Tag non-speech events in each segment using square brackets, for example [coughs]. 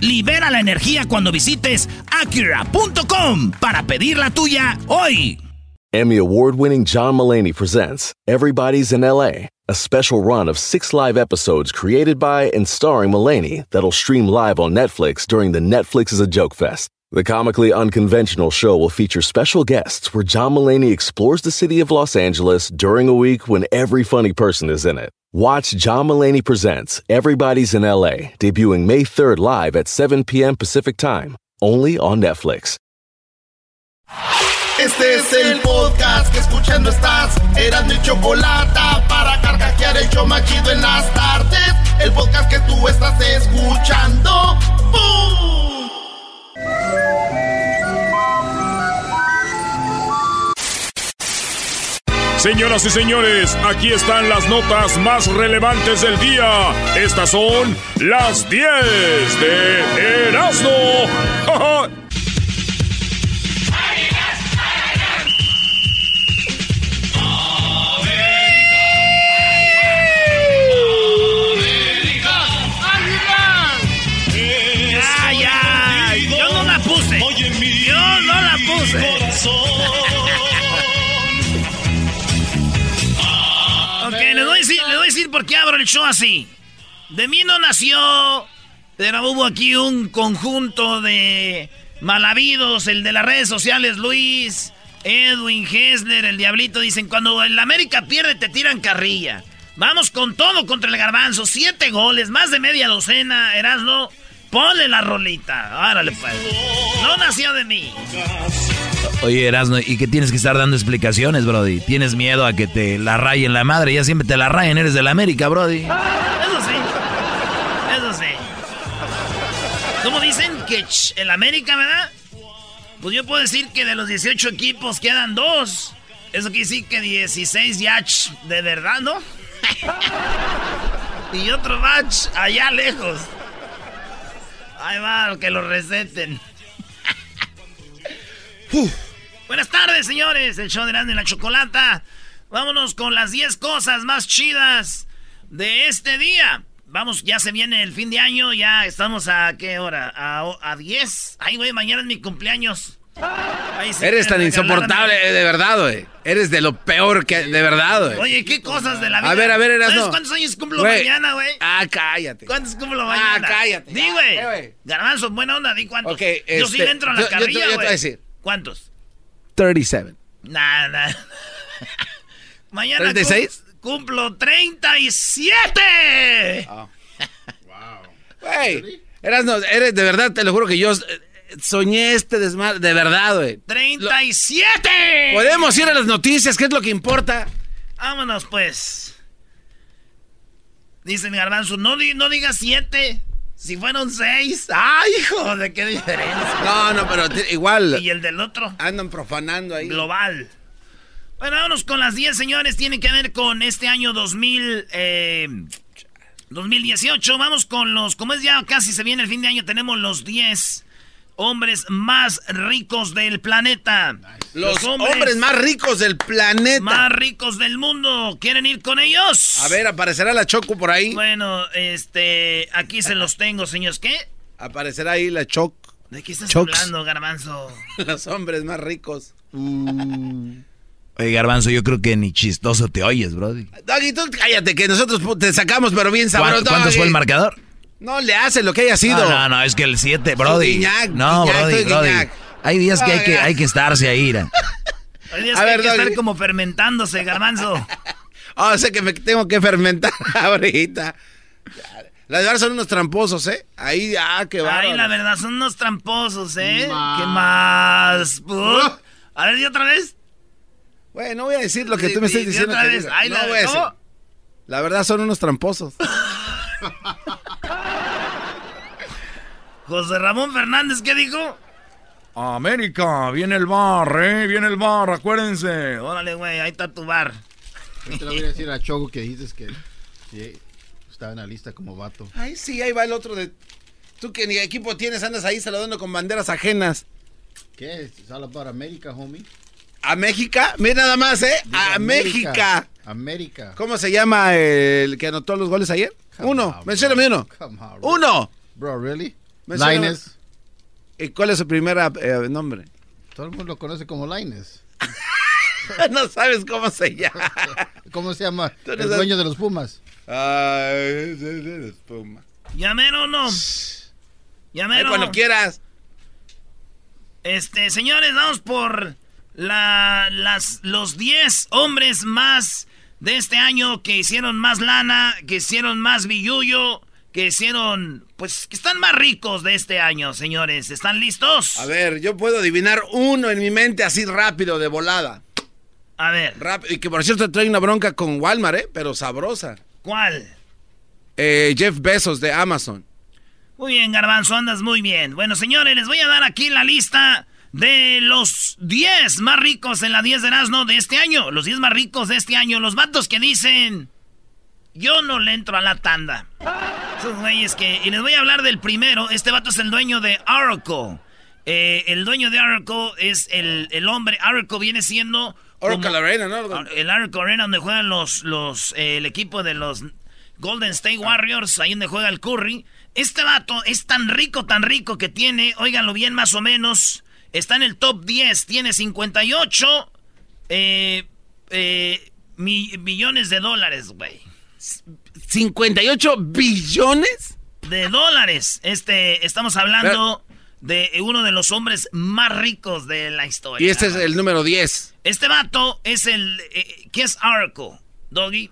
Libera la energía cuando visites Acura.com para pedir la tuya hoy. Emmy award winning John Mullaney presents Everybody's in LA, a special run of six live episodes created by and starring Mullaney that'll stream live on Netflix during the Netflix is a Joke Fest. The comically unconventional show will feature special guests where John Mullaney explores the city of Los Angeles during a week when every funny person is in it. Watch John Mullaney Presents Everybody's in LA, debuting May 3rd live at 7 p.m. Pacific Time, only on Netflix. Este es el podcast que escuchando estás. Mi chocolate para carcajear el machido en las tardes. El podcast que tú estás escuchando. ¡Bum! Señoras y señores, aquí están las notas más relevantes del día. Estas son las 10 de Erasmo. Por qué abro el show así. De mí no nació, pero hubo aquí un conjunto de malavidos, el de las redes sociales, Luis, Edwin, Hessler, el Diablito, dicen, cuando el América pierde te tiran carrilla. Vamos con todo contra el garbanzo, siete goles, más de media docena, Erasno, ponle la rolita, árale pues. No nació de mí. Oye, Erasno, ¿y qué tienes que estar dando explicaciones, Brody? ¿Tienes miedo a que te la rayen la madre? Ya siempre te la rayen, eres de la América, Brody. Eso sí. Eso sí. ¿Cómo dicen que el América, verdad? Pues yo puedo decir que de los 18 equipos quedan dos. Eso quiere decir que 16 ya de verdad, ¿no? [laughs] y otro match allá lejos. Ahí va, que lo receten. [laughs] Buenas tardes, señores. El show de Grande la Chocolata. Vámonos con las 10 cosas más chidas de este día. Vamos, ya se viene el fin de año. Ya estamos a qué hora? A, 10. Ay, güey, mañana es mi cumpleaños. Eres tan insoportable, de verdad, güey. Eres de lo peor que, de verdad, güey. Oye, ¿qué cosas de la vida? A ver, a ver, eras ¿Sabes cuántos años cumplo mañana, güey? Ah, cállate. ¿Cuántos cumplo mañana? Ah, cállate. Di, güey. Garbanzo, buena onda, di cuántos. Yo sí este, entro a la carrilla, güey. Yo, te voy a decir. ¿Cuántos? 37. Nada. [laughs] Mañana ¿36? cumplo 37. Oh. [laughs] wow. Güey, eras, no, eres, de verdad, te lo juro que yo eh, soñé este desmadre, de verdad, güey. 37. Podemos ir a las noticias, ¿qué es lo que importa? Vámonos, pues. Dice mi garbanzo, no, no digas 7. Si fueron seis. ¡Ay, hijo! ¿De qué diferencia? No, no, pero igual. ¿Y el del otro? Andan profanando ahí. Global. Bueno, vámonos con las 10, señores. Tiene que ver con este año 2000, 2018. Eh, Vamos con los. Como es ya casi se viene el fin de año, tenemos los 10 hombres más ricos del planeta. Los, hombres, más ricos del planeta. Más ricos del mundo. ¿Quieren ir con ellos? A ver, aparecerá la Choco por ahí. Bueno, este, aquí se los tengo, señores. ¿Qué? Aparecerá ahí la Choc. ¿De qué estás hablando, Garbanzo? [laughs] los hombres más ricos. Uh. Oye, Garbanzo, yo creo que ni chistoso te oyes, Brody. Doggy, tú cállate, que nosotros te sacamos, pero bien sabroso. ¿Cuántos fue el marcador? No le hace lo que haya sido. No, no, es que el 7, Brody. no, Brody, Brody. Hay días que, hay que hay que estarse ahí. [laughs] Hay días que hay que estar como fermentándose, garbanzo. [laughs] Oh, sé que me tengo que fermentar [laughs] ahorita. La verdad son unos tramposos, ¿eh? Ahí, ah, qué va. Ay, la verdad son unos tramposos, ¿eh? ¿Qué más? A ver, ¿y otra vez? Bueno, no voy a decir lo que tú me estás diciendo. Otra vez. Ay, no la, voy a decir. La verdad son unos tramposos. José Ramón Fernández, ¿qué dijo? América, viene el bar, ¿eh? Viene el bar, acuérdense. Órale, güey, ahí está tu bar. te lo voy a decir a Choco que dices que estaba en la lista como vato. Ay, sí, ahí va el otro de... Tú que ni equipo tienes, andas ahí saludando con banderas ajenas. ¿Qué? ¿Es all about América, homie? ¿A México? Mira nada más, ¿eh? a México. América. ¿Cómo se llama el que anotó los goles ayer? uno. Mencióname uno. uno. Bro, ¿really? Lines. ¿Y cuál es su primer eh, nombre? Todo el mundo lo conoce como Lines. [laughs] no sabes cómo se llama. [laughs] ¿Cómo se llama? El dueño de los Pumas. Ah, de los Pumas. Llamero no. Llamero. cuando quieras. Este, señores, vamos por la, las, los 10 hombres más de este año que hicieron más lana, que hicieron más billuyo, que hicieron, pues, que están más ricos de este año, señores. ¿Están listos? A ver, yo puedo adivinar uno en mi mente así rápido, de volada. A ver. Rápido, y que por cierto trae una bronca con Walmart, ¿eh? Pero sabrosa. ¿Cuál? Eh, Jeff Bezos de Amazon. Muy bien, Garbanzo, andas muy bien. Bueno, señores, les voy a dar aquí la lista de los 10 más ricos en la 10 de Erasmo de este año. Los 10 más ricos de este año. Los vatos que dicen, yo no le entro a la tanda. Esos güeyes que... Y les voy a hablar del primero. Este vato es el dueño de Oracle. Eh, el dueño de Oracle es el, hombre... Oracle viene siendo... Oracle Arena, ¿no? El Oracle Arena donde juegan los, los, el equipo de los Golden State Warriors, ahí donde juega el Curry. Este vato es tan rico, tan rico que tiene, óiganlo bien más o menos, está en el top 10, tiene 58 eh, eh, millones de dólares, güey. ¿58 billones? De dólares. Este, estamos hablando de uno de los hombres más ricos de la historia. Y este es el número 10. Este vato es el... Eh, ¿Qué es Arco, Doggy?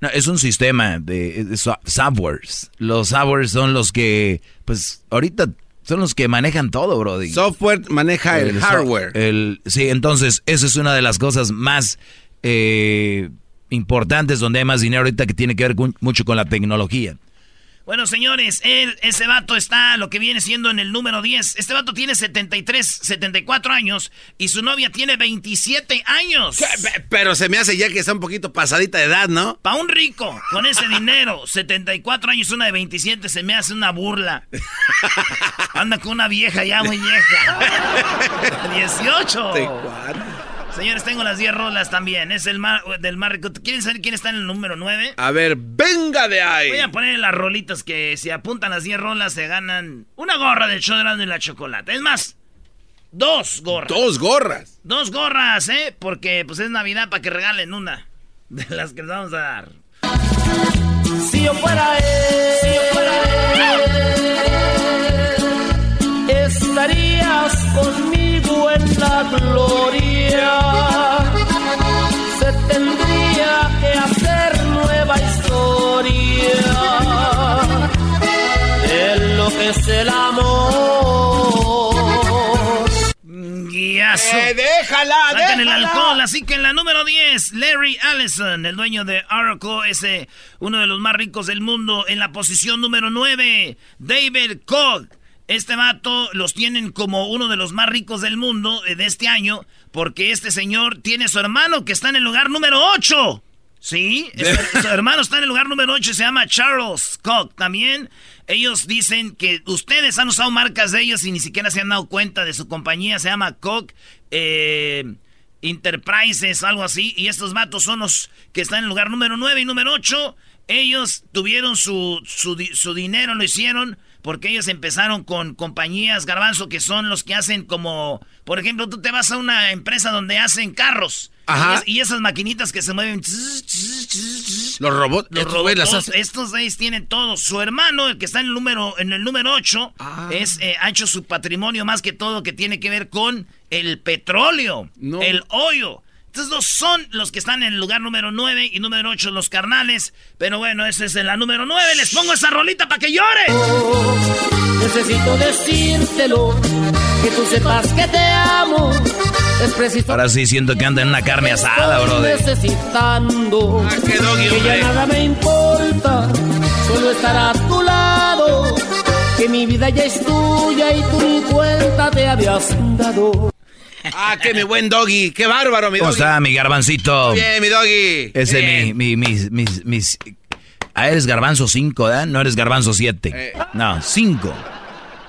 No, es un sistema de, de softwares. Los softwares son los que, pues, ahorita son los que manejan todo, Brody. Software maneja el, hardware. El, sí, entonces, eso es una de las cosas más eh, importantes donde hay más dinero ahorita que tiene que ver mucho con la tecnología. Bueno, señores, ese vato está lo que viene siendo en el número 10. Este vato tiene 73, 74 años y su novia tiene 27 años. Pero se me hace ya que está un poquito pasadita de edad, ¿no? Pa' un rico, con ese dinero, 74 años, una de 27, se me hace una burla. [laughs] Anda con una vieja ya muy vieja. [laughs] 18. Señores, tengo las 10 rolas también. Es el mar, del mar rico. ¿Quieren saber quién está en el número 9? A ver, venga de ahí. Voy a poner las rolitas que si apuntan las 10 rolas se ganan una gorra del show de y la chocolate. Es más, dos gorras. Dos gorras. Dos gorras, ¿eh? Porque pues es Navidad para que regalen una de las que les vamos a dar. Si yo fuera él, si yo fuera él, estarías conmigo la gloria se tendría que hacer nueva historia de lo que es el amor. Guiazo. Eh, déjala, Saquen el alcohol. Así que en la número 10, Larry Allison, el dueño de Oracle, ese uno de los más ricos del mundo. En la posición número 9, David Koch. Este vato los tienen como uno de los más ricos del mundo eh, de este año, porque este señor tiene su hermano que está en el lugar número 8. Sí, su [laughs] hermano está en el lugar número 8 se llama Charles Koch. También ellos dicen que ustedes han usado marcas de ellos y ni siquiera se han dado cuenta de su compañía. Se llama Koch eh, Enterprises, algo así. Y estos vatos son los que están en el lugar número 9 y número 8. Ellos tuvieron su, su, su dinero, lo hicieron porque ellos empezaron con compañías, garbanzo, que son los que hacen como, por ejemplo, tú te vas a una empresa donde hacen carros. Ajá. Y, esas maquinitas que se mueven. Los robots. Los robots. Estos seis tienen todo. Su hermano, el que está en el número, en el número 8, ah. es, eh, ha hecho su patrimonio más que todo que tiene que ver con el petróleo, el hoyo. Estos dos son los que están en el lugar número 9 y número 8 los carnales. Pero bueno, ese es en la número 9. Les pongo esa rolita para que llore. necesito decírtelo, que tú sepas que te amo. Es preciso. Ahora sí siento que anda en una carne asada, brother. Necesitando ah, que ya nada me importa, solo estar a tu lado que mi vida ya es tuya y tú ni cuenta te habías dado. Ah, qué mi buen doggy, qué bárbaro, mi doggy. ¿Cómo está, mi garbancito? Bien, mi doggy. Ese mi, mi, mis, mis, mis... Ah, eres garbanzo 5, ¿verdad? No eres garbanzo 7. Eh. No, 5.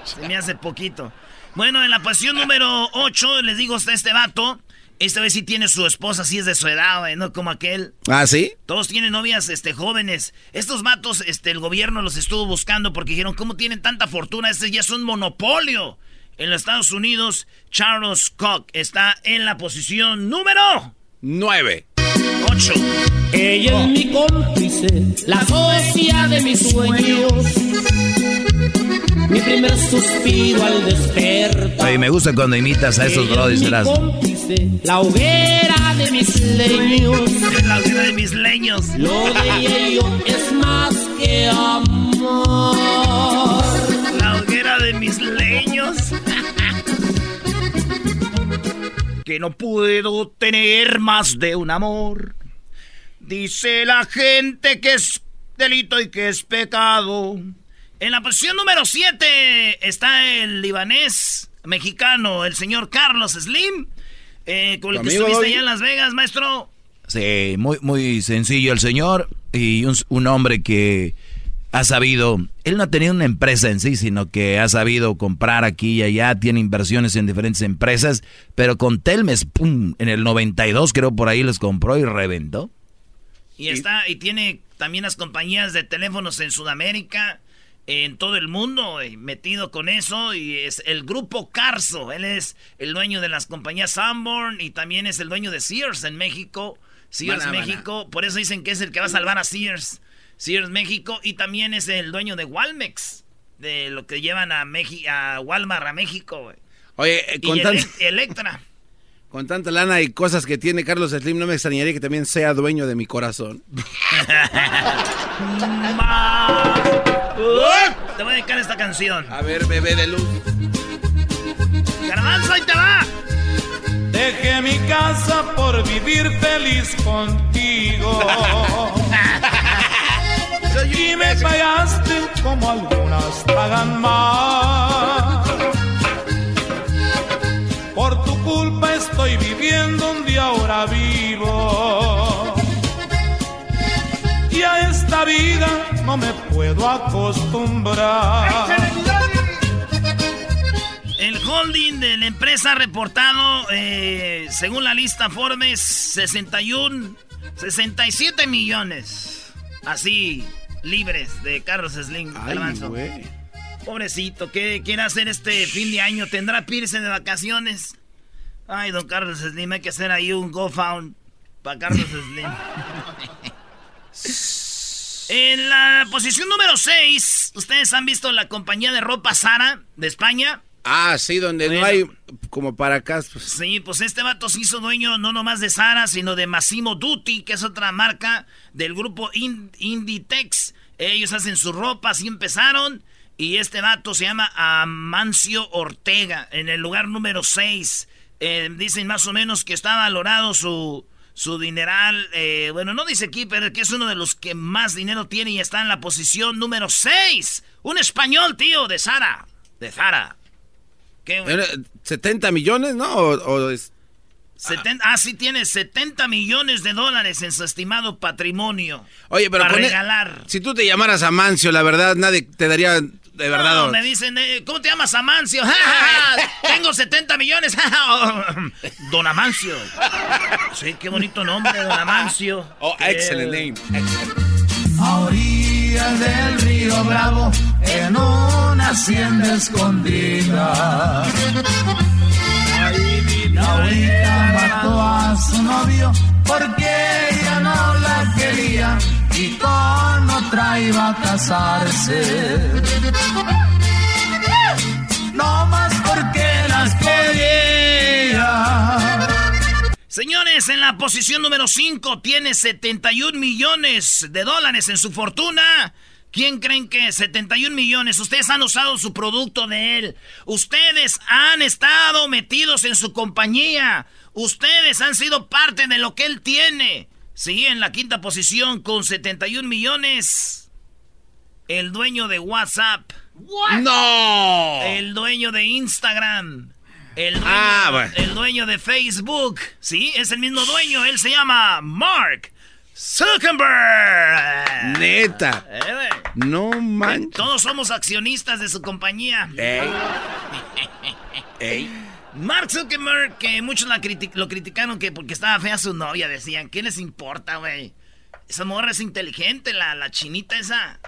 Se me hace poquito. Bueno, en la pasión número 8, les digo a este vato, esta vez sí tiene su esposa, sí es de su edad, no como aquel. ¿Ah, sí? Todos tienen novias este, jóvenes. Estos matos, este, el gobierno los estuvo buscando porque dijeron, ¿cómo tienen tanta fortuna? Este ya es un monopolio. En los Estados Unidos, Charles Koch está en la posición número... 9. 8. Ella es mi cómplice, la socia de mis sueños. Mi primer suspiro al despertar. Oye, me gusta cuando imitas a esos brodis de las... La hoguera de mis leños. La hoguera de mis leños. Lo de ellos es más que amor. La hoguera de mis leños. Que no puedo tener más de un amor. Dice la gente que es delito y que es pecado. En la posición número 7 está el libanés mexicano, el señor Carlos Slim, eh, con el que estuviste allá en Las Vegas, maestro. Sí, muy, muy sencillo el señor y un, hombre que ha sabido, él no ha tenido una empresa en sí, sino que ha sabido comprar aquí y allá, tiene inversiones en diferentes empresas, pero con Telmes, pum, en el 92 creo por ahí les compró y reventó. Y está, y tiene también las compañías de teléfonos en Sudamérica, en todo el mundo, eh, metido con eso, y es el grupo Carso. Él es el dueño de las compañías Sanborn y también es el dueño de Sears en México. Sears México, por eso dicen que es el que va a salvar a Sears. Sears México y también es el dueño de Walmex, de lo que llevan a, a Walmart a México. Oye, eh, con Electra. [laughs] Con tanta lana y cosas que tiene Carlos Slim, no me extrañaría que también sea dueño de mi corazón. [laughs] te voy a dedicar esta canción. A ver, bebé de luz. Garbanzo, ahí te va. Dejé mi casa por vivir feliz contigo. [laughs] y me pagaste como algunas pagan más. Por tu culpa estoy viviendo donde ahora vivo. Y a esta vida no me puedo acostumbrar. El holding de la empresa reportado, eh, según la lista Forbes, 61, 67 millones. Así, libres de Carlos Slim. Ay, Pobrecito, ¿qué quiere hacer este fin de año? ¿Tendrá pirse de vacaciones? Ay, don Carlos Slim, hay que hacer ahí un GoFound para Carlos Slim. [laughs] en la posición número 6, ¿ustedes han visto la compañía de ropa Sara de España? Ah, sí, donde no hay como para acá. Pues. Sí, pues este vato se hizo dueño no nomás de Sara, sino de Massimo Dutti, que es otra marca del grupo Inditex. Ellos hacen su ropa, así empezaron. Y este vato se llama Amancio Ortega, en el lugar número 6. Eh, dicen más o menos que está valorado su, su dineral. Eh, bueno, no dice aquí, pero que es uno de los que más dinero tiene y está en la posición número 6. Un español, tío, de Sara. De Zara. ¿Qué, 70 millones, ¿no? O, es... ah, sí tiene 70 millones de dólares en su estimado patrimonio. Oye, pero para e- regalar. si tú te llamaras Amancio, la verdad, nadie te daría de verdad. No, me dicen, eh, ¿cómo te llamas Amancio? [laughs] Tengo 70 millones. [laughs] Don Amancio. Sí, qué bonito nombre, Don Amancio. Oh, excellent name. A orillas del río Bravo, en una hacienda escondida. La hija mató a su novio porque ella no la quería y con otra iba a casarse. No más porque las quería. Señores, en la posición número 5 tiene 71 millones de dólares en su fortuna. ¿Quién creen que 71 millones? Ustedes han usado su producto de él. Ustedes han estado metidos en su compañía. Ustedes han sido parte de lo que él tiene. Sí, en la quinta posición con 71 millones. El dueño de WhatsApp. ¡No! El dueño de Instagram. El dueño, Ah, bueno. el dueño de Facebook. Sí, es el mismo dueño. Él se llama Mark Zuckerberg. Neta. Eh. No manches. Todos somos accionistas de su compañía. Ey. [laughs] Ey. Mark Zuckerberg, que muchos la criti- lo criticaron que porque estaba fea su novia, decían, ¿qué les importa, güey? Esa morra es inteligente, la, la chinita esa.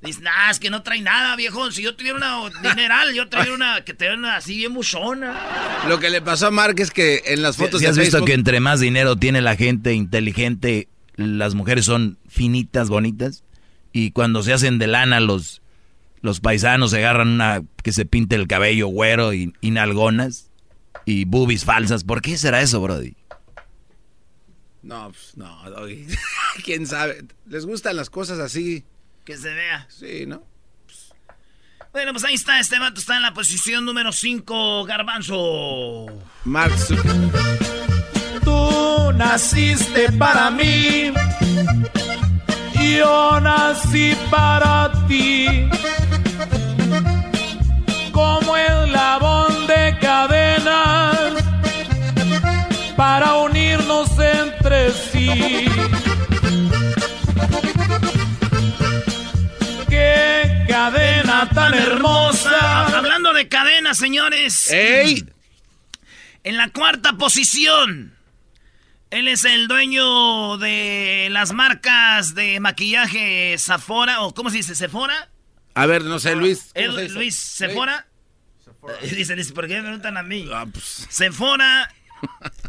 Dice, nah, es que no trae nada, viejo. Si yo tuviera una dineral, yo traería [laughs] una que te una así bien buchona. Lo que le pasó a Mark es que en las fotos Si de has visto que entre más dinero tiene la gente inteligente, las mujeres son finitas, bonitas? Y cuando se hacen de lana, los, los paisanos se agarran una que se pinte el cabello güero y, y nalgonas y boobies falsas. ¿Por qué será eso, Brody? No, pues no, Doggy. [laughs] ¿Quién sabe? Les gustan las cosas así. Que se vea. Sí, ¿no? Bueno, pues ahí está, este vato está en la posición número 5, Garbanzo. Mark Zuckerberg. Tú naciste para mí, yo nací para ti. Como eslabón de cadenas para unirnos entre sí. Qué cadena tan hermosa. Hablando de cadenas, señores. ¡Ey! En la cuarta posición. Él es el dueño de las marcas de maquillaje Sephora, o ¿cómo se dice? ¿Sephora? A ver, no sé, Luis. ¿cómo Él- se dice? Luis, ¿Sephora? Eh, [laughs] Dice, dice, ¿por qué me preguntan a mí? Ah, pues, Sephora,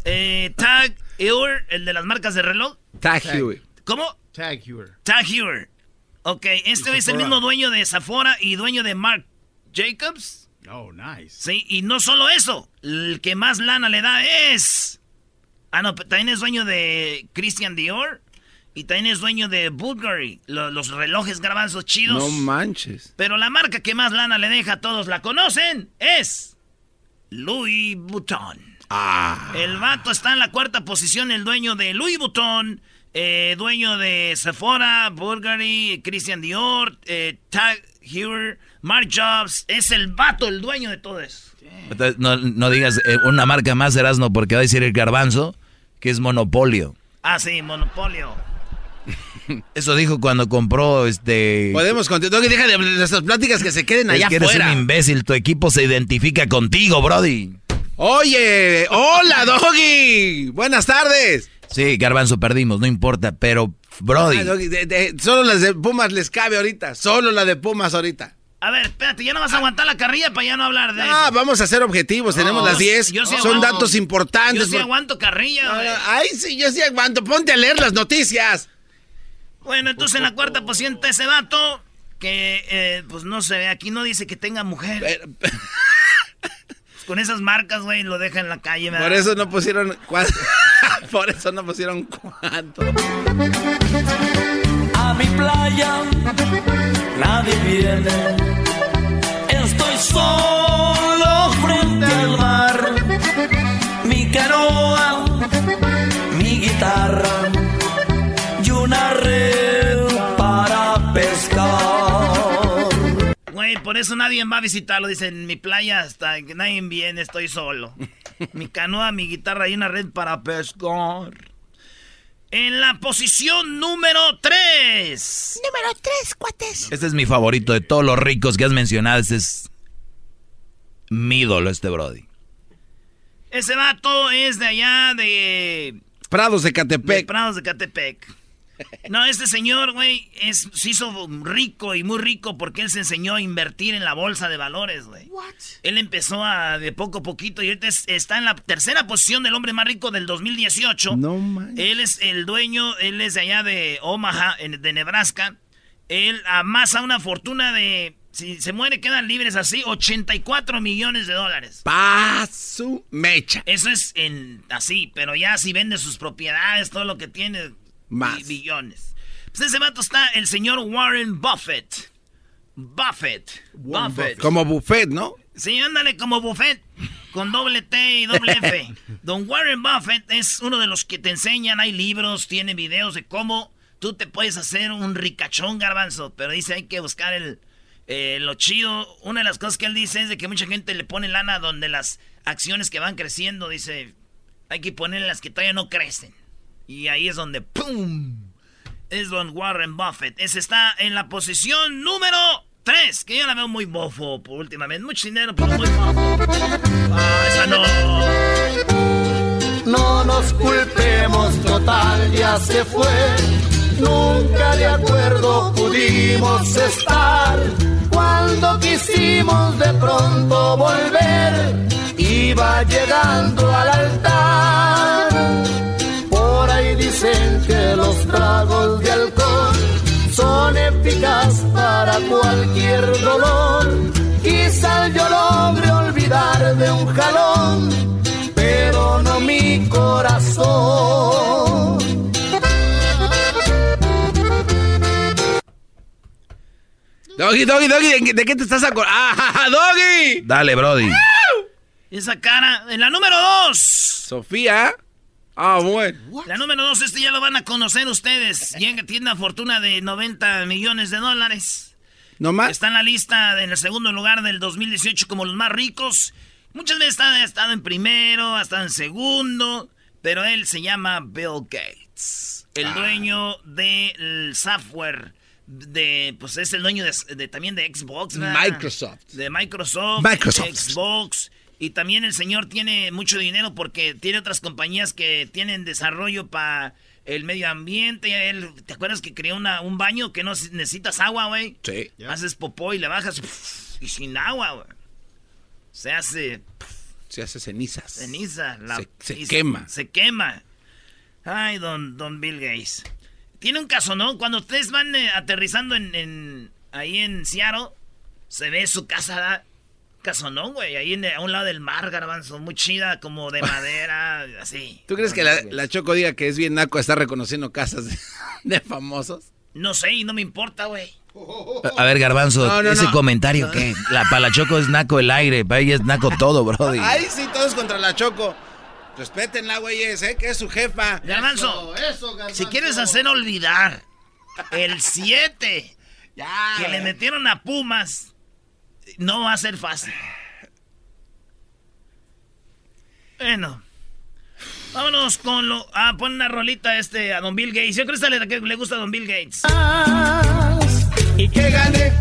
eh, Tag Heuer, el de las marcas de reloj. Tag Heuer. ¿Cómo? Tag Heuer. Tag Heuer. Ok, este es el mismo dueño de Sephora y dueño de Marc Jacobs. Oh, nice. Sí, y no solo eso, el que más lana le da es... Ah, no, pero también es dueño de Christian Dior y también es dueño de Bulgari, lo- los relojes garbanzos chidos. No manches. Pero la marca que más lana le deja, todos la conocen, es Louis Vuitton. Ah. El vato está en la cuarta posición, el dueño de Louis Vuitton, eh, dueño de Sephora, Bulgari, Christian Dior, eh, Tag Heuer, Marc Jobs. Es el vato el dueño de todo eso. Entonces, no, no digas eh, una marca más, Erasmo, porque va a decir el garbanzo que es monopolio. Ah, sí, monopolio. [laughs] Eso dijo cuando compró este... Podemos continuar. Doggy, deja de nuestras pláticas que se queden Es allá que eres un imbécil, tu equipo se identifica contigo, Brody. Oye, hola, Doggy. Buenas tardes. Sí, garbanzo, perdimos, no importa, pero Brody, Ah, Doggy, de- de- solo las de Pumas les cabe ahorita. Solo la de Pumas ahorita. A ver, espérate, ya no vas a aguantar la carrilla para ya no hablar de Ah, eso. vamos a ser objetivos. Tenemos No, las 10. yo sí Son aguanto. datos importantes. Yo sí por- aguanto carrilla, No, Ay, sí, yo sí aguanto. Ponte a leer las noticias. Bueno, entonces en la cuarta posición está ese vato que, eh, pues no sé, aquí no dice que tenga mujer. Pero- [laughs] Pues con esas marcas, güey, lo deja en la calle. ¿verdad? Por eso no pusieron cuánto. [laughs] Por eso no pusieron cuánto. A mi playa nadie viene. Estoy solo frente al mar. Mi canoa, mi guitarra y una red para pescar. Güey, por eso nadie va a visitarlo. Dice, en mi playa hasta que nadie viene, estoy solo. mi canoa, mi guitarra y una red para pescar. En la posición número 3. Número 3, cuates. este es mi favorito de todos los ricos que has mencionado, este es mi ídolo, este Brody. Ese vato es de allá de Prados de De Catepec. Prados de Catepec. No, este señor, güey, es, se hizo rico y muy rico porque él se enseñó a invertir en la bolsa de valores, güey. Él empezó a, de poco a poquito y ahorita es- está en la tercera posición del hombre más rico del 2018. No manches. Él es el dueño, él es de allá de Omaha, en- de Nebraska. Él amasa una fortuna de, si se muere quedan libres así, 84 millones de dólares. Pa' su mecha. Eso es en así, pero ya si vende sus propiedades, todo lo que tiene, Más. bi- billones. Pues ese vato está el señor Warren Buffett. Buffett. Buffett. Como buffet, ¿no? Sí, ándale como Buffett, con doble T y doble F. [laughs] Don Warren Buffett es uno de los que te enseñan, hay libros, tiene videos de cómo tú te puedes hacer un ricachón garbanzo, pero dice hay que buscar el, Eh, lo chido, una de las cosas que él dice es de que mucha gente le pone lana donde las acciones que van creciendo, dice, hay que ponerle las que todavía no crecen. Y ahí es donde, ¡pum! Es Don Warren Buffett. Ese está en la posición número 3, que yo la veo muy bofo por últimamente. Mucho dinero, pero muy bofo. Ah, esa no. No nos culpemos, total ya se fue. Nunca de acuerdo pudimos estar. Cuando quisimos de pronto volver, iba llegando al altar. Dicen que los tragos de alcohol son eficaz para cualquier dolor. Quizá yo logre olvidar de un jalón, pero no mi corazón. Doggy, Doggy, Doggy, ¿de qué te estás acordando? ¡Ah, Doggy! Dale, Brody. Esa cara. En la número 2. Sofía. Ah, bueno. La número 2, este ya lo van a conocer ustedes. [laughs] Llega, tiene una fortuna de 90 millones de dólares. ¿No más? Está en la lista en el segundo lugar del 2018 como los más ricos. Muchas veces ha estado en primero, ha estado en segundo. Pero él se llama Bill Gates. El Ah. dueño del software. De, pues es el dueño de, de- también de Xbox. ¿verdad? Microsoft. De Microsoft. Microsoft. Xbox. Y también el señor tiene mucho dinero porque tiene otras compañías que tienen desarrollo para el medio ambiente. Él, ¿Te acuerdas que creó una, un baño que no necesitas agua, güey? Sí. Haces popó y le bajas pff, y sin agua, güey. Se hace Se hace cenizas. ceniza. la- Se- se y quema. Se quema. Ay, don, don Bill Gates. Tiene un caso, ¿no? Cuando ustedes van eh, aterrizando en, en- ahí en Seattle, se ve su casa. Casonón, güey. Ahí en- a un lado del mar, garbanzo. Muy chida, como de [laughs] madera, así. ¿Tú crees que la, la Choco diga que es bien naco estar reconociendo casas de, [laughs] de famosos? No sé, y no me importa, güey. A ver, Garbanzo, No, no, ese no. comentario que la palachoco es naco el aire, para ella es naco todo, Brody. [laughs] Ay, sí, todos contra la Choco. Respétenla, güeyes, ¿eh? Que es su jefa. Garbanzo, Eso, garbanzo. si quieres hacer olvidar el 7 Ya. que le metieron a Pumas, no va a ser fácil. Bueno. Vámonos con lo... Ah, pon una rolita este a Don Bill Gates. Yo creo que le, le gusta a Don Bill Gates. y que gané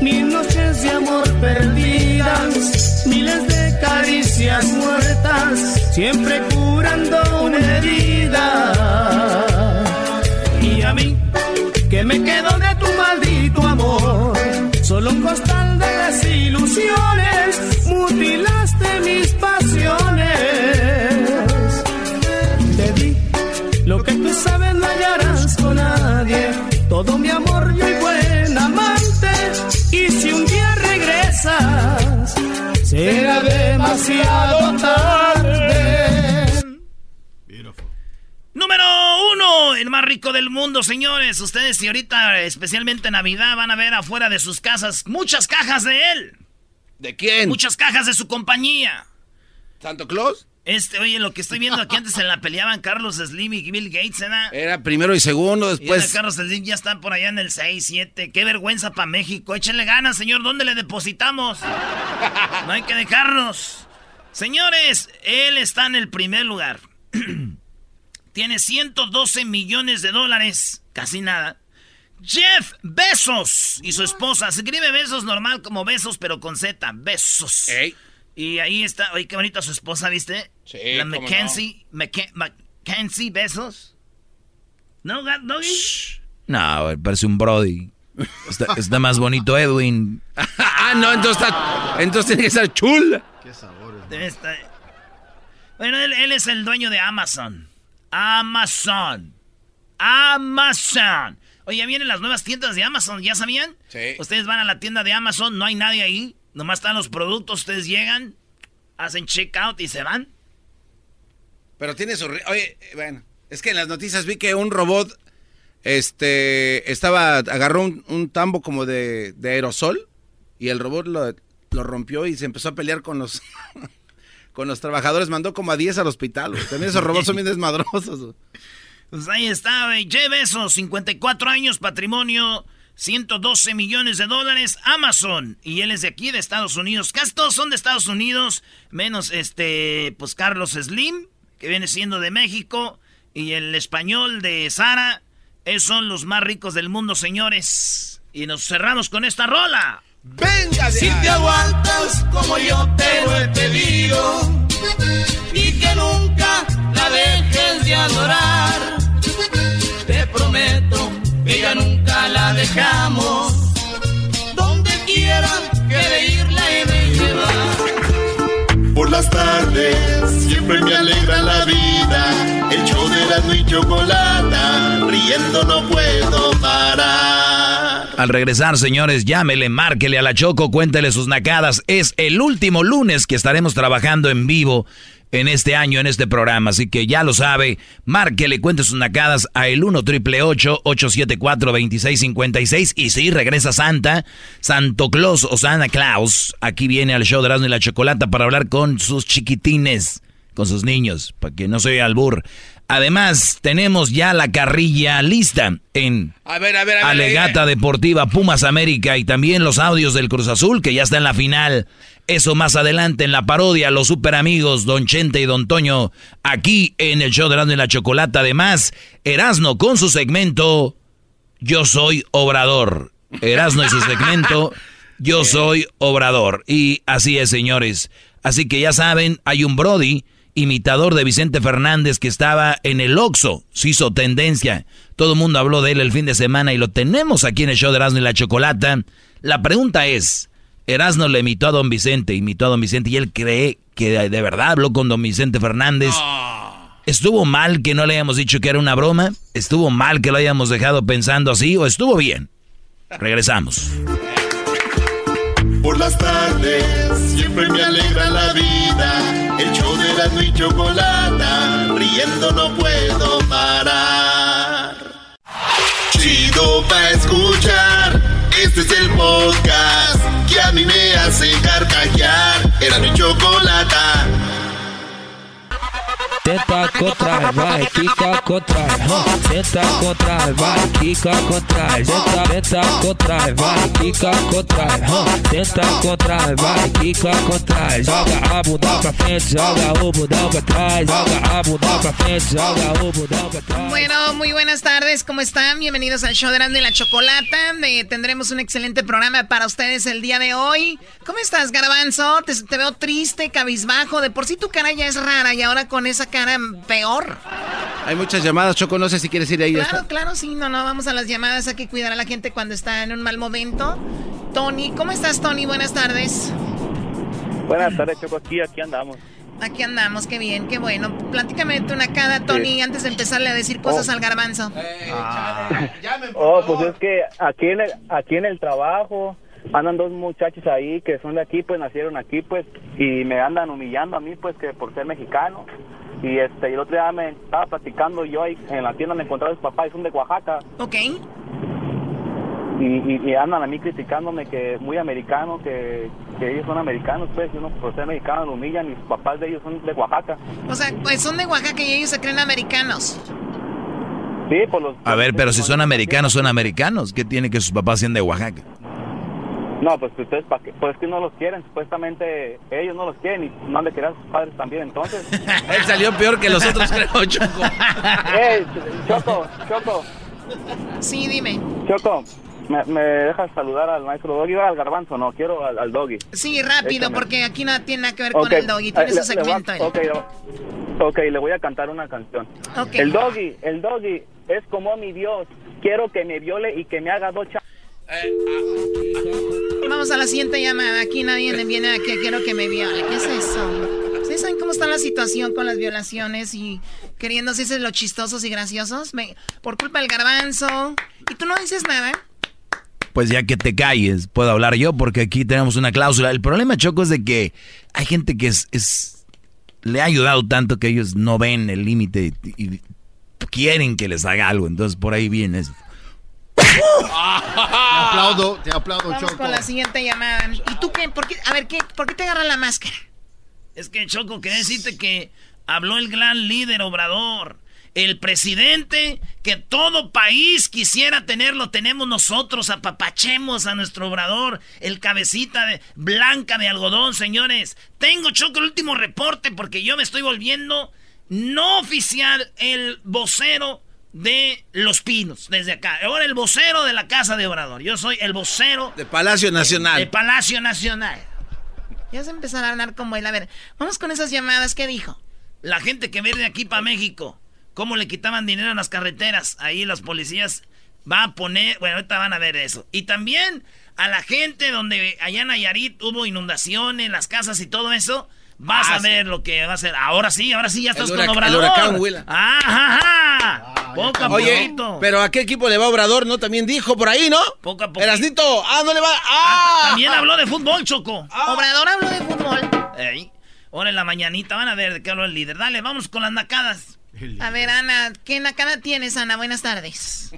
mil noches de amor perdidas, miles de caricias muertas, siempre curando una herida. Y a mí, que me quedo de tu maldito amor, solo un costal desilusiones, mutilaste mis pasiones. Te di lo que tú sabes no hallarás con nadie. Todo mi amor y buen amante. Y si un día regresas, será demasiado tarde. Número uno, el más rico del mundo, señores. Ustedes, y ahorita, especialmente en Navidad, van a ver afuera de sus casas muchas cajas de él. ¿De quién? Muchas cajas de su compañía. ¿Santo Claus? Este, oye, lo que estoy viendo aquí antes se la peleaban Carlos Slim y Bill Gates, ¿eh? Era primero y segundo, Y después. Carlos Slim ya está por allá en el 6, 7. Qué vergüenza para México. Échenle ganas, señor. ¿Dónde le depositamos? No hay que dejarnos. Señores, él está en el primer lugar. [clears throat] Tiene 112 millones de dólares. Casi nada. Jeff Besos y su esposa. Se escribe Besos normal como Besos, pero con Z. Besos. Ey. Y ahí está. Oye, qué bonita su esposa, ¿viste? Sí, La cómo no. Mackenzie. Macke- Mackenzie Besos. ¿No, Doggy? No, parece un Brody. Está, está más bonito Edwin. [laughs] ah, no, entonces, está, entonces tiene que ser chula. Qué estar- Bueno, él, él es el dueño de Amazon. Amazon. Amazon. Oye, ya vienen las nuevas tiendas de Amazon, ¿ya sabían? Sí. Ustedes van a la tienda de Amazon, no hay nadie ahí. Nomás están los productos, ustedes llegan, hacen checkout y se van. Pero tiene su... Oye, bueno, es que en las noticias vi que un robot, este, estaba, agarró un, un tambo como de, de aerosol y el robot lo, lo rompió y se empezó a pelear con los, [laughs] con los trabajadores, mandó como a 10 al hospital. También esos robots son bien [laughs] desmadrosos. Pues ahí está, güey. Jeff Bezos, 54 años, patrimonio 112 millones de dólares Amazon. Y él es de aquí, de Estados Unidos. Casi todos son de Estados Unidos, menos este, pues Carlos Slim, que viene siendo de México. Y el español de Sara. Esos son los más ricos del mundo, señores. Y nos cerramos con esta rola. Venga, Si te aguantas como yo te lo he pedido y que nunca la dejes de adorar, te prometo que ya nunca la dejamos. Donde quiera que de ir la he de llevar. Por las tardes siempre me alegra la vida. El show de la y chocolata, riendo no puedo parar. Al regresar, señores, llámele, márquele a la Choco, cuéntele sus nacadas. Es el último lunes que estaremos trabajando en vivo en este año, en este programa. Así que ya lo sabe, márquele, cuente sus nacadas a el 1 triple 874 2656 Y si regresa Santa, Santo Claus o Santa Claus, aquí viene al show de Erasmo y la Chocolata para hablar con sus chiquitines, con sus niños, para que no oiga albur. Además, tenemos ya la carrilla lista en A ver, a ver, a ver. Alegata Deportiva Pumas América y también los audios del Cruz Azul que ya está en la final. Eso más adelante en la parodia, los super amigos Don Chente y Don Toño, aquí en el show de Erasmo y la Chocolata. Además, Erasno con su segmento Yo soy Obrador. Erasno y su segmento [laughs] Yo soy Obrador. Y así es, señores. Así que ya saben, hay un Brody imitador de Vicente Fernández que estaba en el Oxxo, se hizo tendencia. Todo el mundo habló de él el fin de semana y lo tenemos aquí en el show de Erasmo y la Chocolata. La pregunta es, Erasmo le imitó a Don Vicente, imitó a Don Vicente y él cree que de, verdad habló con Don Vicente Fernández. ¿Estuvo mal que no le hayamos dicho que era una broma? ¿Estuvo mal que lo hayamos dejado pensando así o estuvo bien? Regresamos. Por las tardes siempre me alegra la vida. El show la y chocolata, riendo no puedo parar. Chido pa escuchar, este es el podcast que a mí me hace carcajear. Era mi chocolata. Bueno, muy buenas tardes, ¿cómo están? Bienvenidos al show de y la Chocolata. Eh, tendremos un excelente programa para ustedes el día de hoy. ¿Cómo estás, Garbanzo? Te, te veo triste, cabizbajo. De por sí tu cara ya es rara y ahora con esa cara peor. Hay muchas llamadas, Choco, no sé si quieres ir ahí. Claro, claro, sí, no, no, vamos a las llamadas. Hay que cuidar a la gente cuando está en un mal momento. Tony, ¿cómo estás, Tony? Buenas tardes. Buenas tardes, Choco. Aquí, aquí andamos. Aquí andamos, qué bien, qué bueno. Platícame tu nacada, Tony, antes de empezarle a decir cosas Oh. al garbanzo. Oh, pues es que aquí en el, aquí en el trabajo andan dos muchachos ahí que son de aquí, pues nacieron aquí, pues, y me andan humillando a mí, pues, que por ser mexicano. Y este, y el otro día me estaba platicando yo ahí en la tienda, me encontraba sus papás y son de Oaxaca. Ok. Y, y, y andan a mí criticándome que muy americano, que, que ellos son americanos, pues, y uno por ser mexicano lo humillan y sus papás de ellos son de Oaxaca. O sea, pues son de Oaxaca y ellos se creen americanos. Sí, por los... A ver, pero si son americanos, son americanos. ¿Qué tiene que sus papás sean de Oaxaca? No, pues ustedes, ¿para qué? Pues es que no los quieren, supuestamente ellos no los quieren y no de querer a sus padres también, entonces. [laughs] Él salió peor que los otros, creo, [laughs] Choco. ¡Ey, Choco, Choco, Sí, dime. Choco! ¿Me, me dejas saludar al maestro Doggy o al garbanzo? No, quiero al, al Doggy. Sí, rápido, Échame. porque aquí no tiene nada que ver con el doggy. Tiene eh, su le- le a- segmento. él. ok, le- ok, le voy a cantar una canción. Ok. El Doggy, el Doggy es como mi Dios. Quiero que me viole y que me haga dos cha- Vamos a la siguiente llamada. Aquí nadie me viene a que quiero que me viole. ¿Qué es eso? ¿Ustedes saben cómo está la situación con las violaciones y queriendo hacerse los chistosos y graciosos? Por culpa del garbanzo. ¿Y tú no dices nada? Pues ya que te calles, puedo hablar yo porque aquí tenemos una cláusula. El problema, Choco, es de que hay gente que es le ha ayudado tanto que ellos no ven el límite y, y quieren que les haga algo. Entonces por ahí viene eso. Te aplaudo, te aplaudo, Vamos Choco. con la siguiente llamada. ¿Y tú qué? ¿Por qué? A ver, ¿qué? ¿por qué te agarra la máscara? Es que Choco, quería decirte que habló el gran líder Obrador. el presidente que todo país quisiera tenerlo, tenemos nosotros, apapachemos a nuestro obrador, el cabecita de, blanca de algodón, señores. Tengo choco el último reporte porque yo me estoy volviendo no oficial el vocero de Los Pinos, desde acá. Ahora el vocero de la Casa de Obrador. Yo soy el vocero... De Palacio Nacional. De Palacio Nacional. Ya se empezaron a hablar como él. A ver, vamos con esas llamadas. ¿Qué dijo? La gente que viene de aquí para México, cómo le quitaban dinero a las carreteras. Ahí los policías van a poner, bueno, ahorita van a ver eso. Y también a la gente donde allá en Nayarit hubo inundaciones, las casas y todo eso. Vas Ah, a ver lo que va a hacer. Ahora sí, ahora sí, ya estás El con Obrador. el huracán Willa. Ah, ajá, ajá. Poco a Oye, poquito. pero ¿a qué equipo le va Obrador? ¿No? También dijo por ahí, ¿no? Poco a poco. Erasnito, ah, no le va. ¡Ah! También habló de fútbol, Choco. Obrador habló de fútbol. Ey. Ahora en la mañanita van a ver de qué habló el líder. Dale, vamos con las nacadas. A ver, Ana, ¿qué nacada tienes, Ana? Buenas tardes.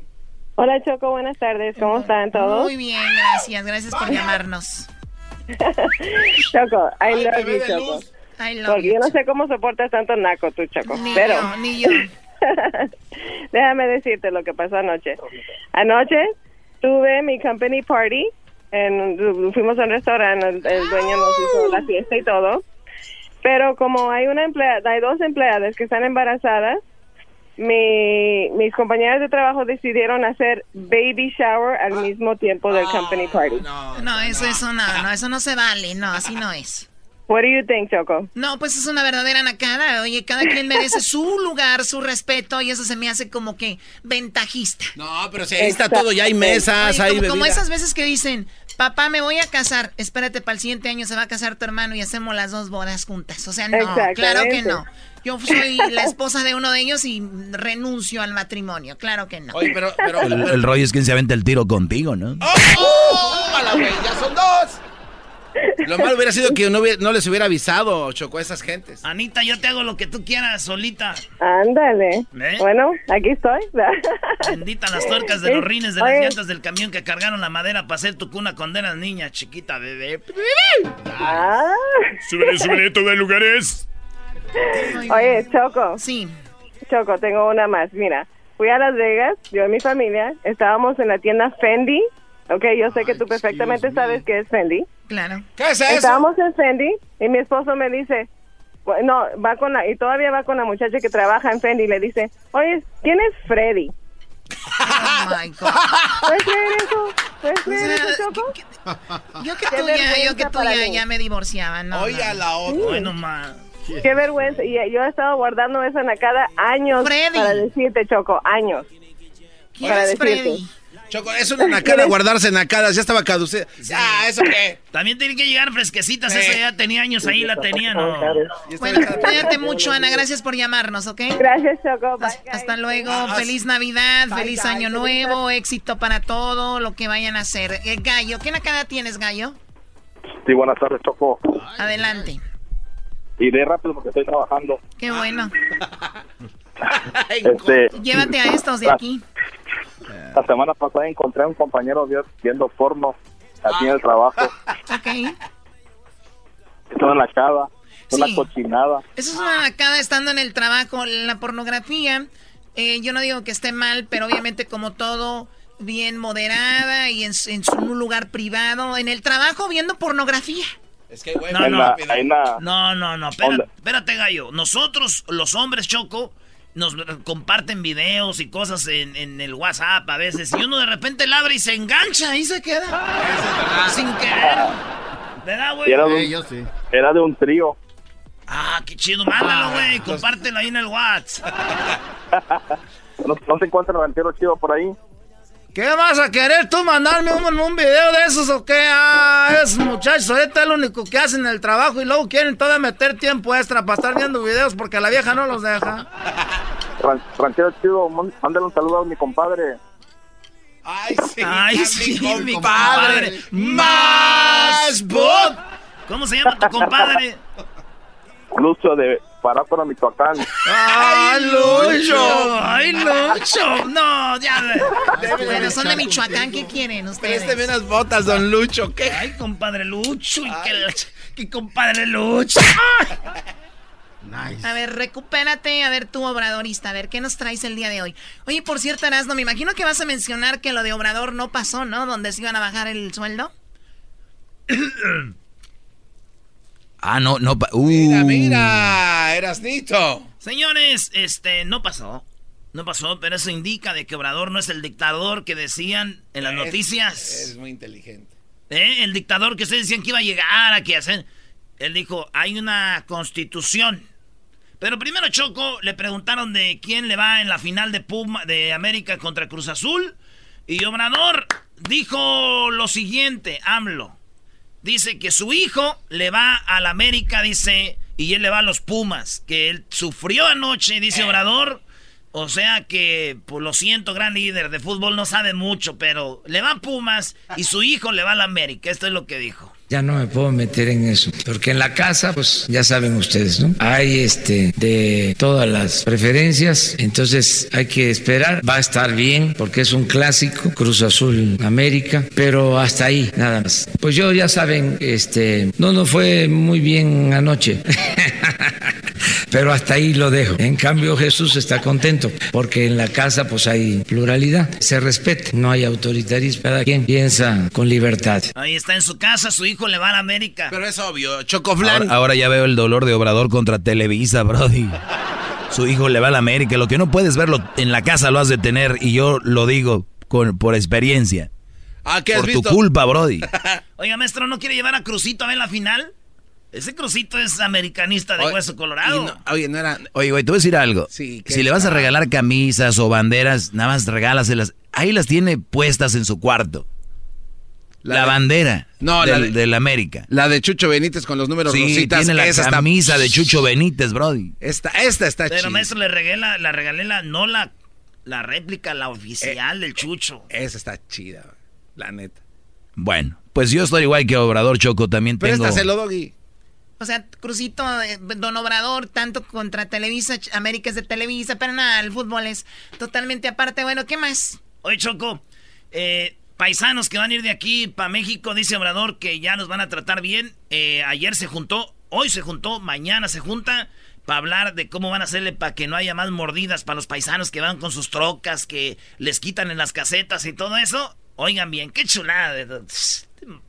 Hola Choco, buenas tardes. ¿Cómo están todos? Muy bien, gracias. Gracias por llamarnos. [laughs] Choco, I love you, Choco. I love Porque you, yo no sé cómo soportas tanto naco tú, Choco. Ni pero yo, ni yo. [laughs] déjame decirte lo que pasó anoche. Anoche tuve mi company party. En, fuimos a un restaurante, el, el dueño nos hizo la fiesta y todo. Pero como hay una empleada, hay dos empleadas que están embarazadas, mi, mis compañeros de trabajo decidieron hacer baby shower al mismo tiempo del company party. No, eso, eso no, no, eso no se vale. No, así no es. What do you think, Choco? No, pues es una verdadera nacada. Oye, cada quien merece su lugar, su respeto, y eso se me hace como que ventajista. No, pero si ahí está todo, ya hay mesas, Oye, hay como, como esas veces que dicen, papá, me voy a casar, espérate, para el siguiente año se va a casar tu hermano y hacemos las dos bodas juntas. O sea, no, claro que no. Yo soy la esposa de uno de ellos y renuncio al matrimonio, claro que no. Oye, pero, pero, El, el rollo es quien se aventa el tiro contigo, ¿no? ¡Oh! ¡A la güey! ¡Ya son dos! Lo malo hubiera sido que no, hubiera- no les hubiera avisado, Choco, a esas gentes. Anita, yo te hago lo que tú quieras solita. Ándale. ¿Eh? Bueno, aquí estoy. Bendita las [laughs] tuercas de los rines de las llantas del camión que cargaron la madera para hacer tu cuna con las niña chiquita, bebé. Ah. Súbele, súbele, todo el lugar es. Oye, Choco. Sí. Choco, tengo una más. Mira, fui a Las Vegas, yo y mi familia, estábamos en la tienda Fendi. Ok, yo sé que tú perfectamente sabes qué es Fendi. Claro. ¿Qué es eso? Estábamos en Fendi y mi esposo me dice, no, va con la, y todavía va con la muchacha que trabaja en Fendi y le dice, oye, ¿quién es Freddy? Oh my God. [laughs] ¿Puedes creer eso? ¿Puedes creer eso, Choco? Yo que tú ya, yo que tú ya, ya me divorciaba, no. Oye, a la otra. Bueno, ma. Qué vergüenza. Y yo he estado guardando esa nacada años Freddy. para decirte, Choco, años. ¿Quién para es decirte. Freddy? Choco, es una nacada guardarse nacadas, ya estaba caducida. Ah, ¿eso qué? También tienen que llegar fresquecitas. Sí. Esa ya tenía años ahí, la tenía, ¿no? Y Bueno, cuídate mucho, Ana. Gracias por llamarnos, ¿ok? Gracias, Choco. Bye, Hasta, luego. Ah, Feliz Navidad, Bye, feliz. Año Nuevo, éxito para todo lo que vayan a hacer. Eh, Gallo, ¿qué nacada tienes, Gallo? Sí, buenas tardes, Choco. Adelante. Iré rápido porque estoy trabajando. Qué bueno. [laughs] Este, Llévate a estos de la- aquí. La semana pasada encontré a un compañero vi- viendo porno aquí en el trabajo. [laughs] Ok. Es una nacada, es una Sí. cochinada. Eso es una nacada estando en el trabajo. La pornografía, eh, yo no digo que esté mal, pero obviamente como todo, bien moderada y en, en su- un lugar privado. En el trabajo viendo pornografía. Es que, güey, No, no. la- No, no, no, espérate, espérate, gallo. Nosotros, los hombres, Choco, nos comparten videos y cosas en, en el WhatsApp a veces. Y uno de repente la abre y se engancha y se queda. Sin querer. ¿Verdad, güey? era, de Eh, un, yo sí. era de un trío. Ah, qué chido. Mándalo, güey. Compártelo ahí en el WhatsApp. [laughs] ¿No, no se encuentra el ranchero chido por ahí? ¿Qué vas a querer tú mandarme un, un video de esos o qué? Ah, esos muchachos ahorita es lo único que hacen el trabajo y luego quieren todavía meter tiempo extra para estar viendo videos porque la vieja no los deja. Ran- ranchero chido, mán- mándale un saludo a mi compadre. Ay, sí. Ay, sí, mi compadre. Más. ¿Cómo se llama tu compadre? Lucho de Parápora, Michoacán. ¡Ay, Lucho! ¡Ay, Lucho! No, ya. Bueno, son de Michoacán, ¿qué quieren ustedes? Présteme unas botas, don Lucho. ¿Qué? Ay, compadre Lucho. Y que, que compadre Lucho. Nice. A ver, recupérate, a ver tú, Obradorista, a ver, ¿qué nos traes el día de hoy? Oye, por cierto, Erasmo, me imagino que vas a mencionar que lo de Obrador no pasó, ¿no? Donde se iban a bajar el sueldo. [coughs] ah, no, no. Uh. Mira, mira, Erasnito. Señores, este, no pasó. No pasó, pero eso indica de que Obrador no es el dictador que decían en las noticias. Es muy inteligente. ¿Eh? El dictador que ustedes decían que iba a llegar a que hacer. Él dijo, hay una constitución. Pero primero Choco le preguntaron de quién le va en la final de Puma de América contra Cruz Azul. Y Obrador dijo lo siguiente, AMLO. Dice que su hijo le va al América, dice, y él le va a los Pumas. Que él sufrió anoche, dice Obrador. O sea que, pues lo siento, gran líder de fútbol, no sabe mucho, pero le va a Pumas y su hijo le va al América. Esto es lo que dijo. Ya no me puedo meter en eso, porque en la casa, pues ya saben ustedes, ¿no? Hay este de todas las preferencias, entonces hay que esperar, va a estar bien, porque es un clásico, Cruz Azul América, pero hasta ahí, nada más. Pues yo ya saben, este, no, no fue muy bien anoche. [laughs] pero hasta ahí lo dejo. En cambio Jesús está contento porque en la casa pues hay pluralidad, se respeta, no hay autoritarismo, cada quien piensa con libertad. Ahí está en su casa, su hijo le va a la América. Pero es obvio, Chocoflan. Ahora, ahora ya veo el dolor de Obrador contra Televisa, Brody. Su hijo le va a la América. Lo que no puedes verlo en la casa lo has de tener y yo lo digo con, por experiencia. Ah, ¿qué has por visto? tu culpa, Brody. [laughs] Oiga, maestro, ¿no quiere llevar a Crucito a ver la final? Ese Crucito es americanista de Oye, hueso colorado. no- oye, no era. Oye, güey, te voy a decir algo. Sí, ¿qué si le vas a regalar camisas o banderas, nada más regálaselas. Ahí las tiene puestas en su cuarto. La, de- bandera No, la del, de- del América. La de Chucho Benítez con los números Sí, rositas. tiene la esa está- camisa de Chucho Benítez, Brody. Esta, esta está Pero chida. maestro, le regalé la, la regalé la, no la, la réplica, la oficial Eh, del Chucho. Esa está chida, la neta. Bueno, pues yo estoy igual que Obrador Choco, también tengo... Préstaselo, Doggy. O sea, Crucito, eh, Don Obrador, tanto contra Televisa, América es de Televisa, pero nada, el fútbol es totalmente aparte. Bueno, ¿qué más? Oye, Choco, eh, paisanos que van a ir de aquí para México, dice Obrador que ya nos van a tratar bien. Eh, ayer se juntó, hoy se juntó, mañana se junta para hablar de cómo van a hacerle para que no haya más mordidas para los paisanos que van con sus trocas, que les quitan en las casetas y todo eso. Oigan bien, qué chulada.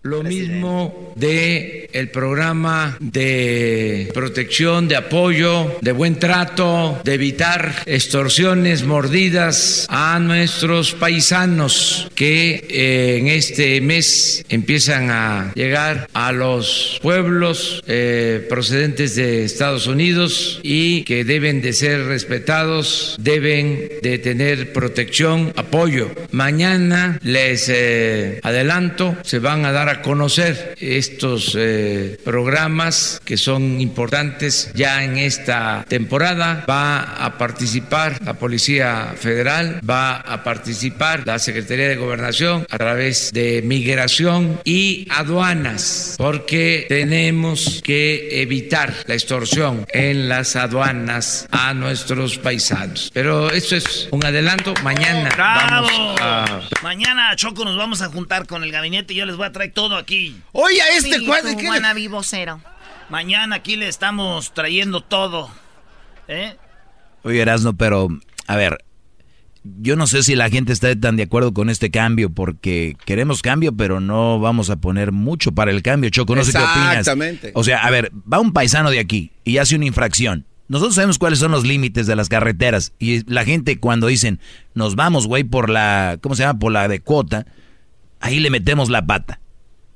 Lo mismo de el programa de protección, de apoyo, de buen trato, de evitar extorsiones, mordidas a nuestros paisanos que eh, en este mes empiezan a llegar a los pueblos eh, procedentes de Estados Unidos y que deben de ser respetados, deben de tener protección, apoyo. Mañana les eh, adelanto, se van a dar a conocer estos eh, programas que son importantes ya en esta temporada. Va a participar la Policía Federal, va a participar la Secretaría de Gobernación a través de Migración y Aduanas, porque tenemos que evitar la extorsión en las aduanas a nuestros paisanos. Pero esto es un adelanto. Mañana ¡Bravo! vamos a Mañana, Choco, nos vamos a juntar con el gabinete y yo les voy a traer todo aquí. Oye, a este Sí, cuate que. wannabe vocero. Mañana aquí le estamos trayendo todo. ¿Eh? Oye, Erasno, pero, a ver, yo no sé si la gente está tan de acuerdo con este cambio, porque queremos cambio, pero no vamos a poner mucho para el cambio, Choco. No sé qué opinas. Exactamente. O sea, a ver, va un paisano de aquí y hace una infracción. Nosotros sabemos cuáles son los límites de las carreteras. Y la gente cuando dicen, nos vamos, güey, por la, ¿cómo se llama? Por la de cuota, ahí le metemos la pata.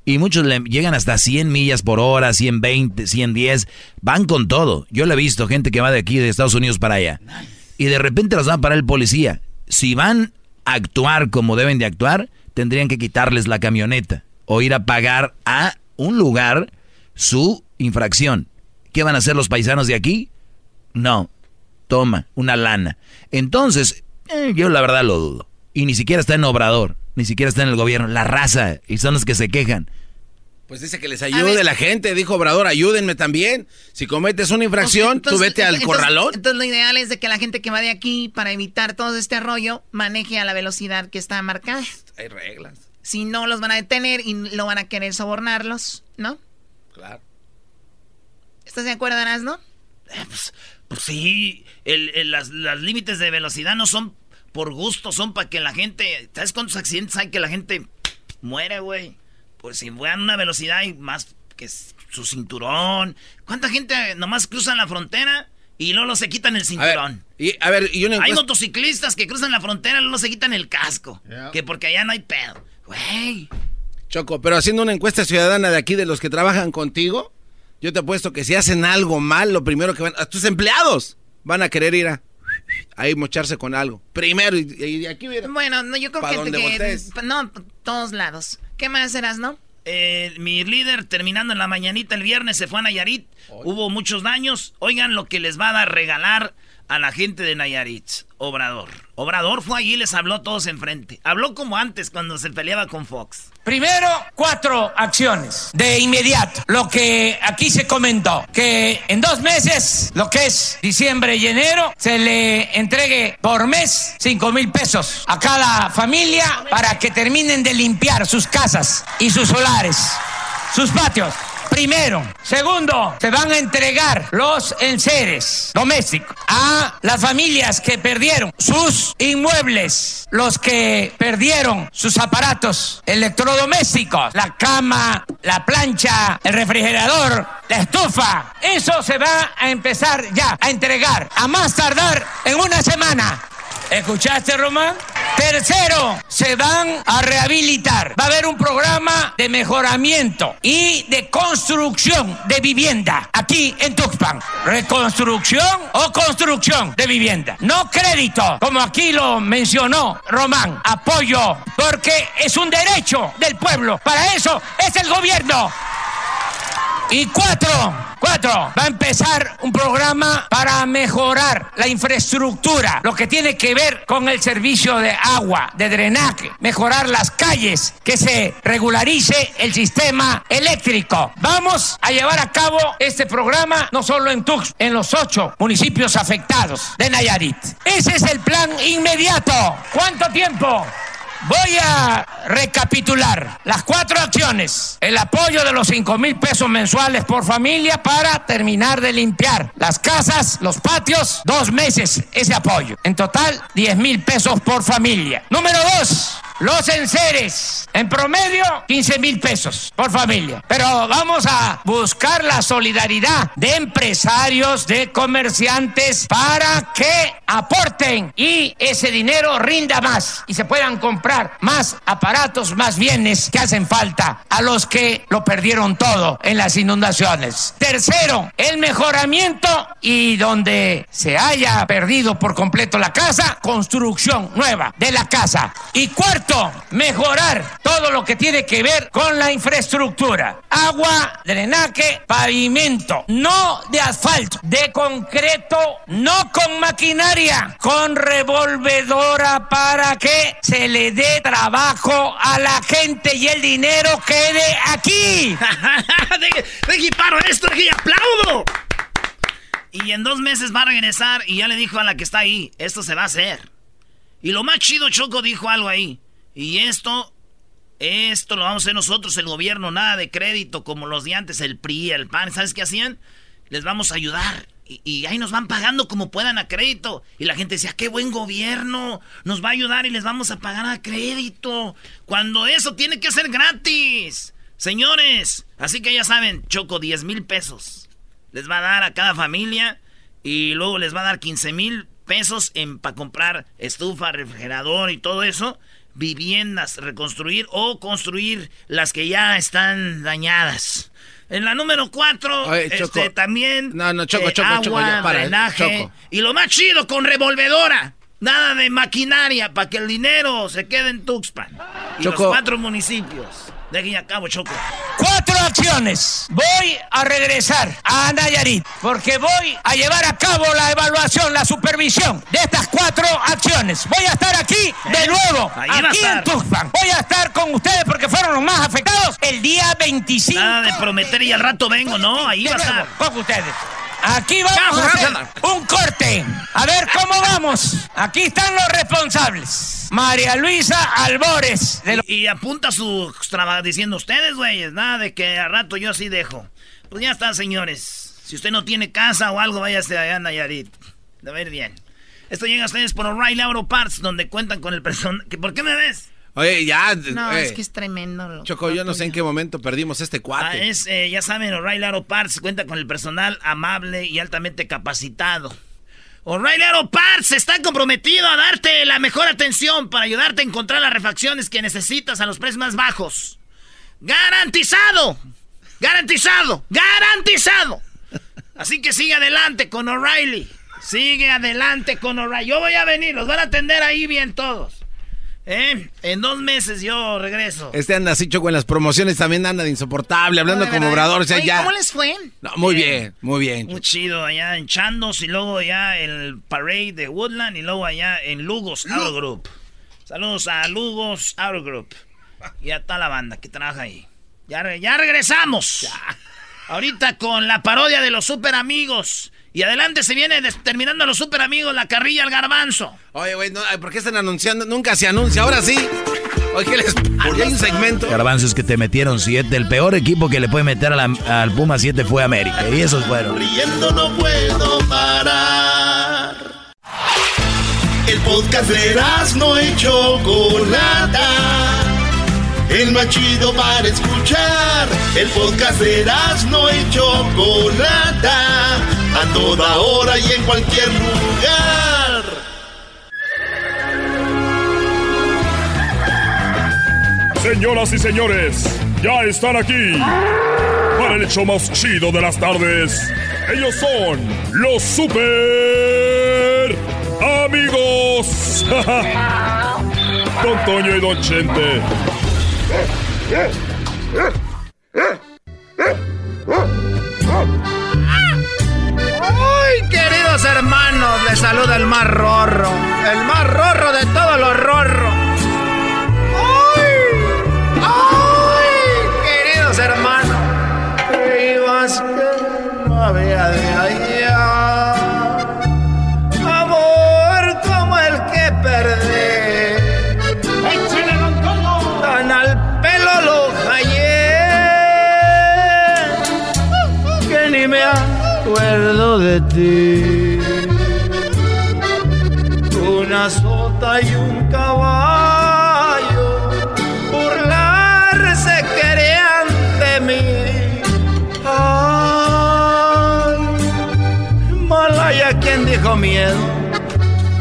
Y muchos le llegan hasta 100 millas por hora, 120, 110. Van con todo. Yo le he visto gente que va de aquí, de Estados Unidos para allá. Y de repente los va a parar el policía. Si van a actuar como deben de actuar, tendrían que quitarles la camioneta. O ir a pagar a un lugar su infracción. ¿Qué van a hacer los paisanos de aquí? No. Toma, una lana. Entonces, eh, yo la verdad lo dudo. Y ni siquiera está en Obrador, ni siquiera está en el gobierno. La raza, y son los que se quejan. Pues dice que les ayude la gente, dijo Obrador, ayúdenme también. Si cometes una infracción, tú Entonces, vete al entonces- corralón. Entonces lo ideal es de que la gente que va de aquí para evitar todo este rollo maneje a la velocidad que está marcada. Hay reglas, Si no, los van a detener y lo van a querer sobornarlos, ¿no? claro. ¿Estás de acuerdo, no? Eh, pues, pues, sí, las, límites de velocidad no son por gusto, son para que la gente... ¿Sabes cuántos accidentes hay que la gente muere, güey? Pues si van a una velocidad y más que su cinturón. ¿Cuánta gente nomás cruzan la frontera y luego se quitan el cinturón? y, a ver, y Hay motociclistas que cruzan la frontera y luego se quitan el casco. Que porque allá no hay pedo. Güey. Choco, pero haciendo una encuesta ciudadana de aquí de los que trabajan contigo, yo te apuesto que si hacen algo mal, lo primero que van... A tus empleados van a querer ir a... Ahí mocharse con algo. Primero, y, de aquí mira. Bueno, no, yo creo que, que no, todos lados. ¿Qué más serás, no? Eh, mi líder, terminando en la mañanita el viernes, se fue a Nayarit. Hubo muchos daños. Oigan lo que les va a dar regalar a la gente de Nayarit. Obrador. Obrador fue allí y les habló a todos enfrente. Habló como antes cuando se peleaba con Fox. Primero, cuatro acciones de inmediato. Lo que aquí se comentó, que en dos meses, lo que es diciembre y enero, se le entregue por mes cinco mil pesos a cada familia para que terminen de limpiar sus casas y sus solares, sus patios. Primero. Segundo, se van a entregar los enseres domésticos a las familias que perdieron sus inmuebles, los que perdieron sus aparatos electrodomésticos, la cama, la plancha, el refrigerador, la estufa. Eso se va a empezar ya a entregar, a más tardar en una semana. ¿Escuchaste, Román? Tercero, se van a rehabilitar. Va a haber un programa de mejoramiento y de construcción de vivienda aquí en Tuxpan. Reconstrucción o construcción de vivienda. No crédito, como aquí lo mencionó Román. Apoyo, porque es un derecho del pueblo. Para eso es el gobierno. Y cuatro, cuatro, va a empezar un programa para mejorar la infraestructura, lo que tiene que ver con el servicio de agua, de drenaje, mejorar las calles, que se regularice el sistema eléctrico. Vamos a llevar a cabo este programa no solo en Tux, en los ocho municipios afectados de Nayarit. Ese es el plan inmediato. ¿Cuánto tiempo? Voy a recapitular las cuatro acciones. El apoyo de los 5 mil pesos mensuales por familia para terminar de limpiar las casas, los patios, dos meses ese apoyo. En total, 10 mil pesos por familia. Número dos, los enseres, en promedio, 15 mil pesos por familia. Pero vamos a buscar la solidaridad de empresarios, de comerciantes, para que aporten y ese dinero rinda más y se puedan comprar más aparatos, más bienes que hacen falta a los que lo perdieron todo en las inundaciones. Tercero, el mejoramiento y donde se haya perdido por completo la casa, construcción nueva de la casa. Y cuarto, mejorar todo lo que tiene que ver con la infraestructura. Agua, drenaje, pavimento, no de asfalto, de concreto, no con maquinaria, con revolvedora para que se le dé trabajo a la gente y el dinero quede aquí. [laughs] deje, paro esto, deje aplaudo. Y en dos meses va a regresar y ya le dijo a la que está ahí, esto se va a hacer. Y lo más chido, Choco dijo algo ahí. Y esto, esto lo vamos a hacer nosotros, el gobierno, nada de crédito como los de antes, el PRI, el PAN, ¿sabes qué hacían? Les vamos a ayudar. Y, ahí nos van pagando como puedan a crédito. Y la gente decía, qué buen gobierno, nos va a ayudar y les vamos a pagar a crédito. Cuando eso tiene que ser gratis. Señores, así que ya saben, Choco, 10 mil pesos. Les va a dar a cada familia y luego les va a dar 15 mil pesos para comprar estufa, refrigerador y todo eso viviendas, reconstruir o construir las que ya están dañadas. En la número cuatro, este, también no, no, choco, choco, agua, choco, para, drenaje. Y lo más chido, con revolvedora. Nada de maquinaria para que el dinero se quede en Tuxpan. Y los cuatro municipios. De a cabo, Choco. Cuatro acciones. Voy a regresar a Nayarit porque voy a llevar a cabo la evaluación, la supervisión de estas cuatro acciones. Voy a estar aquí de ¿Eh? nuevo, aquí en Tuxpan. Voy a estar con ustedes porque fueron los más afectados el día 25. Nada de prometer y al rato vengo, ¿no? Ahí va a estar. Con ustedes. Aquí vamos a hacer un corte. A ver cómo vamos. Aquí están los responsables. María Luisa Albores. Y, apunta su diciendo ustedes, güeyes. Nada de que a rato yo así dejo. Pues ya están, señores. Si usted no tiene casa o algo, váyase allá a Nayarit. De ver bien. Esto llega a ustedes por O'Reilly Auto Parts, donde cuentan con el personal... ¿Por qué me ves? Oye, ya. No, eh, es que es tremendo. lo- Choco, yo no sé en qué momento perdimos este Ah, cuate. es, eh, ya saben, O'Reilly Auto Parts cuenta con el personal amable y altamente capacitado. O'Reilly Auto Parts está comprometido a darte la mejor atención para ayudarte a encontrar las refacciones que necesitas a los precios más bajos. ¡Garantizado! ¡Garantizado! ¡Garantizado! Así que sigue adelante con O'Reilly. Sigue adelante con O'Reilly. Yo voy a venir, los van a atender ahí bien todos. ¿Eh? En dos meses yo regreso. Este anda así, Choco, en las promociones también anda de insoportable, hablando de como obrador. O sea, Oye, ya. ¿cómo les fue? No, muy bien, muy bien. Muy chido allá en Chandos y luego allá el Parade de Woodland y luego allá en Lugos Auto Group. Saludos a Lugos Auto Group. Y a toda la banda que trabaja ahí. Ya, ya regresamos. Ahorita con la parodia de los super amigos. Y adelante se viene terminando los super amigos, la carrilla al garbanzo. Oye, güey, no, ¿por qué están anunciando? Nunca se anuncia, ahora sí. Oye, ¿qué les pasa? hay un segmento. Garbanzos que te metieron siete. El peor equipo que le puede meter a la- al Puma 7 fue América. Y esos fueron. Riendo no puedo parar. El podcast de no y Chocolata. El más chido para escuchar. El podcast de no y Chocolata. A toda hora y en cualquier lugar. Señoras y señores, ya están aquí para el hecho más chido de las tardes. Ellos son los super amigos. Don Toño y Don Chente. ¡Ay, queridos hermanos! Les saluda el más rorro. El más rorro de todos los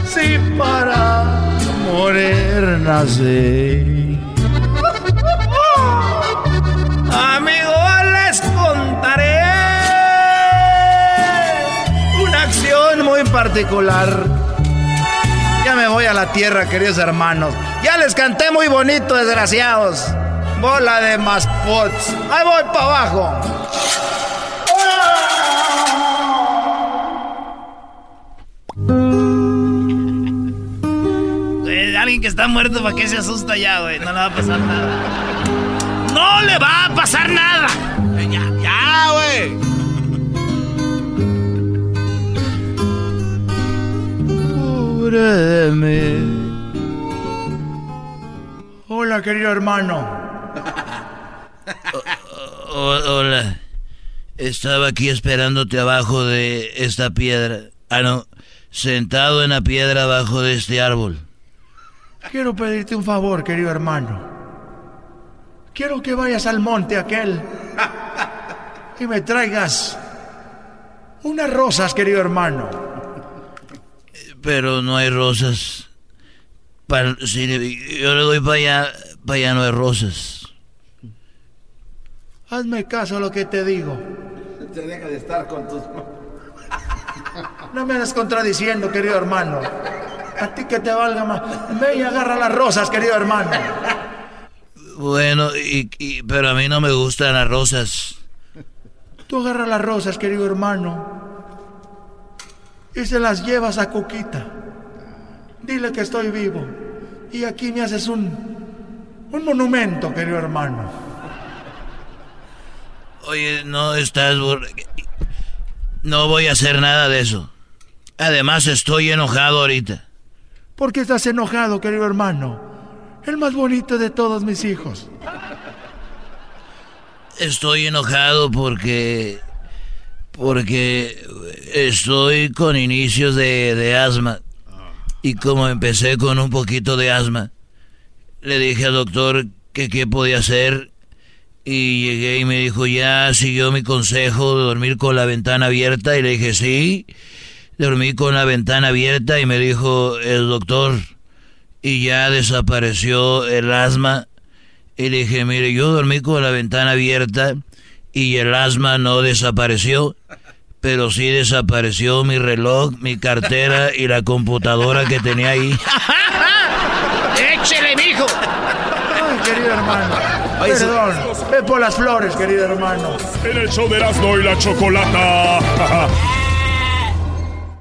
Si para morir nací. Amigos, les contaré una acción muy particular. Ya me voy a la tierra, queridos hermanos. Ya les canté muy bonito, desgraciados. Bola de maspots. Ahí voy para abajo. Que está muerto, ¿para qué se asusta ya, güey? No le va a pasar nada. ¡No le va a pasar nada! Eh, Ya, ya, güey. Pobre de mí. Hola, querido hermano. hola. Estaba aquí esperándote abajo de esta piedra. Ah, no. Sentado en la piedra abajo de este árbol. Quiero pedirte un favor, querido hermano. Quiero que vayas al monte aquel [laughs] y me traigas unas rosas, querido hermano. Pero no hay rosas. Para, si yo le doy para allá, para allá no hay rosas. Hazme caso a lo que te digo. Se deja de estar con tus. No me andas contradiciendo, querido hermano. A ti que te valga más. Ve y agarra las rosas, querido hermano. Bueno, y, y- pero a mí no me gustan las rosas. Tú agarra las rosas, querido hermano. Y se las llevas a Coquita. Dile que estoy vivo. Y aquí me haces un, un monumento, querido hermano. Oye, no estás... No voy a hacer nada de eso. Además estoy enojado ahorita. ¿Por qué estás enojado, querido hermano? El más bonito de todos mis hijos. Estoy enojado porque porque estoy con inicios de, de asma. Y como empecé con un poquito de asma, le dije al doctor que qué podía hacer. Y llegué y me dijo, ya siguió mi consejo de dormir con la ventana abierta. Y le dije, sí, dormí con la ventana abierta. Y me dijo el doctor, y ya desapareció el asma. Y le dije, mire, yo dormí con la ventana abierta y el asma no desapareció, pero sí desapareció mi reloj, mi cartera y la computadora que tenía ahí. [laughs] ¡Échele, mijo! Ay, querido hermano. Perdón. Ve por las flores, querido hermano. En el show de Erasmo y la Chocolata. [laughs]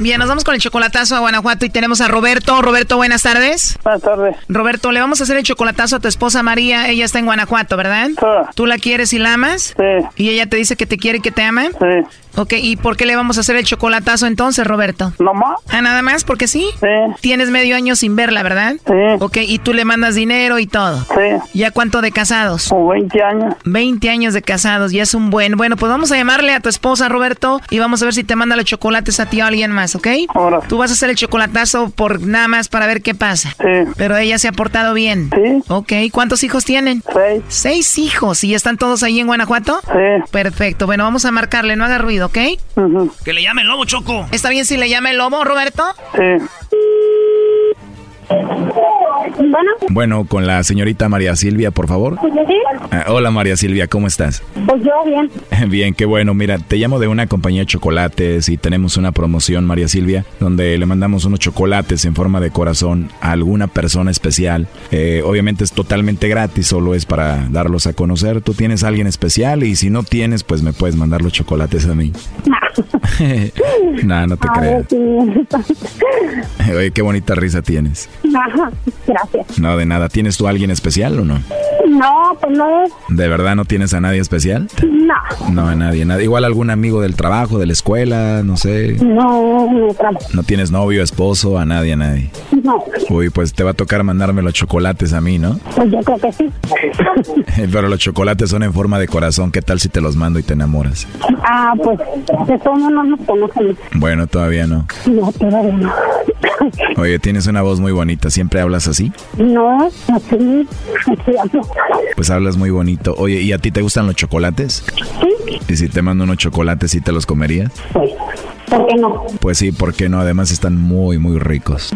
Bien, nos vamos con el chocolatazo a Guanajuato y tenemos a Roberto. Roberto, buenas tardes. Buenas tardes. Roberto, le vamos a hacer el chocolatazo a tu esposa María. Ella está en Guanajuato, ¿verdad? Sí. ¿Tú la quieres y la amas? Sí. ¿Y ella te dice que te quiere y que te ama? Sí. Ok, ¿y por qué le vamos a hacer el chocolatazo entonces, Roberto? ¿No más? Ah, nada más, porque sí. Sí. Tienes medio año sin verla, ¿verdad? Sí. Ok, y tú le mandas dinero y todo. Sí. ¿Ya cuánto de casados? Como 20 años. 20 años de casados, ya es un buen. Bueno, pues vamos a llamarle a tu esposa, Roberto, y vamos a ver si te manda los chocolates a ti o a alguien más, ¿ok? Ahora. Tú vas a hacer el chocolatazo por nada más para ver qué pasa. Sí. Pero ella se ha portado bien. Sí. Ok, ¿cuántos hijos tienen? Seis. Seis hijos. ¿Y están todos ahí en Guanajuato? Sí. Perfecto. Bueno, vamos a marcarle, no haga ruido, ¿ok? Que le llame el lobo, Choco. ¿Está bien si le llama el lobo, Roberto? Sí. Bueno, Bueno, con la señorita María Silvia, por favor. sí, Ah, hola María Silvia, ¿cómo estás? pues yo bien. [laughs] Bien, qué bueno. Mira, te llamo de una compañía de chocolates y tenemos una promoción, María Silvia, donde le mandamos unos chocolates en forma de corazón a alguna persona especial. Eh, obviamente es totalmente gratis, solo es para darlos a conocer. Tú tienes a alguien especial y si no tienes, pues me puedes mandar los chocolates a mí. [laughs] [laughs] no, no te creas. Oye, qué bonita risa tienes. Gracias. No, de nada. ¿Tienes tú a alguien especial o no? No, pues no, ¿De verdad no tienes a nadie especial? No, No, a nadie, nadie. Igual algún amigo del trabajo, de la escuela, no sé. no, no, tramo. No tienes novio, esposo, a nadie, a nadie. no, Uy, pues te va a tocar mandarme los chocolates a mí, ¿no? pues yo creo que sí. [laughs] Pero los chocolates son en forma de corazón. ¿Qué tal si te los mando y te enamoras? Ah, pues de modos no nos conocemos. Bueno, todavía no. No, todavía no. [laughs] Oye, tienes una voz muy bonita. ¿Siempre hablas así? No, así, así hablo. Pues hablas muy bonito. Oye, ¿y a ti te gustan los chocolates? Sí, ¿Y si te mando unos chocolates, sí te los comerías? pues, ¿por qué no? Pues sí, ¿por qué no? Además están muy, muy ricos.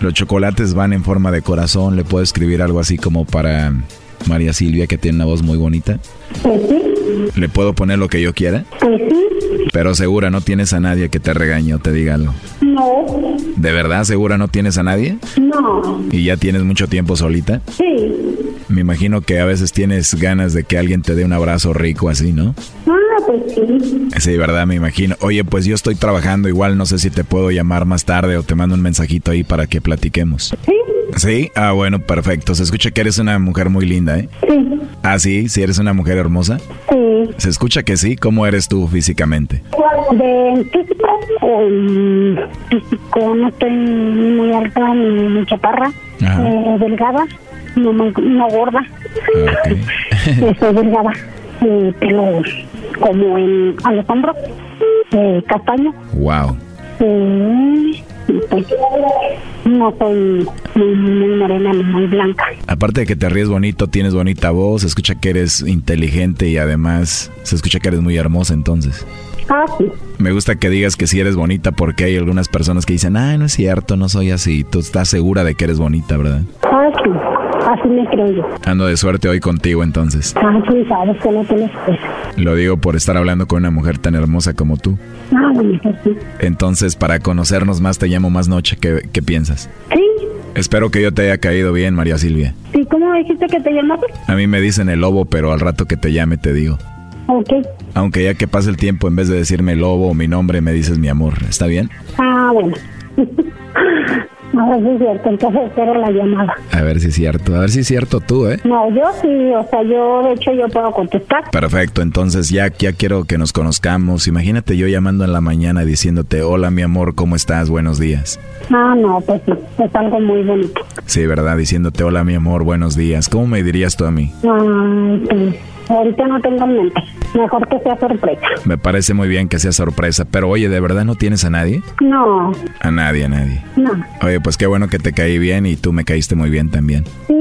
Los chocolates van en forma de corazón. Le puedo escribir algo así como para María Silvia, que tiene una voz muy bonita. Pues sí, ¿Le puedo poner lo que yo quiera? pues sí, Pero segura no tienes a nadie que te regañe o te diga algo. no, ¿De verdad segura no tienes a nadie? no, ¿Y ya tienes mucho tiempo solita? sí. Me imagino que a veces tienes ganas de que alguien te dé un abrazo rico así, ¿no? Ah, pues sí. Sí, verdad, me imagino. Oye, pues yo estoy trabajando igual, no sé si te puedo llamar más tarde o te mando un mensajito ahí para que platiquemos. Sí, [laughs] ¿Sí? Ah, bueno, perfecto. Se escucha que eres una mujer muy linda, ¿eh? sí, Ah, sí, sí eres una mujer hermosa. sí. Se escucha que sí. ¿Cómo eres tú físicamente? De físico, um, físico, no estoy muy alta ni muy chaparra, eh, delgada, no, gorda, Ok. [laughs] estoy delgada, eh, pelo como en, a los hombros, eh, castaño, Wow. eh, pues, no soy muy, muy morena ni muy blanca. Aparte de que te ríes bonito, tienes bonita voz, se escucha que eres inteligente y además se escucha que eres muy hermosa entonces. Ah, sí, Me gusta que digas que sí eres bonita porque hay algunas personas que dicen, ay, no es cierto, no soy así. Tú estás segura de que eres bonita, ¿verdad? ah, sí, así me creo yo. Ando de suerte hoy contigo entonces. Ah, sí, sabes que no tienes. Lo digo por estar hablando con una mujer tan hermosa como tú. Ah, pues [laughs] sí. Entonces, para conocernos más, te llamo más noche. ¿Qué, qué piensas? Sí, Espero que yo te haya caído bien, María Silvia. sí, ¿cómo dijiste que te llamaste? A mí me dicen el lobo, pero al rato que te llame te digo. Ok, Aunque ya que pase el tiempo, en vez de decirme lobo o mi nombre, me dices mi amor. ¿Está bien? Ah, bueno. [laughs] A ver si es cierto, entonces espero la llamada. A ver si es cierto, a ver si es cierto tú, ¿eh? No, yo sí, o sea, yo de hecho yo puedo contestar. Perfecto, entonces ya, ya quiero que nos conozcamos. Imagínate yo llamando en la mañana diciéndote, hola mi amor, ¿cómo estás? Buenos días. Ah, no, pues sí, es algo muy bonito. Sí, ¿verdad? Diciéndote, hola mi amor, buenos días. ¿Cómo me dirías tú a mí? Ay, sí. Ahorita no tengo en mente. Mejor que sea sorpresa. Me parece muy bien que sea sorpresa, pero oye, ¿de verdad no tienes a nadie? No, A nadie, a nadie. no. Oye, pues qué bueno que te caí bien y tú me caíste muy bien también. Sí,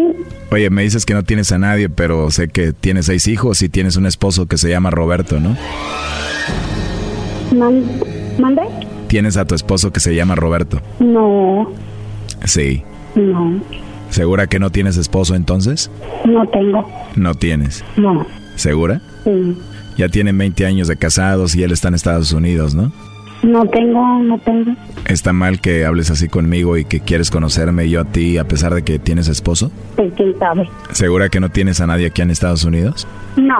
Oye, me dices que no tienes a nadie, pero sé que tienes seis hijos y tienes un esposo que se llama Roberto, ¿no? man- ¿mande? Tienes a tu esposo que se llama Roberto. No, Sí. no, ¿Segura que no tienes esposo entonces? no tengo. No tienes. No, ¿Segura? sí. Ya tienen 20 años de casados y él está en Estados Unidos, ¿no? No tengo, no tengo. ¿Está mal que hables así conmigo y que quieres conocerme yo a ti a pesar de que tienes esposo? Pues quién sabe. ¿Segura que no tienes a nadie aquí en Estados Unidos? No,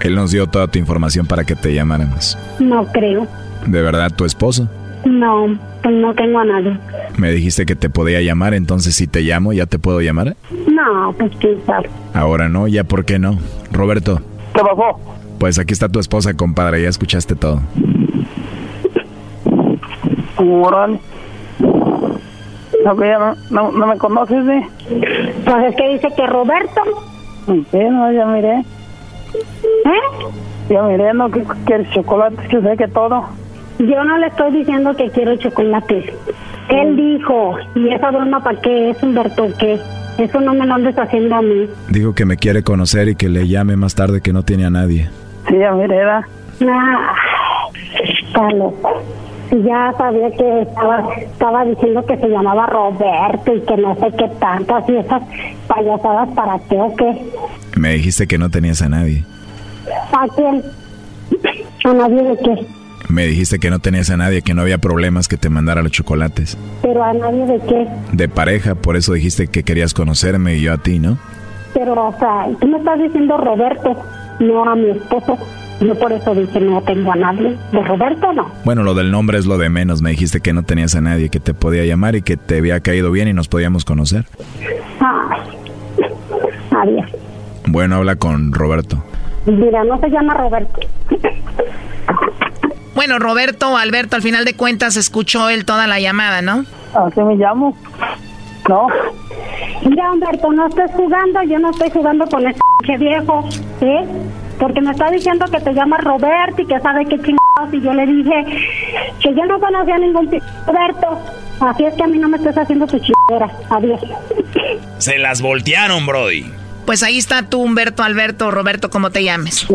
Él nos dio toda tu información para que te llamáramos. no creo. ¿De verdad tu esposo? No, pues no tengo a nadie. Me dijiste que te podía llamar, entonces si te llamo, ¿ya te puedo llamar? No, pues quién sabe. Ahora no, ¿ya por qué no? Roberto. ¿Qué pasó? Pues aquí está tu esposa, compadre, ya escuchaste todo. Órale. No, no, no, no me conoces, ¿eh? Pues es que dice que Roberto. Sí, no, ya miré. ¿Eh? Ya miré, no, que quieres chocolate, que sé que todo. Yo no le estoy diciendo que quiero chocolate. Él dijo, y esa broma para qué es Humberto, que eso no me lo andes haciendo a mí. Dijo que me quiere conocer y que le llame más tarde que no tiene a nadie. Sí, ya miré, era. Ah, está loco. Si ya sabía que estaba, estaba diciendo que se llamaba Roberto y que no sé qué tantas y esas payasadas para qué o qué. Me dijiste que no tenías a nadie. ¿A quién? ¿A nadie de qué? Me dijiste que no tenías a nadie, que no había problemas que te mandara los chocolates. ¿Pero a nadie de qué? De pareja, por eso dijiste que querías conocerme y yo a ti, ¿no? Pero, o sea, tú me estás diciendo Roberto, no a mi esposo. Yo por eso dije no tengo a nadie. ¿De Roberto no? Bueno, lo del nombre es lo de menos. Me dijiste que no tenías a nadie que te podía llamar y que te había caído bien y nos podíamos conocer. Ay, adiós. Bueno, habla con Roberto. Mira, no se llama Roberto. Bueno, Roberto Alberto, al final de cuentas escuchó él toda la llamada, ¿no? ¿A qué me llamo? No. Mira, Humberto, no estés jugando, yo no estoy jugando con ese pinche viejo, ¿eh? Porque me está diciendo que te llama Roberto y que sabe qué chingados, y yo le dije que yo no conocía a ningún Roberto. Así es que a mí no me estés haciendo tu chingadera. Adiós. Se las voltearon, Brody. Pues ahí está tú, Humberto, Alberto, Roberto, como te llames.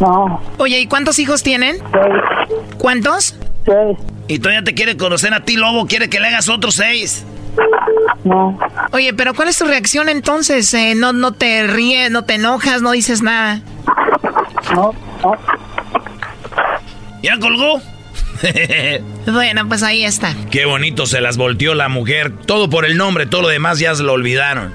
No. Oye, ¿y cuántos hijos tienen? ¿Cuántos? Seis. Y todavía te quiere conocer a ti, Lobo. Quiere que le hagas otros seis. No. Oye, pero ¿cuál es tu reacción entonces? Eh, no, no te ríes, no te enojas, no dices nada. No, no. ¿Ya colgó? [laughs] Bueno, pues ahí está. Qué bonito se las volteó la mujer. Todo por el nombre, todo lo demás ya se lo olvidaron.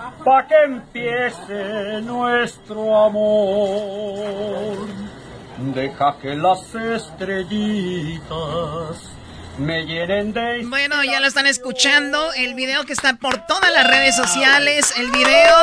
pa' que empiece nuestro amor. Deja que las estrellitas me llenen de... Bueno, ya lo están escuchando. El video que está por todas las redes sociales. El video.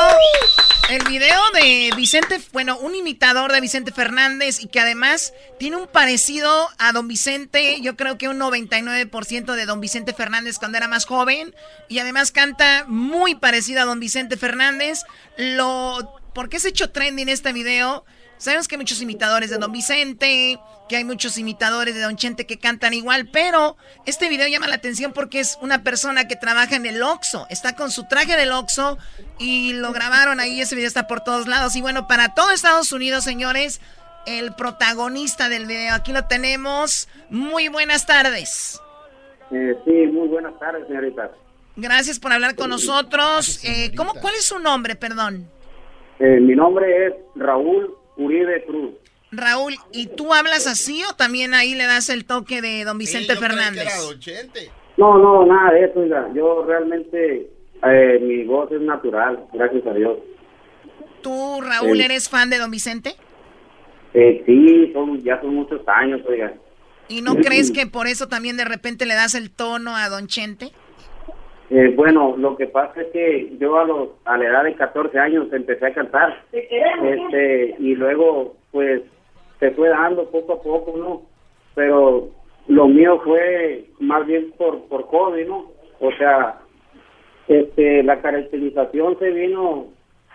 El video de Vicente, bueno, un imitador de Vicente Fernández y que además tiene un parecido a Don Vicente, yo creo que un 99% de Don Vicente Fernández cuando era más joven y además canta muy parecido a Don Vicente Fernández. Lo ¿Por qué se ha hecho trending este video? Sabemos que hay muchos imitadores de Don Vicente, que hay muchos imitadores de Don Chente que cantan igual, pero este video llama la atención porque es una persona que trabaja en el Oxxo, está con su traje del Oxxo y lo grabaron ahí, ese video está por todos lados. Y bueno, para todo Estados Unidos, señores, el protagonista del video. Aquí lo tenemos. Muy buenas tardes. Eh, sí, muy buenas tardes, señorita. Gracias por hablar con nosotros. Eh, ¿cómo, ¿Cuál es su nombre, perdón? Eh, mi nombre es Raúl Uribe Cruz. Raúl, ¿y tú hablas así o también ahí le das el toque de don Vicente Fernández? No, no, nada de eso, oiga. Yo realmente, eh, mi voz es natural, gracias a Dios. ¿Tú, Raúl, eres fan de don Vicente? Eh, sí, son, ya son muchos años, oiga. ¿Y no crees que por eso también de repente le das el tono a don Chente? Eh, bueno, lo que pasa es que yo a, los, a la edad de 14 años empecé a cantar. Este, y luego, pues, se fue dando poco a poco, ¿no? Pero lo mío fue más bien por, por COVID, ¿no? O sea, este, la caracterización se vino,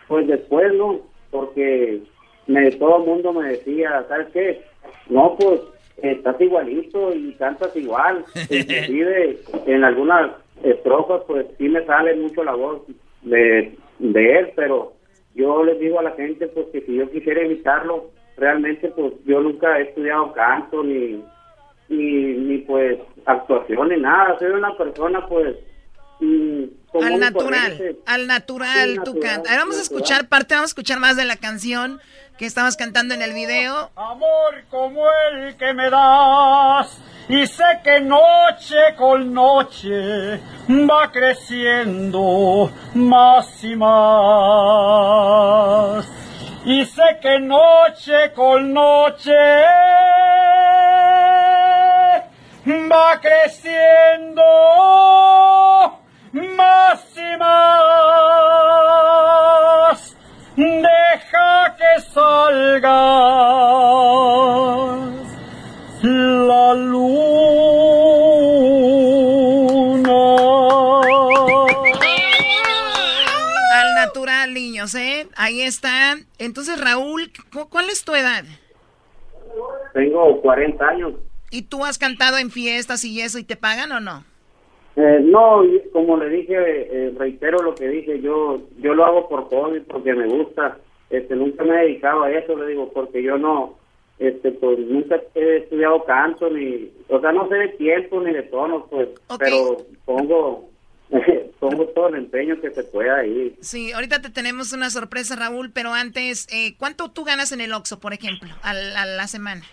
pues, después, ¿no? Porque me, todo el mundo me decía, ¿sabes qué? No, pues, estás igualito y cantas igual. [laughs] Inclusive, en algunas estrofas, pues sí me sale mucho la voz de, de él, pero yo les digo a la gente, pues que si yo quisiera imitarlo, realmente, pues yo nunca he estudiado canto, ni, ni, ni pues actuación, ni nada. Soy una persona, pues. Mm, al natural, al natural, tu canta. vamos a escuchar parte, vamos a escuchar más de la canción que estabas cantando en el video. Amor como el que me das y sé que noche con noche va creciendo más y más. Y sé que noche con noche va creciendo más y más. Deja que salga la luna. Al natural, niños, ¿eh? Ahí está. Entonces, Raúl, ¿cuál es tu edad? Tengo 40 años. ¿Y tú has cantado en fiestas y eso y te pagan o no? Eh, no, como le dije, eh, reitero lo que dije, yo yo lo hago por hobby, porque me gusta. Este, nunca me he dedicado a eso, le digo, porque yo no, este pues nunca he estudiado canto ni o sea no sé de tiempo ni de tono pues pero pongo [laughs] pongo todo el empeño que se pueda ahí. Sí ahorita te tenemos una sorpresa Raúl pero antes eh, cuánto tú ganas en el Oxxo por ejemplo a la, semana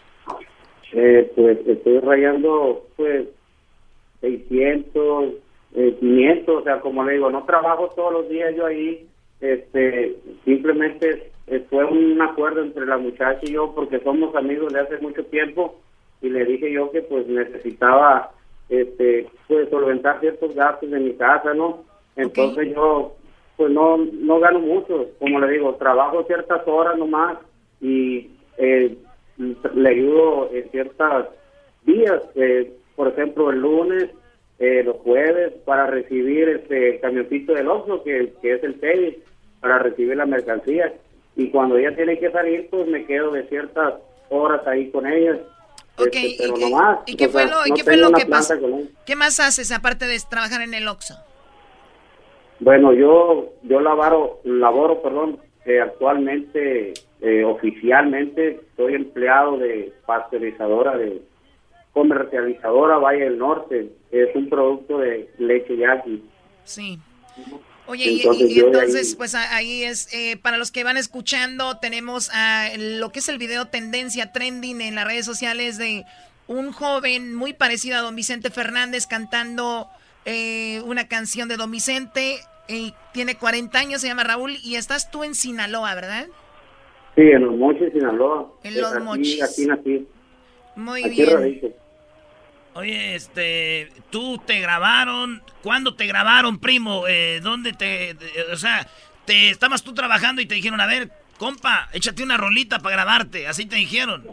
eh, pues estoy rayando pues 600 eh, 500 o sea como le digo no trabajo todos los días yo ahí este simplemente fue un acuerdo entre la muchacha y yo porque somos amigos de hace mucho tiempo y le dije yo que pues necesitaba este pues solventar ciertos gastos de mi casa no entonces yo pues no no gano mucho. Como le digo trabajo ciertas horas nomás y eh, le ayudo en ciertos días eh, por ejemplo el lunes eh, los jueves para recibir este camioncito del Oxxo que, que es el tenis para recibir la mercancía y cuando ella tiene que salir, pues me quedo de ciertas horas ahí con ella. Ok, este, ¿y, qué, fue lo, que pasó? ¿Qué más haces aparte de trabajar en el Oxxo? Bueno, yo yo laboro, laboro perdón, eh, actualmente, eh, oficialmente, soy empleado de pasteurizadora, de comercializadora Valle del Norte. Es un producto de leche yaqui. Sí. Oye, y, entonces, pues ahí es, eh, para los que van escuchando, tenemos lo que es el video tendencia trending en las redes sociales de un joven muy parecido a don Vicente Fernández cantando eh, una canción de don Vicente. y tiene 40 años, se llama Raúl, y estás tú en Sinaloa, ¿verdad? Sí, en Los Mochis, Sinaloa. En Los Mochis. Aquí nací. Muy bien. Oye, este, tú te grabaron, ¿cuándo te grabaron, primo? Eh, ¿Dónde te, o sea, te estabas tú trabajando y te dijeron, a ver, compa, échate una rolita para grabarte, así te dijeron?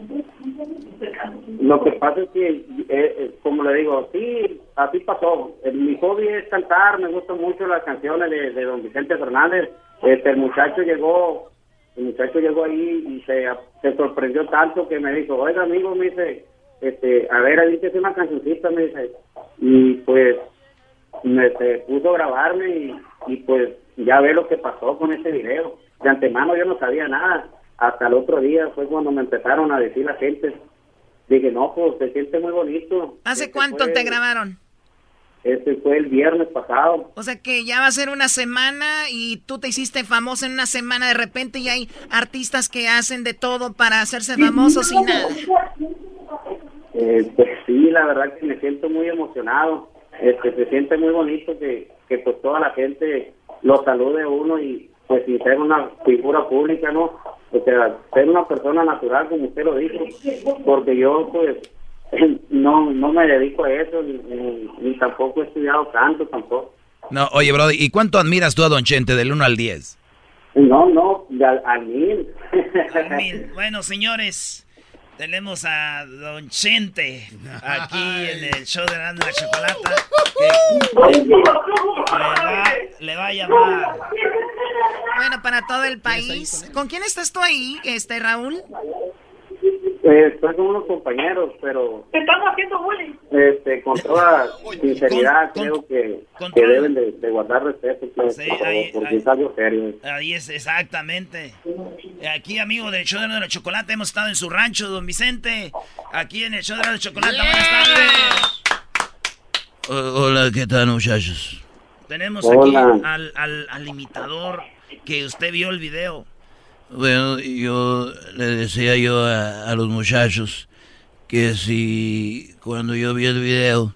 Lo que pasa es que, eh, eh, como le digo, sí, así pasó. Mi hobby es cantar, me gustan mucho las canciones de, don Vicente Fernández. Este, el muchacho llegó, el muchacho llegó ahí y se, se sorprendió tanto que me dijo, oiga, amigo, me dice este, a ver, ahí que una cancioncita, me dice, y pues me se puso a grabarme y, y, pues ya ve lo que pasó con ese video. De antemano yo no sabía nada, hasta el otro día fue cuando me empezaron a decir la gente. Dije, no, pues se siente muy bonito. ¿Hace Este cuánto fue- te grabaron? Este fue el viernes pasado. O sea que ya va a ser una semana y tú te hiciste famoso en una semana de repente y hay artistas que hacen de todo para hacerse famosos y nada. Eh, pues sí, la verdad que me siento muy emocionado. Este, se siente muy bonito que, que pues toda la gente lo salude a uno y pues sin ser una figura pública, ¿no? O sea, ser una persona natural como usted lo dijo, porque yo pues [clears throat] no no me dedico a eso ni, ni, ni tampoco he estudiado canto tampoco. No, oye, Brody, ¿y cuánto admiras tú a Don Chente del 1 al 10? No, no, al, al mil. Mil. Bueno, señores, tenemos a Don Chente aquí en el show de Grande la Chocolata. que le, va, le va a llamar. Bueno, para todo el país. ¿Con quién estás tú ahí, este Raúl? Eh, estoy con unos compañeros, pero Estamos haciendo bullying. este, con toda [laughs] sinceridad creo que, que deben de, de guardar respeto, pues, por ahí- porque ahí- es algo serio. Ahí es, exactamente. Aquí, amigo del show de la Chocolata, hemos estado en su rancho, don Vicente. Aquí en el show de la Chocolata, buenas tardes. hola, ¿qué tal, muchachos? Tenemos Hola. aquí al, al, al imitador que usted vio el video. Bueno, yo le decía yo a, a los muchachos que si cuando yo vi el video,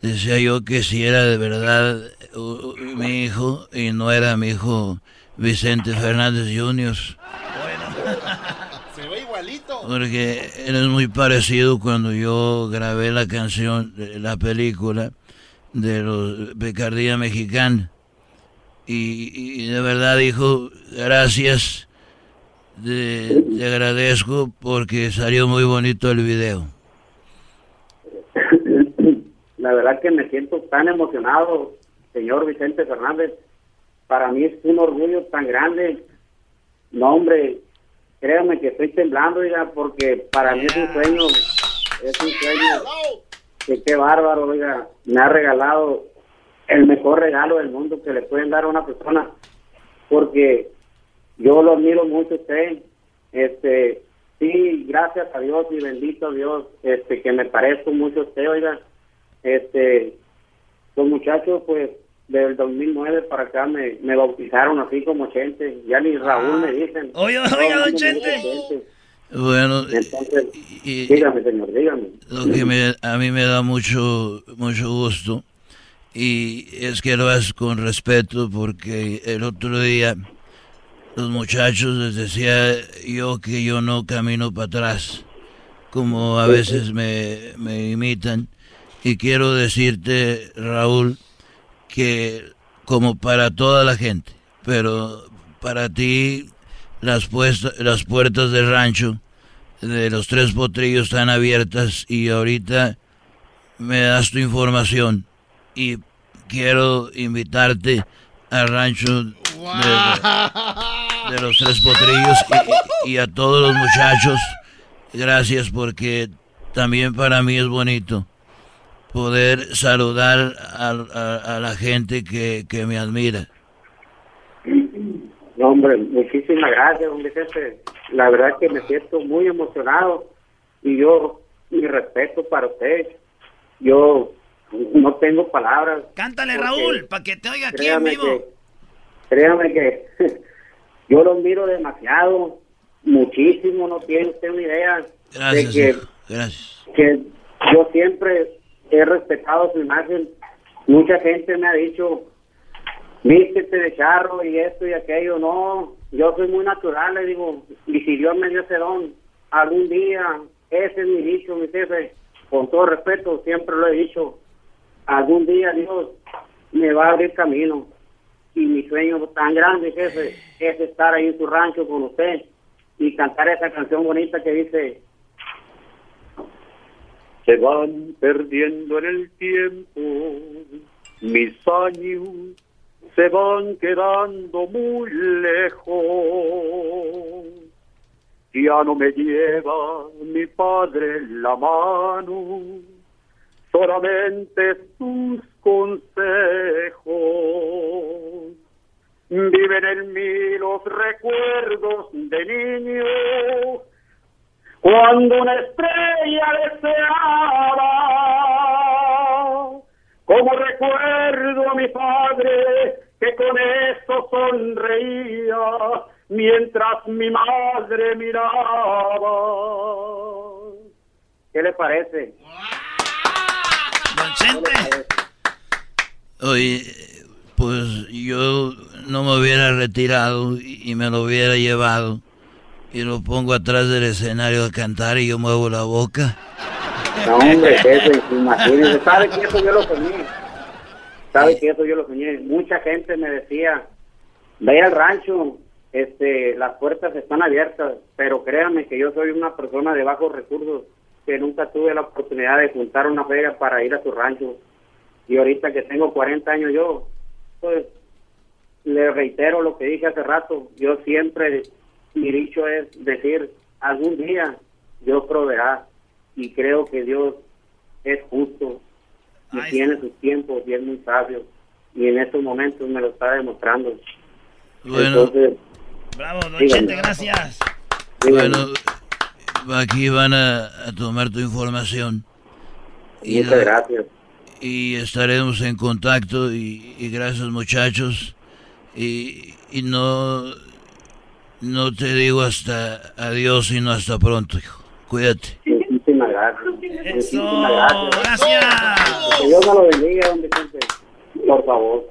decía yo que si era de verdad uh, mi hijo y no era mi hijo Vicente Fernández Jr. Se ve igualito. Porque eres muy parecido cuando yo grabé la canción, la película de los Picardía Mexicana. Y, y de verdad, hijo, gracias. De- te agradezco porque salió muy bonito el video. La verdad que me siento tan emocionado, señor Vicente Fernández. Para mí es un orgullo tan grande. No, hombre, créame que estoy temblando, oiga, porque para mí es un sueño, es un sueño. Que qué bárbaro, oiga, me ha regalado el mejor regalo del mundo que le pueden dar a una persona, porque yo lo admiro mucho a usted. Este, sí, gracias a Dios y bendito a Dios, este, que me parezco mucho a usted, oiga. Este, los muchachos, pues, del 2009 para acá me, me bautizaron así como Chente. Ya ni Raúl me dicen. Oiga, Todo oiga, el don Chente. Bueno, Entonces, y- dígame, señor, dígame. lo que me- a mí me da mucho, mucho gusto y es que lo haces con respeto porque el otro día los muchachos les decía yo que yo no camino para atrás, como a veces me, me imitan. Y quiero decirte, Raúl, que como para toda la gente, pero para ti las, puesta- las puertas del rancho de los tres potrillos están abiertas y ahorita me das tu información y quiero invitarte al rancho de, de los tres potrillos y, y a todos los muchachos. Gracias porque también para mí es bonito poder saludar a, a- a la gente que, que me admira. No, hombre, muchísimas gracias, don Vicente. La verdad es que me siento muy emocionado y yo, mi respeto para usted. Yo no tengo palabras. Cántale, Raúl, para que te oiga aquí en créame vivo. que- créame que [laughs] yo lo miro demasiado, muchísimo, no tiene usted una idea Gracias, de que, hijo, gracias. que yo siempre he respetado su imagen. Mucha gente me ha dicho, vístete de charro y esto y aquello. No, yo soy muy natural, le digo, y si Dios me dio ese don, algún día, ese es mi dicho, mi jefe, con todo respeto, siempre lo he dicho, algún día Dios me va a abrir camino. Y mi sueño tan grande, jefe, es estar ahí en su rancho con usted y cantar esa canción bonita que dice, Se van perdiendo en el tiempo, mis años se van quedando muy lejos. Ya no me lleva mi padre la mano, solamente sus consejos. Viven en mí los recuerdos de niño, cuando una estrella deseaba, como recuerdo a mi padre que con esto sonreía mientras mi madre miraba. ¿Qué le parece? Don Chente. Oye, pues yo no me hubiera retirado y me lo hubiera llevado y lo pongo atrás del escenario a cantar y yo muevo la boca. No, hombre, eso, imagínese. ¿Sabe que eso yo lo soñé? ¿Sabe que eso yo lo soñé? Mucha gente me decía, ve al rancho, este, las puertas están abiertas, pero créanme que yo soy una persona de bajos recursos, que nunca tuve la oportunidad de juntar una feria para ir a su rancho. Y ahorita que tengo 40 años yo, pues le reitero lo que dije hace rato, yo siempre, mi dicho es decir, algún día Dios proveerá y creo que Dios es justo y tiene sus tiempos y es muy sabio y en estos momentos me lo está demostrando. Bueno. Entonces, Bravo, don. Chente, gracias. Bueno, aquí van a, a tomar tu información. Muchas la- gracias. Y estaremos en contacto y, y gracias muchachos. Y, y no, no te digo hasta adiós, sino hasta pronto, hijo. Cuídate. Muchísimas gracias. Muchísimas gracias. Gracias. Que Dios me lo bendiga, don Vicente. Por favor,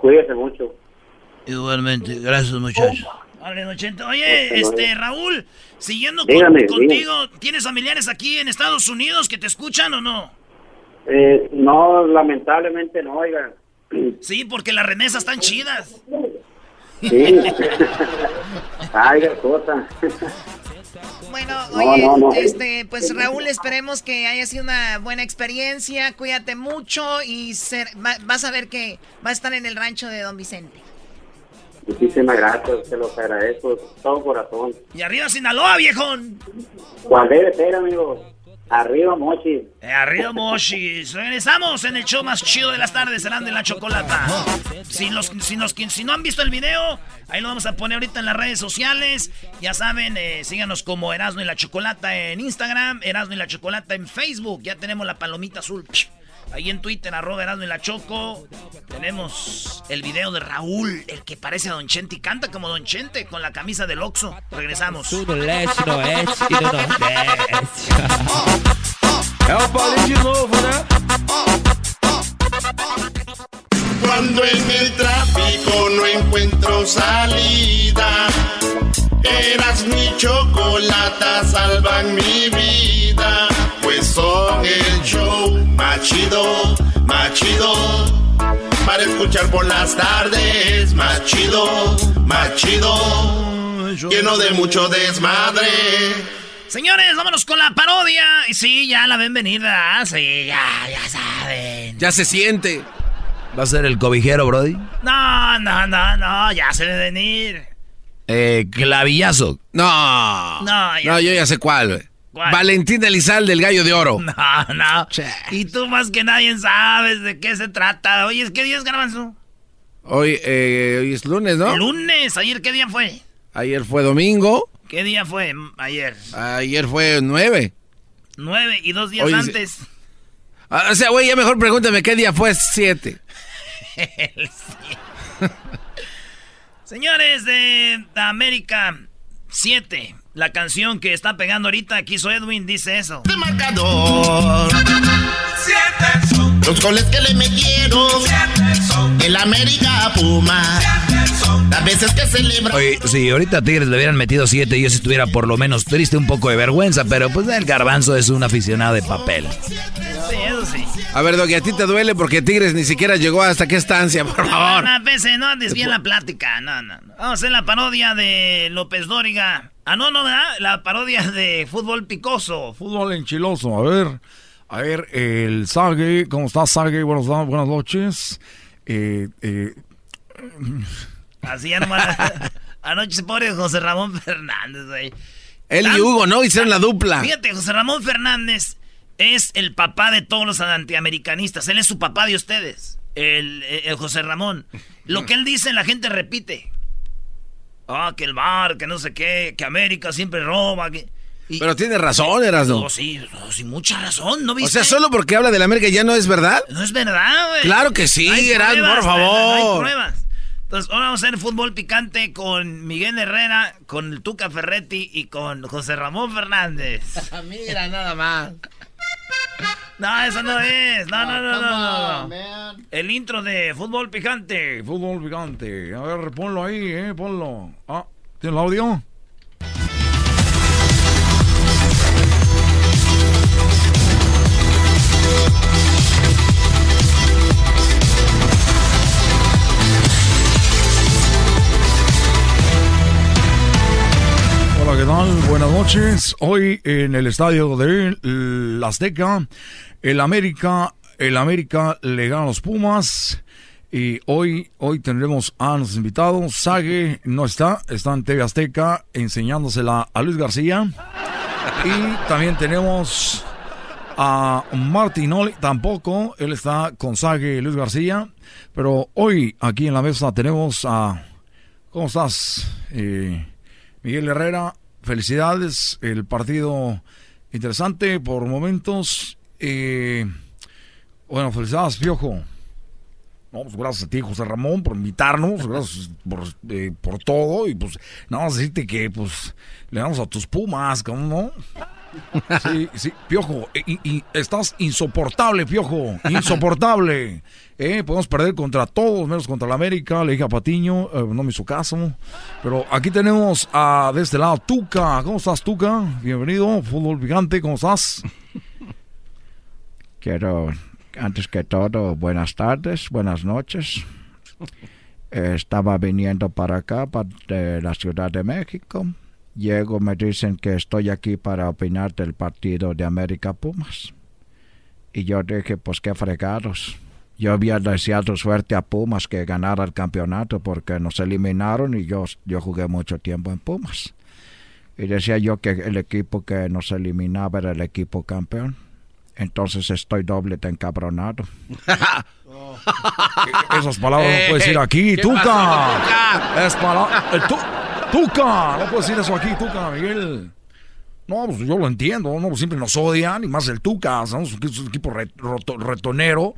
cuídese mucho. Igualmente, gracias muchachos. Chente. Oye, este, Raúl, siguiendo con- Dígame, contigo, ¿tienes familiares aquí en Estados Unidos que te escuchan o no? Eh, no, lamentablemente no, oiga. Sí, porque las remesas están chidas. Sí. [laughs] Ay, qué cosa. Bueno, No, oye, no, no. este, pues Raúl, esperemos que haya sido una buena experiencia. Cuídate mucho y ser- va- vas a ver que va a estar en el rancho de Don Vicente. Muchísimas gracias, se los agradezco de todo corazón. Y arriba Sinaloa, viejón. ¿Cuál debe ser, amigo? Arriba, Mochi. Eh, arriba Moshis. Regresamos en el show más chido de las tardes, serán de la chocolata. Si, si, no han visto el video, ahí lo vamos a poner ahorita en las redes sociales. Ya saben, eh, síganos como Erasmo y la Chocolata en Instagram, Erasmo y la Chocolata en Facebook. Ya tenemos la palomita azul. Ahí en Twitter, arroba Erasmo y la Choco. Tenemos el video de Raúl, el que parece a Don Chente y canta como Don Chente con la camisa del Oxxo. Regresamos. É o Paulinho de novo, né? Cuando en el tráfico no encuentro salida, eras mi chocolata, salvan mi vida. Más chido, más chido. Para escuchar por las tardes, más chido, más chido. Lleno de mucho desmadre. Señores, vámonos con la parodia. Y sí, ya la ven venida. Sí, ya, ya saben. Ya se siente. ¿Va a ser el cobijero, Brody? No, no, no, no, ya se debe venir. Eh, clavillazo. No. No, ya- No, yo ya sé cuál. güey. ¿Cuál? Valentín Elizalde, del gallo de oro. [laughs] No, no. Y tú más que nadie sabes de qué se trata. Oye, ¿qué día es, Garbanzo? Hoy, eh, hoy es lunes, ¿no? Lunes. ¿Ayer qué día fue? Ayer fue domingo. ¿Qué día fue ayer? Ayer fue nueve. Nueve y dos días antes. Ah, O sea, güey, ya mejor pregúntame qué día fue siete. [laughs] El sí. [laughs] Señores de América 7, la canción que está pegando ahorita, quiso Edwin, dice eso. De marcador. Los goles que le metieron. El América Puma. Las veces que celebra. Oye, si ahorita Tigres le hubieran metido siete, yo si estuviera por lo menos triste, un poco de vergüenza, pero pues el garbanzo es un aficionado de papel. Sí, eso sí. A ver, Doggy, a ti te duele porque Tigres ni siquiera llegó hasta qué estancia, por favor. No, pese, no desvíen la plática. No, no, no. Vamos a hacer la parodia de López Dóriga. Ah, no, no, ¿verdad? La parodia de fútbol picoso. Fútbol enchiloso, a ver. A ver, el Sargue, ¿cómo estás, Sargue? Buenas, buenas noches. Eh, eh, Así nomás. [laughs] Anoche se pone José Ramón Fernández, güey. Él y Hugo, ¿no? Hicieron la dupla. Fíjate, José Ramón Fernández es el papá de todos los antiamericanistas. Él es su papá de ustedes. el, el José Ramón. Lo que él dice, la gente repite. Ah, que el bar, que no sé qué, que América siempre roba. Que... Pero tiene razón, Erasno. No, sí, no, sí, mucha razón, ¿no viste? O sea, solo porque habla de la América ya no es verdad. No es verdad, güey. Claro que sí, No Erasno, por favor. No hay pruebas. Entonces, ahora vamos a hacer fútbol picante con Miguel Herrera, con el Tuca Ferretti y con José Ramón Fernández. [laughs] Mira, nada más. No, eso no es. No, no, no, come no. no. El intro de fútbol picante. Fútbol picante. A ver, ponlo ahí, eh, ponlo. Ah, ¿tiene el audio? ¿Qué tal? Buenas noches. Hoy en el estadio de la Azteca, el América, el América le gana los Pumas. Y hoy, hoy tendremos a nuestros invitados. Sague no está, está en TV Azteca enseñándosela a Luis García. Y también tenemos a Martinoli, tampoco, él está con Sague Luis García. Pero hoy aquí en la mesa tenemos a... ¿Cómo estás? Eh, Miguel Herrera, felicidades. El partido interesante por momentos. Eh, bueno, felicidades, Piojo. No, pues gracias a ti, José Ramón, por invitarnos, gracias por, eh, por todo. Y pues, nada más decirte que pues le damos a tus pumas, ¿cómo no? Sí, sí, Piojo, y, y estás insoportable, Piojo, insoportable. [laughs] Eh, podemos perder contra todos, menos contra la América. Le dije a Patiño, eh, no me hizo caso. Pero aquí tenemos a de este lado Tuca. ¿Cómo estás, Tuca? Bienvenido, fútbol gigante, ¿cómo estás? [laughs] Quiero, antes que todo, buenas tardes, buenas noches. Eh, [laughs] estaba viniendo para acá, para la Ciudad de México. Llego, me dicen que estoy aquí para opinar del partido de América Pumas. Y yo dije, pues qué fregados. Yo había deseado suerte a Pumas que ganara el campeonato porque nos eliminaron y yo, yo jugué mucho tiempo en Pumas. Y decía yo que el equipo que nos eliminaba era el equipo campeón. Entonces estoy doble de encabronado. [laughs] Esas palabras no puedes decir aquí, ¿qué Tuca. Es para... tu- Tuca, no puedes decir eso aquí, Tuca, Miguel. No, pues yo lo entiendo, no, pues siempre nos odian, y más el Tuca, somos un equipo- retonero.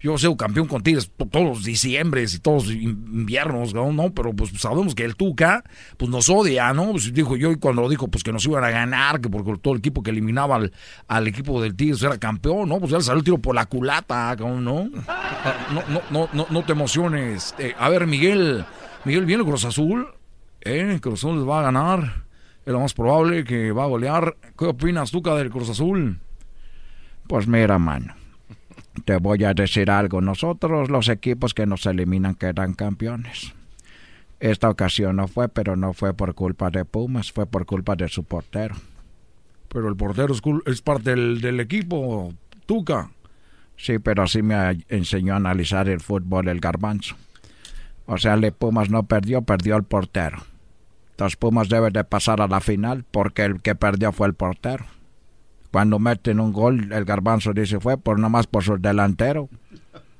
Yo soy campeón con Tigres to- todos los diciembres y todos los in- inviernos, ¿no? ¿no? Pero pues sabemos que el Tuca, pues nos odia, ¿no? Pues dijo yo, y cuando lo dijo, pues que nos iban a ganar, que porque todo el equipo que eliminaba al, al equipo del Tigres era campeón, ¿no? Pues ya le salió el tiro por la culata, ¿no? No, no, no, no, no te emociones. Eh, a ver, Miguel, Miguel, viene el Cruz Azul, ¿eh? Cruz Azul va a ganar. Es lo más probable que va a golear. ¿Qué opinas, Tuca, del Cruz Azul? Pues mira, mano, te voy a decir algo. Nosotros, los equipos que nos eliminan, quedan campeones. Esta ocasión no fue, pero no fue por culpa de Pumas, fue por culpa de su portero. Pero el portero es, es parte del, del equipo, Tuca. Sí, pero así me enseñó a analizar el fútbol el garbanzo. O sea, el Pumas no perdió, perdió el portero. Los Pumas deben de pasar a la final porque el que perdió fue el portero. Cuando meten un gol, el garbanzo dice fue por nomás por su delantero.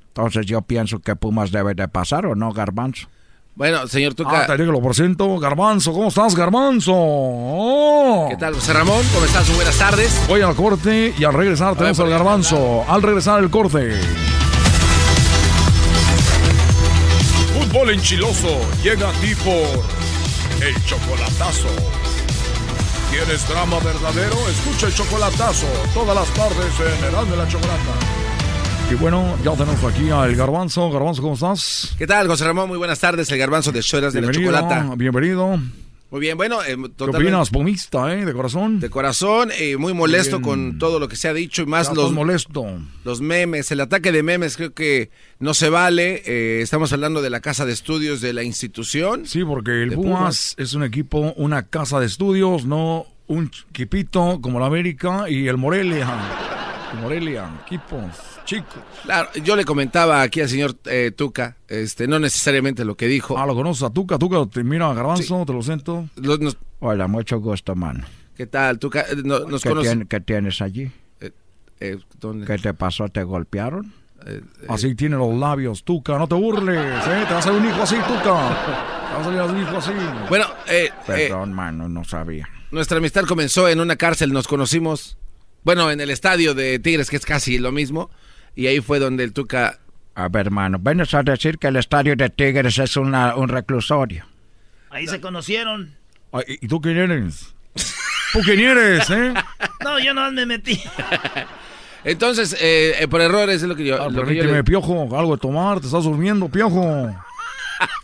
Entonces yo pienso que Pumas debe de pasar o no, garbanzo. Bueno, señor Tuca. Ah, te digo, lo presento. Garbanzo, ¿cómo estás, Garbanzo? Oh. ¿Qué tal, José Ramón? ¿Cómo estás? Muy buenas tardes. Voy al corte y al regresar tenemos ver, al por Garbanzo. Al regresar el corte. Fútbol enchiloso llega a ti por El Chocolatazo. ¿Quieres drama verdadero? Escucha El Chocolatazo todas las tardes en Heraldo de la Chocolata. Y bueno, ya tenemos aquí al Garbanzo. Garbanzo, ¿cómo estás? ¿Qué tal, José Ramón? Muy buenas tardes. El garbanzo de Choras de la Chocolata. bienvenido. Muy bien, bueno. eh, ¿Qué totalmente- opinas, pomista, eh? De corazón. De corazón, eh, muy molesto con todo lo que se ha dicho y más Ya los, molesto. los memes, el ataque de memes creo que no se vale. eh, estamos hablando de la casa de estudios de la institución. Sí, porque el Pumas, es un equipo, una casa de estudios, no un equipito como la América y el Morelia. El Morelia, equipos chicos. Claro, yo le comentaba aquí al señor eh, Tuca, este, no necesariamente lo que dijo. Ah, lo conoces a Tuca, Tuca, te mira Garbanzo, te lo siento. Los- nos- Hola, mucho gusto, mano. ¿Qué tal, Tuca? Eh, no- nos ¿Qué, conoce- tien- qué tienes allí? eh, ¿dónde? ¿Qué te pasó? ¿Te golpearon? Eh, así tiene los labios, Tuca, no te burles, ¿eh? Te vas a salir un hijo así, Tuca. Te va a salir un hijo así. Bueno, eh, Perdón, mano, no sabía. Nuestra amistad comenzó en una cárcel, nos conocimos, bueno, en el estadio de Tigres, que es casi lo mismo, y ahí fue donde el Tuca... A ver, hermano, ¿vienes a decir que el estadio de Tigres es una, un reclusorio? Ahí se conocieron. Ay, ¿Y tú quién eres? ¿Tú quién eres, eh? [laughs] No, yo no me metí. [laughs] Entonces, eh, eh, por errores es lo que yo... Ah, lo que yo permíteme, le- piojo, algo de tomar, te estás durmiendo, piojo.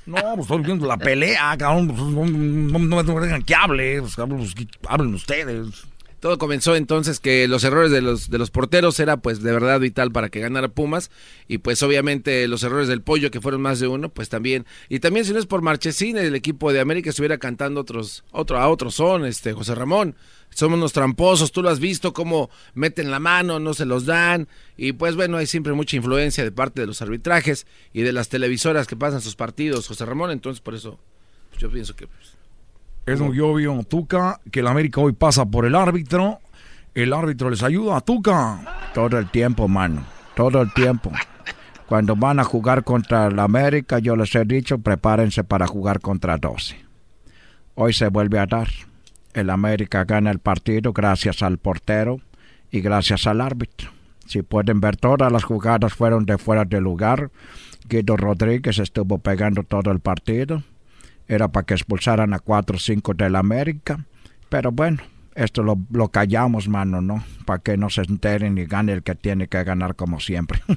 No, pues estoy viendo la pelea, cabrón. pues, No, no, no, no me dejan que hable, pues, pues, que hablen ustedes. Todo comenzó entonces que los errores de los, de los porteros era pues de verdad vital para que ganara Pumas. Y pues obviamente los errores del pollo que fueron más de uno pues también. Y también si no es por Marchesín el equipo de América estuviera cantando otros otro a otros son este José Ramón. Somos unos tramposos tú lo has visto cómo meten la mano no se los dan. Y pues bueno hay siempre mucha influencia de parte de los arbitrajes y de las televisoras que pasan sus partidos José Ramón. Entonces por eso yo pienso que pues, Es muy obvio, Tuca, que el América hoy pasa por el árbitro. El árbitro les ayuda a Tuca. Todo el tiempo, mano. Todo el tiempo. Cuando van a jugar contra el América, yo les he dicho, prepárense para jugar contra 12. Hoy se vuelve a dar. El América gana el partido gracias al portero y gracias al árbitro. Si pueden ver, todas las jugadas fueron de fuera de lugar. Guido Rodríguez estuvo pegando todo el partido. Era para que expulsaran a 4 o 5 del América. Pero bueno, esto lo, lo callamos, mano, ¿no? Para que no se enteren y gane el que tiene que ganar como siempre. [laughs]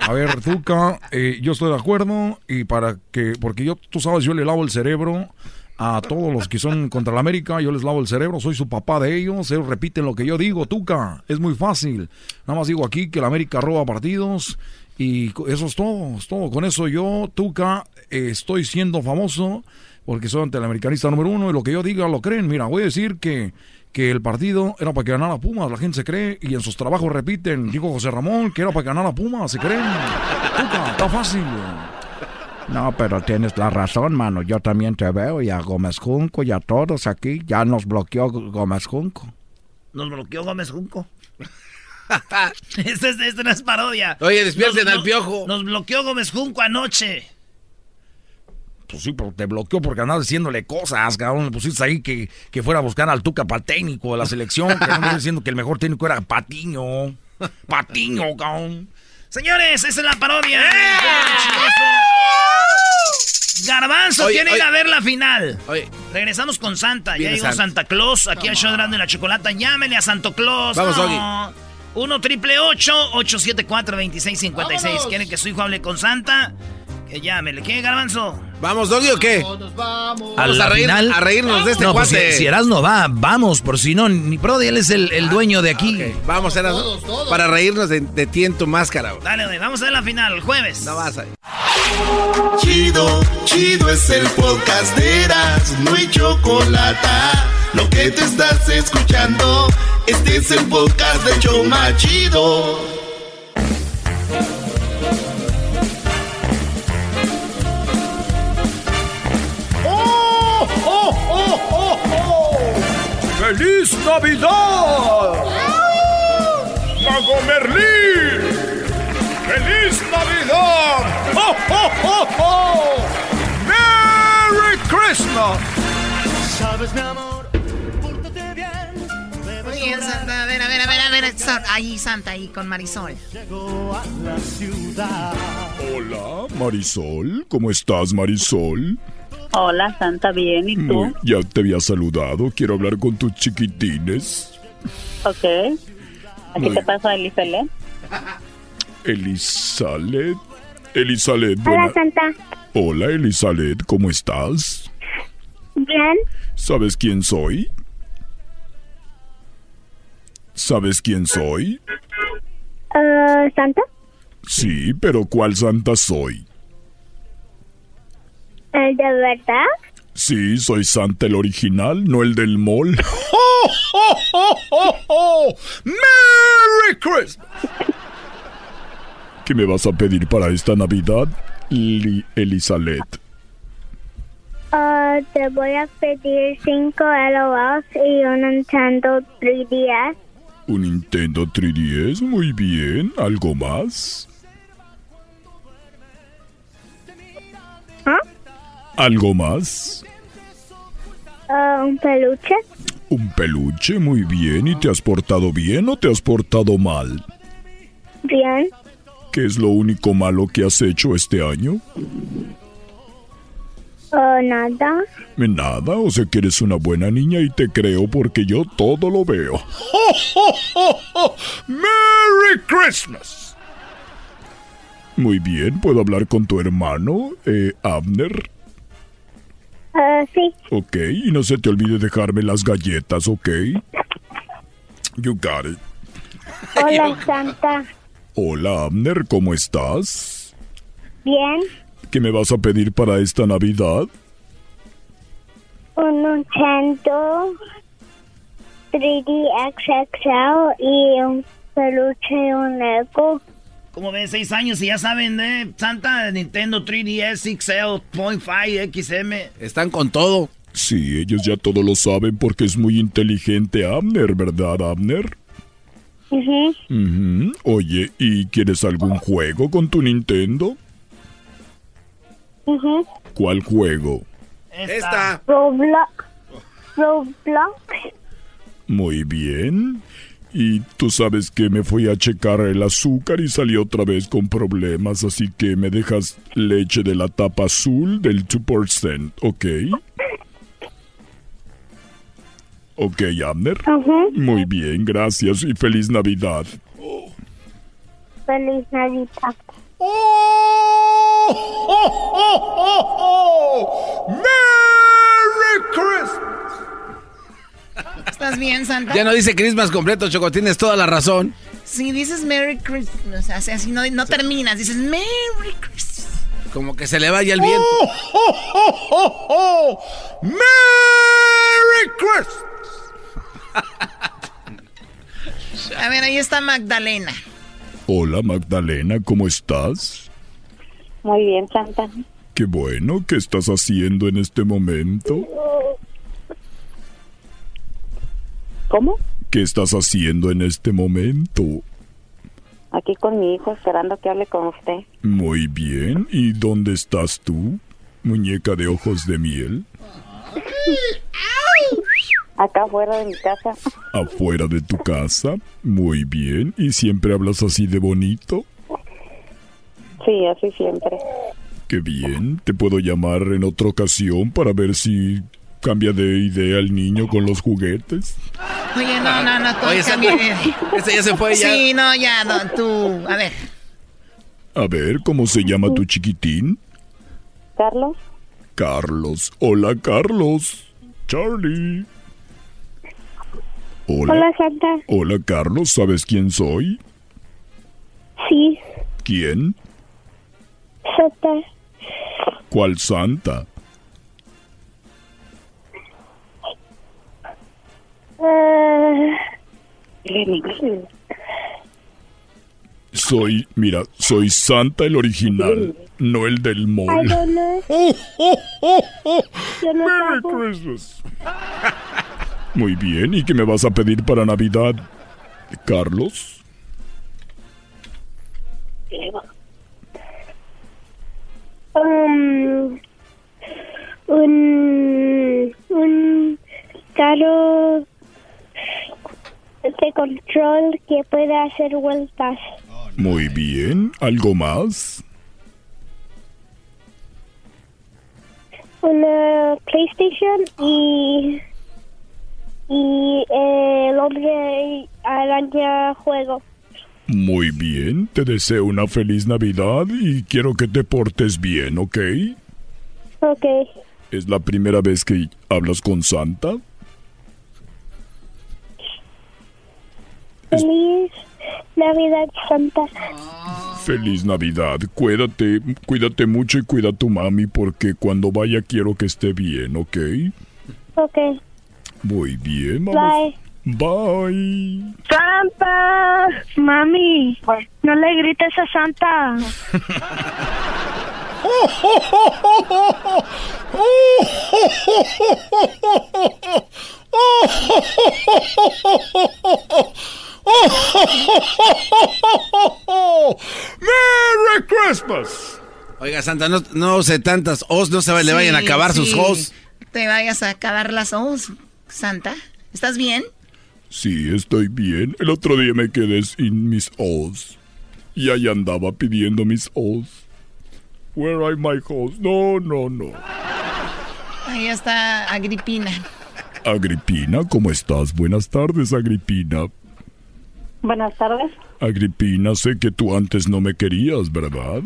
A ver, Tuca, eh, yo estoy de acuerdo y para que, porque yo, tú sabes, yo le lavo el cerebro a todos los que son contra la América, yo les lavo el cerebro, soy su papá de ellos, ellos repiten lo que yo digo, Tuca, es muy fácil. Nada más digo aquí que la América roba partidos y eso es todo, es todo. Con eso yo, Tuca, eh, estoy siendo famoso porque soy ante el americanista número uno y lo que yo diga lo creen. Mira, voy a decir que, que el partido era para que ganara Pumas, la gente se cree y en sus trabajos repiten, dijo José Ramón, que era para que ganara Pumas, se creen. Tuca, está fácil. No, pero tienes la razón, mano. Yo también te veo y a Gómez Junco y a todos aquí. Ya nos bloqueó Gómez Junco. Nos bloqueó Gómez Junco. [laughs] Este, este no es parodia. Oye, despierten Nos- al piojo. Nos bloqueó Gómez Junco anoche. Pues sí, pero te bloqueó porque andabas diciéndole cosas, cabrón. Le pusiste ahí que, que fuera a buscar al Tuca para el técnico de la selección, que no diciendo que el mejor técnico era Patiño. Patiño, cabrón. Señores, esa es la parodia. Garbanzo Oye, tiene que ir a ver la final. Oye. Regresamos con Santa. Ya llegó Santa. Santa Claus aquí al show de la Chocolata. Llámele a Santo Claus. Vamos, no. 1 triple 874 2656 ¿Quieren que su hijo hable con Santa? Que llámele. ¿Qué, Garbanzo? ¿Vamos, Doggy, o qué? vamos. A Vamos a, reír- final- a reírnos de este no, pues cuate. si, si Erasmo va, vamos, por si no, ni Brody, él es el, el dueño de aquí. Vamos, Erasmo, para reírnos de, de ti en tu máscara. güey. Dale, vamos a ver la final, el jueves. No vas a ir. Chido, chido es el podcast de Eras, no hay chocolate. Lo que te estás escuchando, este es el podcast de Choma Chido. ¡Oh, oh, oh, oh, oh! ¡Feliz Navidad! ¡Mago Merlín! ¡Feliz Navidad! ¡Oh, oh, oh, oh! ¡Merry Christmas! Sabes, mi amor, bien, Santa. A ver, a ver, a ver, a ver. Ahí, Santa, ahí con Marisol. Llegó a la ciudad. Hola, Marisol. ¿Cómo estás, Marisol? Hola, Santa, bien, ¿y tú? Muy- ya te había saludado. Quiero hablar con tus chiquitines. Ok. ¿Aquí Muy- te pasó Elifelet? [laughs] Elisalet. Elisalet, Hola, Santa. Hola, Elisalet. ¿Cómo estás? Bien. ¿Sabes quién soy? ¿Sabes quién soy? Eh, ¿Santa? Sí, pero ¿cuál santa soy? ¿El de verdad? Sí, soy Santa el original, no el del mall. ¡Oh, oh, oh, oh, oh! ¡Merry Christmas! ¿Qué me vas a pedir para esta Navidad, Li- Elisalet? Eh, te voy a pedir cinco LOLs y un Nintendo 3DS. Un Nintendo 3DS, muy bien. ¿Algo más? ¿Ah? ¿Algo más? Ah, un peluche. Un peluche, muy bien. ¿Y te has portado bien o te has portado mal? Bien. ¿Qué es lo único malo que has hecho este año? Ah, nada. Nada, o sea que eres una buena niña y te creo porque yo todo lo veo. ¡Merry Christmas! Muy bien, ¿puedo hablar con tu hermano, eh, Abner? Ah, sí. Ok, y no se te olvide dejarme las galletas, ¿ok? You got it. Hola, Santa. Hola, Abner, ¿cómo estás? Bien. ¿Qué me vas a pedir para esta Navidad? Un Nintendo 3D XXL y un peluche y un Lego. Como ven, seis años y ya saben, ¿eh? Santa Nintendo 3DS XL.5 XM. Están con todo. Sí, ellos ya todo lo saben porque es muy inteligente Abner, ¿verdad, Abner? Ujú. Ujú. Oye, ¿y quieres algún juego con tu Nintendo? ¿Cuál juego? Esta. Roblox. Roblox. Muy bien. Y tú sabes que me fui a checar el azúcar y salí otra vez con problemas, así que me dejas leche de la tapa azul del 2%, ¿ok? Ok, Abner. Muy bien, gracias y feliz Navidad. Feliz Navidad. ¡Merry Christmas! ¿Estás bien, Santa? Ya no dice Christmas completo, Choco, tienes toda la razón. Si dices Merry Christmas, o sea, así no, no terminas, dices Merry Christmas. Como que se le vaya el viento. ¡Merry Christmas! [laughs] A ver, ahí está Magdalena. Hola Magdalena, ¿cómo estás? Muy bien, Santa. Qué bueno, ¿qué estás haciendo en este momento? ¿Cómo? ¿Qué estás haciendo en este momento? Aquí con mi hijo esperando que hable con usted. Muy bien, ¿y dónde estás tú? Muñeca de ojos de miel, Acá afuera de mi casa. afuera de tu casa. Muy bien, ¿y siempre hablas así de bonito? Sí, así siempre. Qué bien, te puedo llamar en otra ocasión para ver si cambia de idea el niño con los juguetes. Oye, no, no, no, tú Oye, cambia de- ese ya se fue, ya. Sí, no, ya, no, tú, a ver. A ver, ¿cómo se llama tu chiquitín? Carlos, Carlos. Hola, Carlos. Charlie. Hola. Hola, Santa. Hola, Carlos. ¿Sabes quién soy? Sí, ¿Quién? Santa. ¿Cuál santa? Ah, Soy, mira, soy Santa el original, no el del mall. don't know. [laughs] Yo no Merry. Christmas. Muy bien, ¿y qué me vas a pedir para Navidad, Carlos? Um, un, un carro de control que pueda hacer vueltas. Muy bien, ¿algo más? Una PlayStation y y eh, el hombre araña juego. Muy bien, te deseo una feliz Navidad y quiero que te portes bien, ¿ok? Ok. ¿Es la primera vez que hablas con Santa? Feliz Navidad Santa. Feliz Navidad, cuídate, cuídate mucho y cuida a tu mami porque cuando vaya quiero que esté bien, ¿ok? Ok. Muy bien, vamos. Bye. Bye. Santa. Mami, no le grites a Santa. ¡Merry Christmas! Oiga, Santa, no, no use tantas os, no se le vayan a acabar sus os. Te vayas a acabar las os, Santa. ¿Estás bien? Sí, estoy bien. El otro día me quedé sin mis os. Y ahí andaba pidiendo mis os. Where are my os? No, no, no. Ahí está Agripina. Agripina, ¿cómo estás? Buenas tardes, Agripina. Buenas tardes. Agripina, sé que tú antes no me querías, ¿verdad?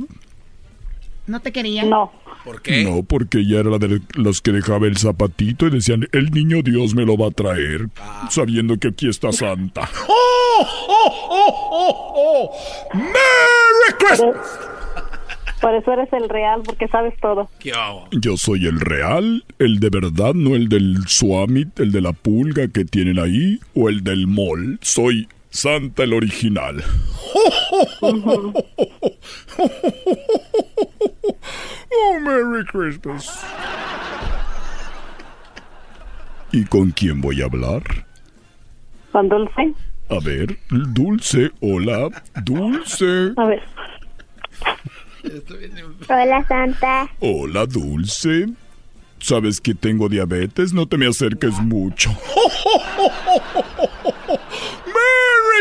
¿No te quería? No. ¿Por qué? No, porque ella era la de los que dejaba el zapatito y decían, el niño Dios me lo va a traer, sabiendo que aquí está Santa. [laughs] ¡Oh, oh, oh, oh, oh! ¡Merry Christmas! Por eso eres el real, porque sabes todo. Yo soy el real, el de verdad, no el del Swamit, el de la pulga que tienen ahí, o el del mall. Soy Santa el original. ¡Oh, Merry Christmas! ¿Y con quién voy a hablar? ¿Con Dulce? A ver, Dulce, hola, Dulce. A ver. Hola, Santa. Hola, Dulce. ¿Sabes que tengo diabetes? No te me acerques mucho. [laughs]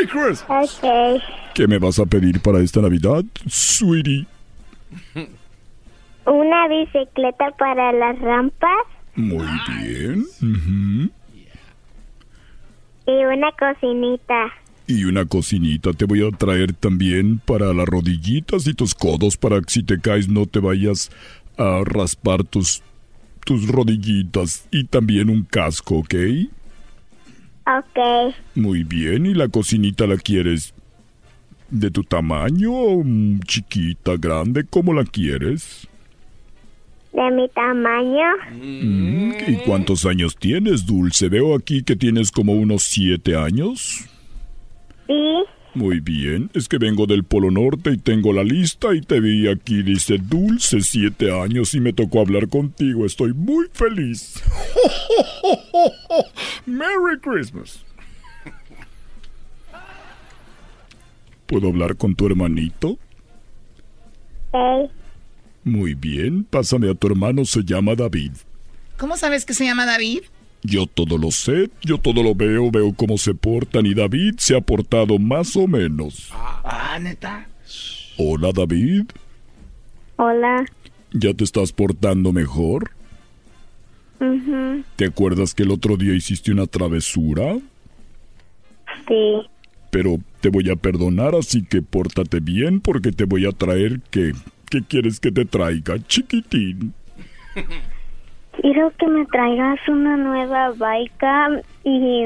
¡Merry Christmas! Ok. ¿Qué me vas a pedir para esta Navidad, sweetie? Una bicicleta para las rampas Muy bien. y una cocinita. Y una cocinita te voy a traer también para las rodillitas y tus codos para que si te caes no te vayas a raspar tus, tus rodillitas. Y también un casco, ¿ok? Ok. Muy bien. ¿Y la cocinita la quieres de tu tamaño o mm, chiquita, grande? ¿Cómo la quieres? De mi tamaño. Mm, ¿Y cuántos años tienes, Dulce? Veo aquí que tienes como unos siete años. Sí. Muy bien, es que vengo del Polo Norte y tengo la lista y te vi aquí, dice Dulce, siete años y me tocó hablar contigo. Estoy muy feliz. [laughs] ¡Merry Christmas! ¿Puedo hablar con tu hermanito? Ok. Muy bien, pásame a tu hermano, se llama David. ¿Cómo sabes que se llama David? Yo todo lo sé, yo todo lo veo, veo cómo se portan y David se ha portado más o menos. Ah, neta. Hola David, Hola. ¿ya te estás portando mejor? Ujú. ¿Te acuerdas que el otro día hiciste una travesura? Sí. Pero te voy a perdonar, así que pórtate bien porque te voy a traer que... ¿Qué quieres que te traiga, chiquitín? [laughs] Quiero que me traigas una nueva baica y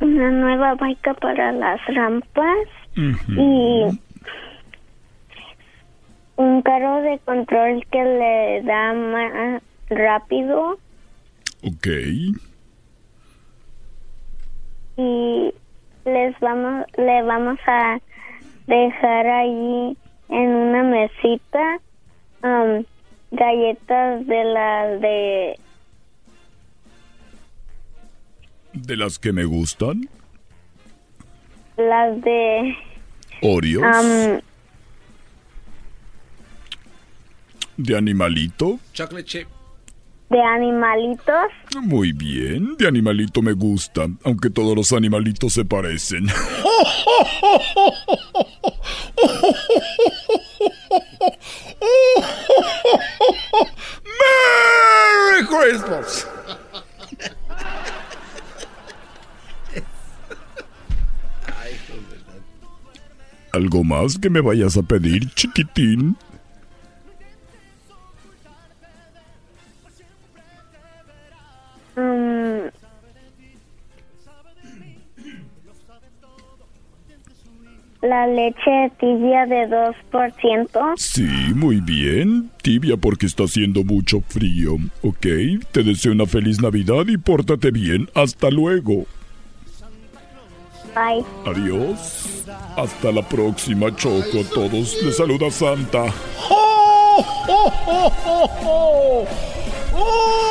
una nueva baica para las rampas y un carro de control que le da más rápido Ok. y les vamos le vamos a dejar allí en una mesita um, galletas de las de ¿De las que me gustan? las de ¿Oreos? um, ¿De animalito? Chocolate chip. de animalitos Muy bien, de animalito me gusta, aunque todos los animalitos se parecen. [laughs] ¿Algo más que me vayas a pedir, chiquitín? um, la leche tibia de 2%. Sí, muy bien. Tibia porque está haciendo mucho frío. Ok, te deseo una feliz Navidad y pórtate bien. Hasta luego. Bye. Adiós. Hasta la próxima, Choco. A todos les saluda Santa. ¡Oh, oh, oh, oh, oh! ¡Oh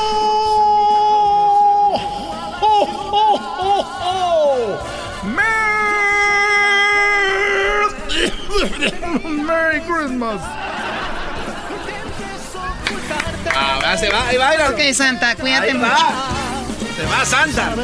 Merry Christmas. Ah, va, se va, ahí va, ahí va. Ok, Santa, cuídate ahí mucho. Se va Santa.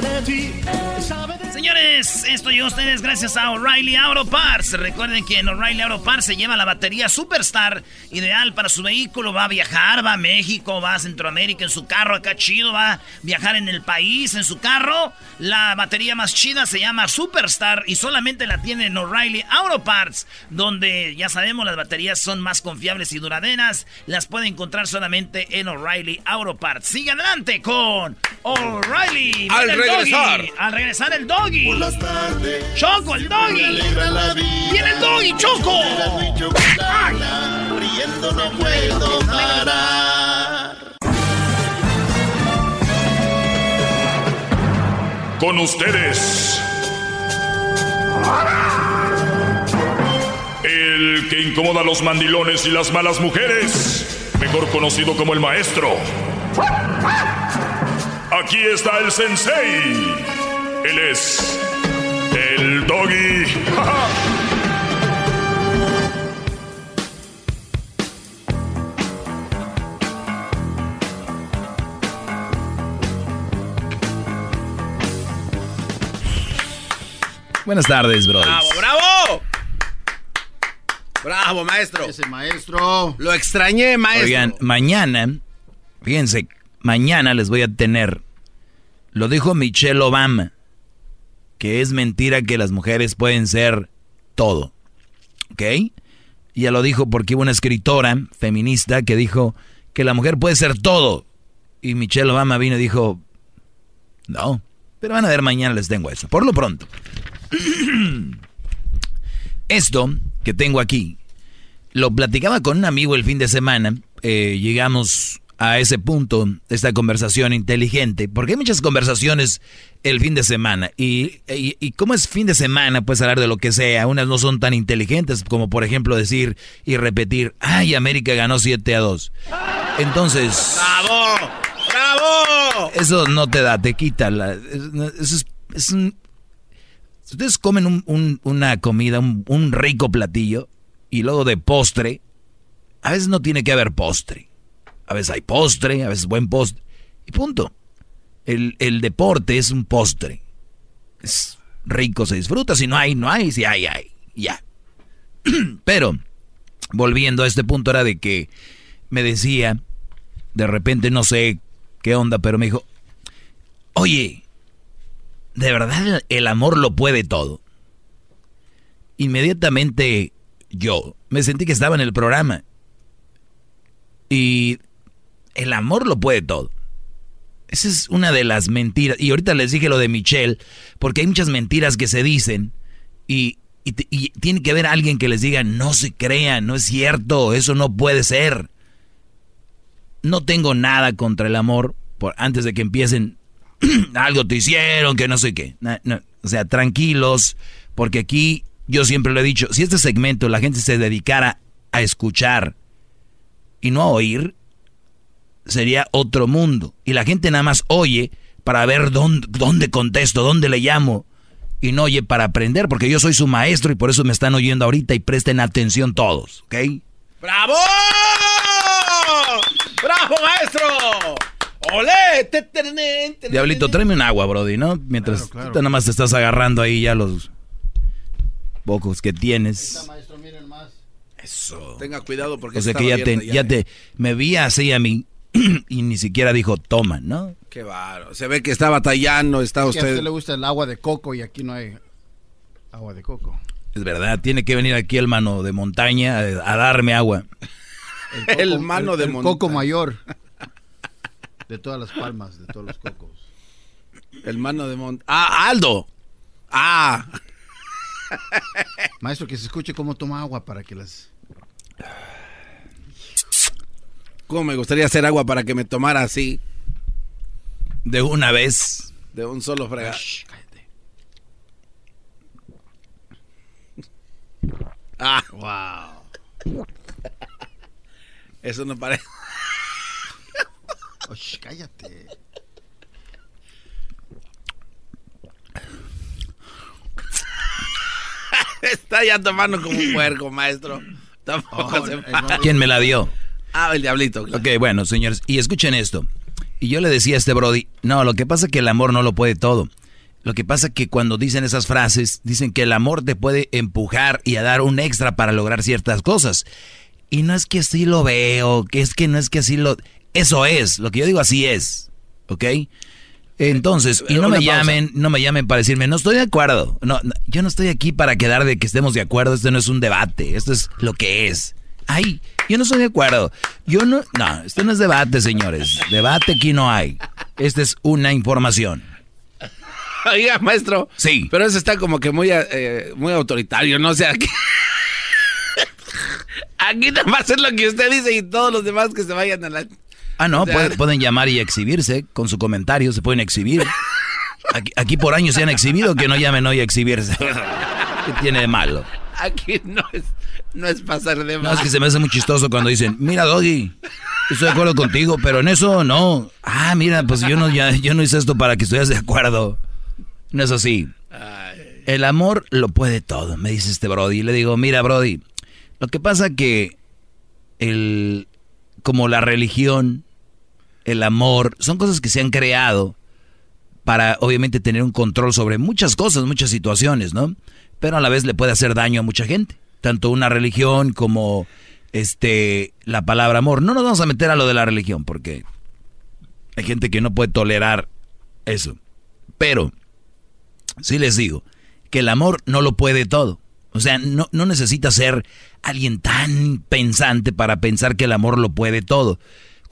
Señores, esto llegó a ustedes gracias a O'Reilly Auto Parts. Recuerden que en O'Reilly Auto Parts se lleva la batería Superstar, ideal para su vehículo. Va a viajar, va a México, va a Centroamérica en su carro, acá chido, va a viajar en el país en su carro. La batería más chida se llama Superstar y solamente la tiene en O'Reilly Auto Parts, donde ya sabemos las baterías son más confiables y duraderas. Las puede encontrar solamente en O'Reilly Auto Parts. Sigue adelante con O'Reilly. Al regresar. doggy. Al regresar el doggy. Por las tardes. Choco, el doggy. La vida. ¡Viene el doggy, Choco! Riendo no puedo parar. Con ustedes. El que incomoda a los mandilones y las malas mujeres. Mejor conocido como el maestro. Aquí está el sensei. Él es. El doggy. [laughs] Buenas tardes, bro. ¡Bravo, bravo! ¡Bravo, maestro! Ese maestro. Lo extrañé, maestro. Oigan, mañana, fíjense, mañana les voy a tener, lo dijo Michelle Obama, que es mentira que las mujeres pueden ser todo. ¿Ok? Ya lo dijo porque hubo una escritora feminista que dijo que la mujer puede ser todo. Y Michelle Obama vino y dijo, no, pero van a ver, mañana les tengo eso. Por lo pronto. [clears throat] Esto que tengo aquí, lo platicaba con un amigo el fin de semana. eh, llegamos a ese punto, esta conversación inteligente, porque hay muchas conversaciones el fin de semana. Y, y, y como es fin de semana, puedes hablar de lo que sea. Unas no son tan inteligentes como, por ejemplo, decir y repetir, ay, América ganó 7 a 2. Entonces... ¡Bravo! ¡Bravo! Eso no te da, te quita. La, es, eso es, es un- si ustedes comen un- un- una comida, un rico platillo, y luego de postre, a veces no tiene que haber postre. A veces hay postre, a veces buen postre. Y punto. El, el deporte es un postre. Es rico, se disfruta. Si no hay, no hay. Si hay, hay. Ya. [clears throat] Pero, volviendo a este punto, era de que me decía, de repente no sé qué onda, pero me dijo, oye, ¿de verdad el amor lo puede todo? Inmediatamente yo me sentí que estaba en el programa. Y el amor lo puede todo. Esa es una de las mentiras. Y ahorita les dije lo de Michelle, porque hay muchas mentiras que se dicen y, tiene que haber alguien que les diga, no se crean, no es cierto, eso no puede ser. No tengo nada contra el amor por, antes de que empiecen, [clears throat] algo te hicieron, que no sé qué. No, O sea, tranquilos, porque aquí yo siempre lo he dicho, si este segmento la gente se dedicara a escuchar y no a oír, sería otro mundo. Y la gente nada más oye para ver dónde, dónde contesto, dónde le llamo. Y no oye para aprender, porque yo soy su maestro y por eso me están oyendo ahorita y presten atención todos, ¿ok? ¡Bravo! ¡Bravo, maestro! ¡Olé! Diablito, tráeme un agua, Brody, ¿no? Mientras tú nada más te estás agarrando ahí ya los pocos que tienes. Eso. Tenga cuidado porque O sea que ya te, ya te, me vi así a mí [clears throat] y ni siquiera dijo toma, ¿no? Qué bárbaro. Se ve que está batallando, está Que a usted. usted le gusta el agua de coco y aquí no hay agua de coco. Es verdad, tiene que venir aquí el mano de montaña a, a darme agua. coco- [laughs] El mano de el montaña. coco mayor. De todas las palmas, de todos los cocos. El mano de Mont. ¡Ah, Aldo! ¡Ah! Maestro, que se escuche cómo toma agua para que las... ¿Cómo me gustaría hacer agua para que me tomara así? De una vez. De un solo fregado. [laughs] Ah. Wow. [laughs] Eso no parece. Osh, cállate. [laughs] Está ya tomando como un puerco, maestro. Tampoco se ¿Quién me la dio? Ah, el diablito. Ok, bueno, señores, y escuchen esto. Y yo le decía a este Brody, no, lo que pasa es que el amor no lo puede todo. Lo que pasa es que cuando dicen esas frases, dicen que el amor te puede empujar y a dar un extra para lograr ciertas cosas. Y no es que así lo veo, que es que no es que así lo... Eso es, lo que yo digo así es, ¿ok? Entonces, y no me llamen, no me llamen para decirme, no estoy de acuerdo. No, no, yo no estoy aquí para quedar de que estemos de acuerdo, esto no es un debate, esto es lo que es. Ay, yo no estoy de acuerdo. Yo no, no, esto no es debate, señores. Debate aquí no hay. Esta es una información. Oiga, maestro. Sí. Pero eso está como que muy, eh, muy autoritario, ¿no? O sea, aquí, [laughs] aquí nada más es lo que usted dice y todos los demás que se vayan a la... Ah, no, O sea, pueden, pueden llamar y exhibirse con su comentario, se pueden exhibir. Aquí, aquí por años se han exhibido, que no llamen hoy a exhibirse. [laughs] ¿Qué tiene de malo? [laughs] Aquí no es, no es pasar de No, más. es que se me hace muy chistoso cuando dicen, mira, Doggy, estoy de acuerdo contigo, pero en eso no. Ah, mira, pues yo no, ya, yo no hice esto para que estuvieras de acuerdo. No es así. El amor lo puede todo, me dice este Brody. Y le digo, mira, Brody, lo que pasa que el, como la religión, el amor, son cosas que se han creado para obviamente tener un control sobre muchas cosas, muchas situaciones, ¿no? Pero a la vez le puede hacer daño a mucha gente, tanto una religión como este la palabra amor. No nos vamos a meter a lo de la religión porque hay gente que no puede tolerar eso. Pero sí les digo que el amor no lo puede todo. O sea, no, no necesita ser alguien tan pensante para pensar que el amor lo puede todo.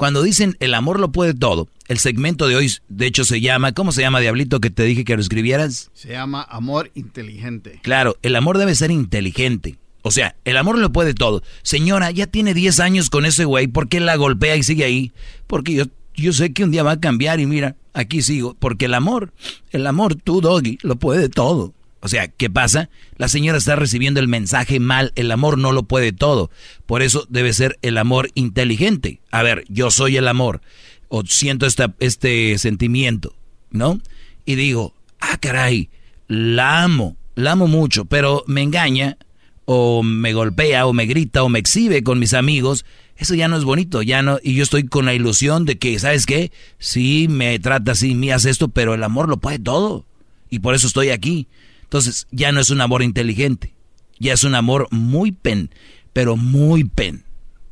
Cuando dicen el amor lo puede todo, el segmento de hoy, de hecho, se llama, ¿cómo se llama, Diablito, que te dije que lo escribieras? Se llama amor inteligente. Claro, el amor debe ser inteligente. O sea, el amor lo puede todo. Señora, ya tiene 10 años con ese güey, ¿por qué la golpea y sigue ahí? Porque yo, yo sé que un día va a cambiar y mira, aquí sigo. Porque el amor, el amor, tú, Doggy, lo puede todo. O sea, ¿qué pasa? La señora está recibiendo el mensaje mal, el amor no lo puede todo. Por eso debe ser el amor inteligente. A ver, yo soy el amor, o siento esta, este sentimiento, ¿no? Y digo, ah, caray, la amo, la amo mucho, pero me engaña, o me golpea, o me grita, o me exhibe con mis amigos. Eso ya no es bonito, ya no, y yo estoy con la ilusión de que, ¿sabes qué? Sí, me trata así, me hace esto, pero el amor lo puede todo. Y por eso estoy aquí. Entonces, ya no es un amor inteligente. Ya es un amor muy pen, pero muy pen.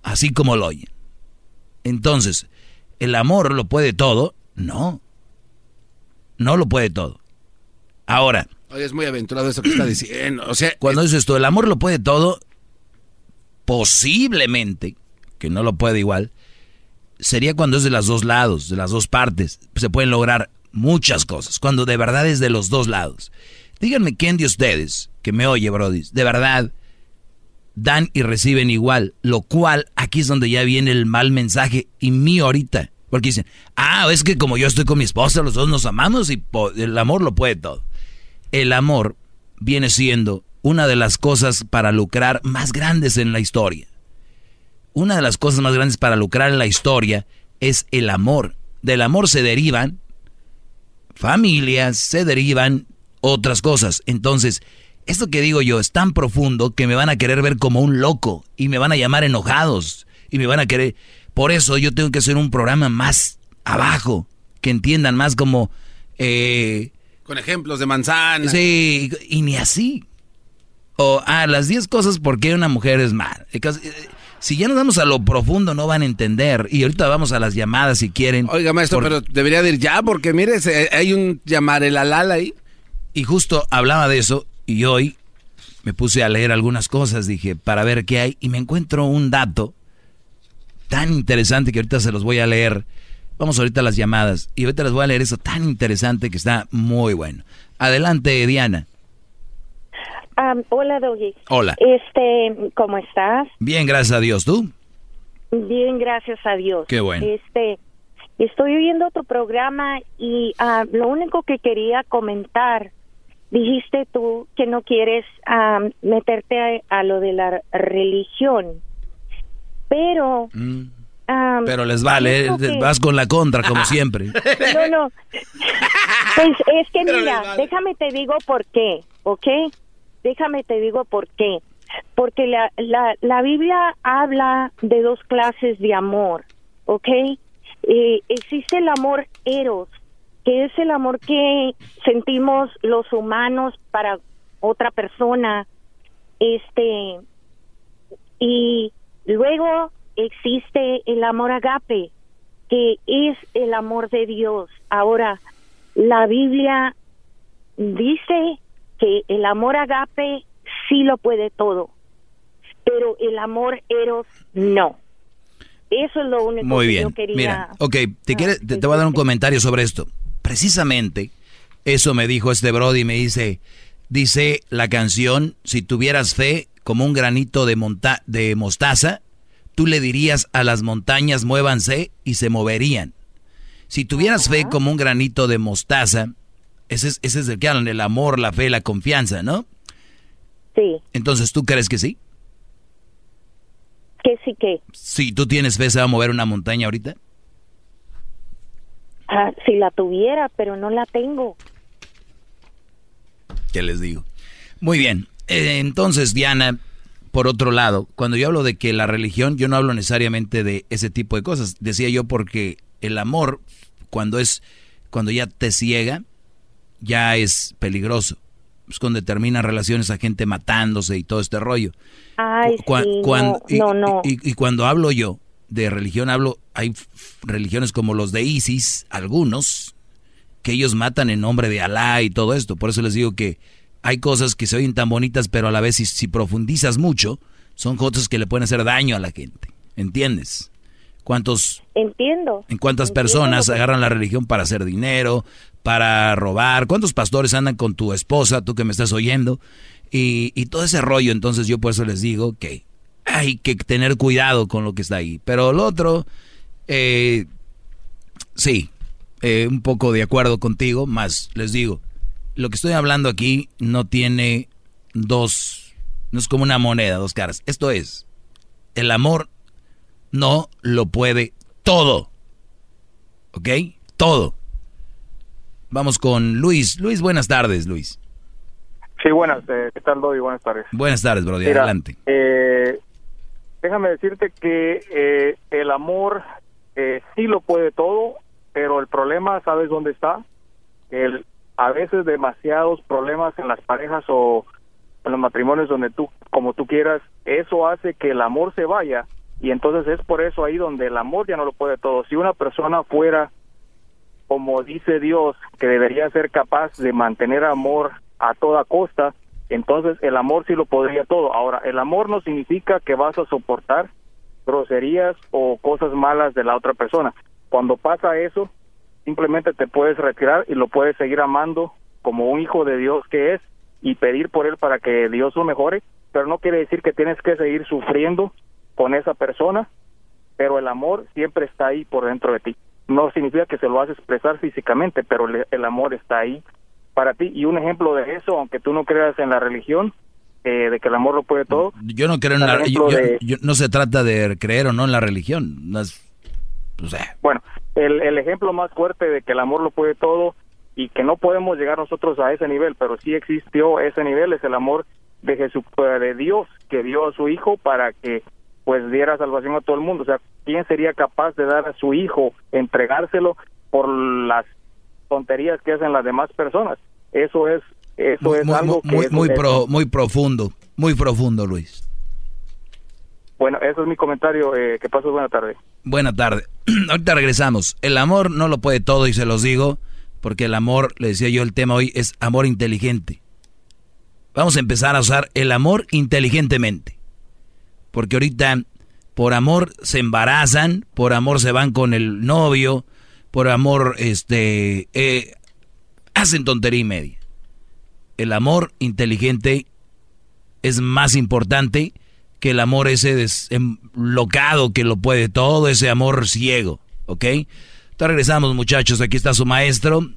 Así como lo oyen. Entonces, ¿el amor lo puede todo? No. No lo puede todo. Ahora, Oye, es muy aventurado eso que está diciendo. O sea, cuando dices tú, el amor lo puede todo, posiblemente, que no lo puede igual, sería cuando es de los dos lados, de las dos partes. Se pueden lograr muchas cosas, cuando de verdad es de los dos lados. Díganme quién de ustedes, que me oye, Brody, de verdad dan y reciben igual, lo cual aquí es donde ya viene el mal mensaje y mío ahorita. Porque dicen, ah, es que como yo estoy con mi esposa, los dos nos amamos y el amor lo puede todo. El amor viene siendo una de las cosas para lucrar más grandes en la historia. Una de las cosas más grandes para lucrar en la historia es el amor. Del amor se derivan familias, se derivan otras cosas. Entonces, esto que digo yo es tan profundo que me van a querer ver como un loco y me van a llamar enojados y me van a querer... Por eso yo tengo que hacer un programa más abajo, que entiendan más como... eh, con ejemplos de manzana. Sí, y, ni así. O, ah, las 10 cosas por qué una mujer es mala. Eh, Si ya nos vamos a lo profundo, no van a entender. Y ahorita vamos a las llamadas si quieren. Oiga, maestro, Por- pero debería de ir ya, porque mire, hay un llamar el alal ahí. Y justo hablaba de eso y hoy me puse a leer algunas cosas, dije, para ver qué hay, y me encuentro un dato tan interesante que ahorita se los voy a leer. Vamos ahorita a las llamadas y ahorita les voy a leer eso tan interesante que está muy bueno. Adelante, Diana. Am, hola, Doggy. Hola. Este, ¿cómo estás? Bien, gracias a Dios. ¿Tú? Bien, gracias a Dios. Qué bueno. Este, estoy oyendo tu programa y ah, lo único que quería comentar, dijiste tú que no quieres meterte a, a lo de la religión, pero... am, Pero les vale, eh, que- vas con la contra, como [laughs] siempre. No, no. Pues es que mira, déjame te digo por qué, ¿ok? déjame te digo por qué. Porque la, la, la Biblia habla de dos clases de amor, ¿ok? Eh, existe el amor eros, que es el amor que sentimos los humanos para otra persona, este, y luego existe el amor agape, que es el amor de Dios. Ahora, la Biblia dice que el amor agape sí lo puede todo, pero el amor eros no. Eso es lo único Muy que bien. yo quería. Mira, ok, te, quiere- te, te voy a dar un comentario sobre esto. Precisamente eso me dijo este Brody, me dice, dice la canción, si tuvieras fe como un granito de, monta de mostaza, tú le dirías a las montañas muévanse y se moverían. Si tuvieras fe como un granito de mostaza, ese es, ese es el que hablan, el amor, la fe, la confianza, ¿no? Sí. Entonces, ¿tú crees que sí? Que sí que. Si tú tienes fe, ¿se va a mover una montaña ahorita? Ah, si la tuviera, pero no la tengo. ¿Qué les digo? Muy bien. Eh, entonces, Diana, por otro lado, cuando yo hablo de que la religión, yo no hablo necesariamente de ese tipo de cosas. Decía yo porque el amor, cuando es, cuando ya te ciega, ya es peligroso. Es cuando terminan relaciones a gente matándose y todo este rollo. Ay, sí, no, no. y- y cuando hablo yo de religión, hablo, hay religiones como los de ISIS, algunos, que ellos matan en nombre de Alá y todo esto. Por eso les digo que hay cosas que se oyen tan bonitas, pero a la vez si, si profundizas mucho, son cosas que le pueden hacer daño a la gente. ¿Entiendes? ¿Cuántos, Entiendo. en cuántas Entiendo personas que- agarran la religión para hacer dinero, para robar? ¿Cuántos pastores andan con tu esposa, tú que me estás oyendo? Y, y todo ese rollo, entonces yo por eso les digo que hay que tener cuidado con lo que está ahí. Pero lo otro, eh, sí, eh, un poco de acuerdo contigo, más les digo, lo que estoy hablando aquí no tiene dos, no es como una moneda, dos caras. Esto es, el amor no lo puede todo. ¿Ok? Todo. Vamos con Luis. Luis, buenas tardes, Luis. Sí, buenas. eh, ¿Qué tal, Doy? Buenas tardes. Buenas tardes, Brody. Mira, Adelante. eh, déjame decirte que eh, el amor eh, sí lo puede todo, pero el problema, ¿sabes dónde está? El, a veces demasiados problemas en las parejas o en los matrimonios donde tú, como tú quieras, eso hace que el amor se vaya y entonces es por eso ahí donde el amor ya no lo puede todo. Si una persona fuera como dice Dios, que debería ser capaz de mantener amor a toda costa, entonces el amor sí lo podría todo. Ahora, el amor no significa que vas a soportar groserías o cosas malas de la otra persona. Cuando pasa eso, simplemente te puedes retirar y lo puedes seguir amando como un hijo de Dios que es y pedir por él para que Dios lo mejore, pero no quiere decir que tienes que seguir sufriendo con esa persona, pero el amor siempre está ahí por dentro de ti. No significa que se lo vas a expresar físicamente, pero el amor está ahí para ti. Y un ejemplo de eso, aunque tú no creas en la religión, eh, de que el amor lo puede todo, Yo no creo en la yo- no se trata de creer o no en la religión. No es- Bueno, el, el ejemplo más fuerte de que el amor lo puede todo y que no podemos llegar nosotros a ese nivel, pero sí existió ese nivel, es el amor de Jesús, de Dios, que dio a su Hijo para que pues diera salvación a todo el mundo. O sea, ¿quién sería capaz de dar a su Hijo, entregárselo por las tonterías que hacen las demás personas? Eso es, eso es muy, algo muy, que... es- muy, es- pro- muy profundo. Muy profundo, Luis. Bueno, eso es mi comentario. Eh, que pases buena tarde. Buena tarde. [clears throat] Ahorita regresamos. El amor no lo puede todo y se los digo porque el amor, le decía yo, el tema hoy es amor inteligente. Vamos a empezar a usar el amor inteligentemente. Porque ahorita por amor se embarazan, por amor se van con el novio, por amor este eh, hacen tontería y media. El amor inteligente es más importante que el amor ese deslocado que lo puede todo, ese amor ciego, ¿ok? Entonces regresamos muchachos, aquí está su maestro,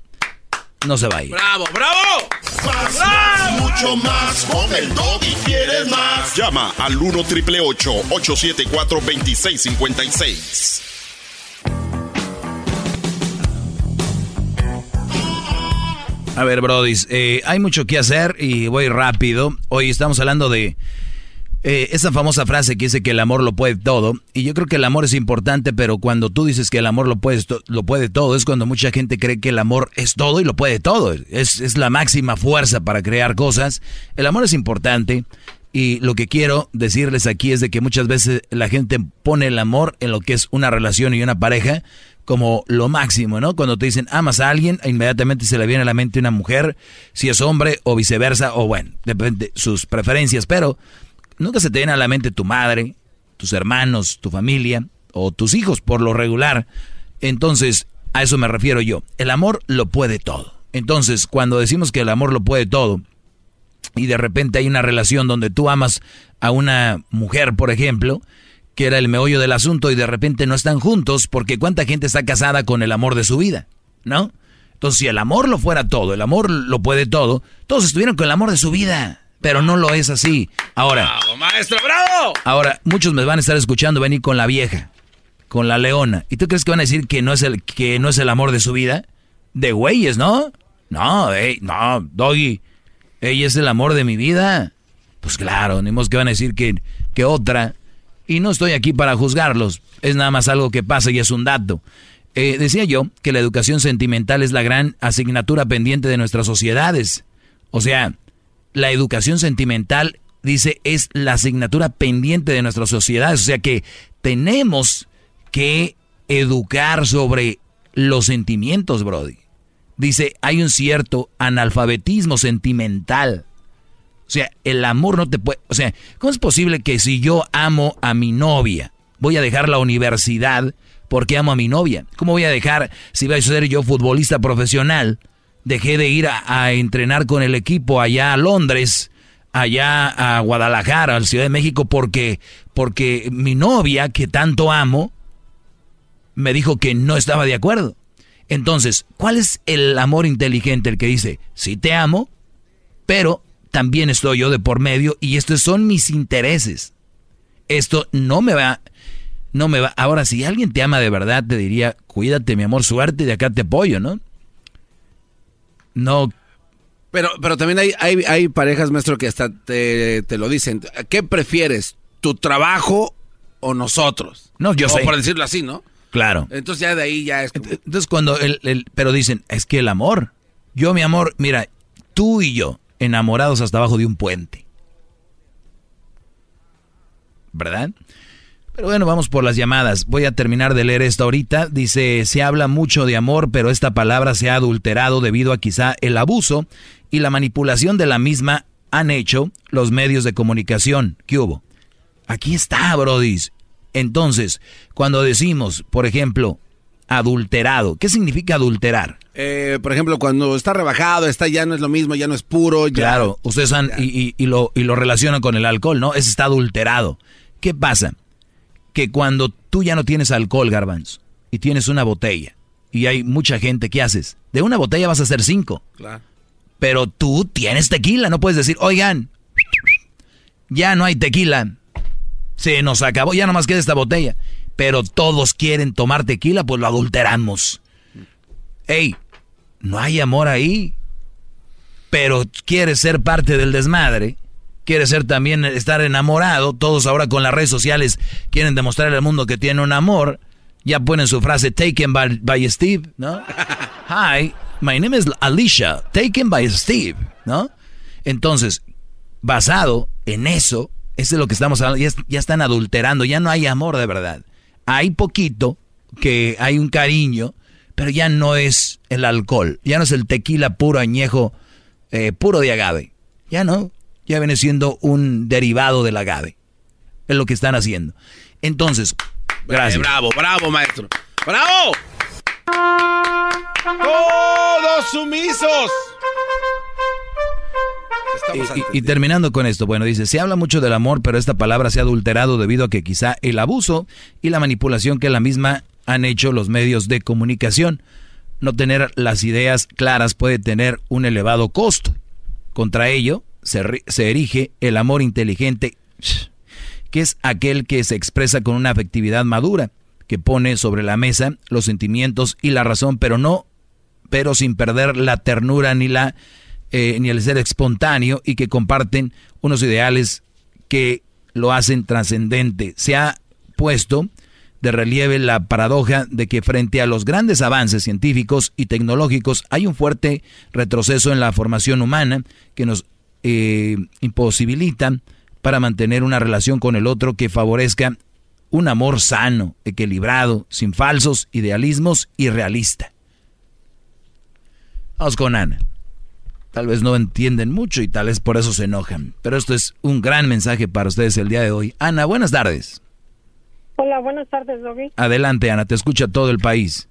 no se vaya. ¡Bravo, bravo! Más, más, mucho más. Con el y quieres más. Llama al 1 triple 874 2656. A ver, Brody, eh, hay mucho que hacer y voy rápido. Hoy estamos hablando de eh, esa famosa frase que dice que el amor lo puede todo. Y yo creo que el amor es importante, pero cuando tú dices que el amor lo puede, lo puede todo, es cuando mucha gente cree que el amor es todo y lo puede todo. Es, es la máxima fuerza para crear cosas. El amor es importante. Y lo que quiero decirles aquí es de que muchas veces la gente pone el amor en lo que es una relación y una pareja como lo máximo, ¿no? Cuando te dicen amas a alguien, inmediatamente se le viene a la mente una mujer, si es hombre o viceversa, o bueno, depende de sus preferencias, pero nunca se te viene a la mente tu madre, tus hermanos, tu familia o tus hijos por lo regular. Entonces, a eso me refiero yo. El amor lo puede todo. Entonces, cuando decimos que el amor lo puede todo, y de repente hay una relación donde tú amas a una mujer, por ejemplo, que era el meollo del asunto y de repente no están juntos porque cuánta gente está casada con el amor de su vida, ¿no? Entonces, si el amor lo fuera todo, el amor lo puede todo, todos estuvieron con el amor de su vida, pero no lo es así. Ahora, ¡Bravo, maestro, bravo! Ahora, muchos me van a estar escuchando venir con la vieja, con la leona. ¿Y tú crees que van a decir que no es el, que no es el amor de su vida? De güeyes, ¿no? No, no, Doggy, ella es el amor de mi vida. Pues claro, ni más que van a decir que, que otra y no estoy aquí para juzgarlos, es nada más algo que pasa y es un dato. Eh, decía yo que la educación sentimental es la gran asignatura pendiente de nuestras sociedades. O sea, la educación sentimental, dice, es la asignatura pendiente de nuestras sociedades. O sea que tenemos que educar sobre los sentimientos, Brody. Dice, hay un cierto analfabetismo sentimental. O sea, el amor no te puede... O sea, ¿cómo es posible que si yo amo a mi novia, voy a dejar la universidad porque amo a mi novia? ¿Cómo voy a dejar, si voy a ser yo futbolista profesional, dejé de ir a, entrenar con el equipo allá a Londres, allá a Guadalajara, a la Ciudad de México, porque, porque mi novia, que tanto amo, me dijo que no estaba de acuerdo. Entonces, ¿cuál es el amor inteligente? El que dice, sí te amo, pero también estoy yo de por medio y estos son mis intereses. Esto no me va, no me va. Ahora, si alguien te ama de verdad, te diría, cuídate, mi amor, suerte, de acá te apoyo, ¿no? No. Pero, pero también hay, hay, hay parejas, maestro, que hasta te, lo dicen. ¿Qué prefieres? ¿Tu trabajo o nosotros? No, yo o sé. por decirlo así, ¿no? Claro. Entonces ya de ahí ya es Entonces cuando el, el, pero dicen, es que el amor, yo mi amor, mira, tú y yo, enamorados hasta abajo de un puente. ¿Verdad? Pero bueno, vamos por las llamadas. Voy a terminar de leer esto ahorita. Dice, se habla mucho de amor, pero esta palabra se ha adulterado debido a quizá el abuso y la manipulación de la misma han hecho los medios de comunicación. ¿Qué hubo? Aquí está, Brodis. Entonces, cuando decimos, por ejemplo, adulterado, ¿qué significa adulterar? Eh, por ejemplo, cuando está rebajado, está ya no es lo mismo, ya no es puro. Ya, claro, ustedes han, y, y, lo, y lo relacionan con el alcohol, ¿no? Ese está adulterado. ¿Qué pasa? Que cuando tú ya no tienes alcohol, Garbanz, y tienes una botella, y hay mucha gente, ¿qué haces? De una botella vas a hacer cinco. Claro. Pero tú tienes tequila, no puedes decir, oigan, ya no hay tequila. Se nos acabó, ya nomás queda esta botella. Pero todos quieren tomar tequila, pues lo adulteramos. Ey, no hay amor ahí. Pero quieres ser parte del desmadre. Quieres ser también estar enamorado. Todos ahora con las redes sociales quieren demostrar al mundo que tienen un amor. Ya ponen su frase Taken by, Steve, ¿no? [laughs] Hi, my name is Alicia, taken by Steve, ¿no? Entonces, basado en eso, eso es lo que estamos hablando. Ya, ya están adulterando, ya no hay amor de verdad. Hay poquito, que hay un cariño, pero ya no es el alcohol, ya no es el tequila puro añejo, eh, puro de agave. Ya no, ya viene siendo un derivado del agave. Es lo que están haciendo. Entonces, gracias. bravo, bravo, maestro. ¡Bravo! ¡Todos sumisos! Y, y, terminando con esto, bueno, dice, se habla mucho del amor, pero esta palabra se ha adulterado debido a que quizá el abuso y la manipulación que la misma han hecho los medios de comunicación. No tener las ideas claras puede tener un elevado costo. Contra ello se, se erige el amor inteligente, que es aquel que se expresa con una afectividad madura, que pone sobre la mesa los sentimientos y la razón, pero no, pero sin perder la ternura ni la eh, ni el ser espontáneo y que comparten unos ideales que lo hacen trascendente. Se ha puesto de relieve la paradoja de que frente a los grandes avances científicos y tecnológicos hay un fuerte retroceso en la formación humana que nos eh, imposibilita para mantener una relación con el otro que favorezca un amor sano, equilibrado, sin falsos idealismos y realista. Vamos con Ana. Tal vez no entienden mucho y tal vez por eso se enojan. Pero esto es un gran mensaje para ustedes el día de hoy. Ana, buenas tardes. Hola, buenas tardes, Doggy. Adelante, Ana, te escucha todo el país.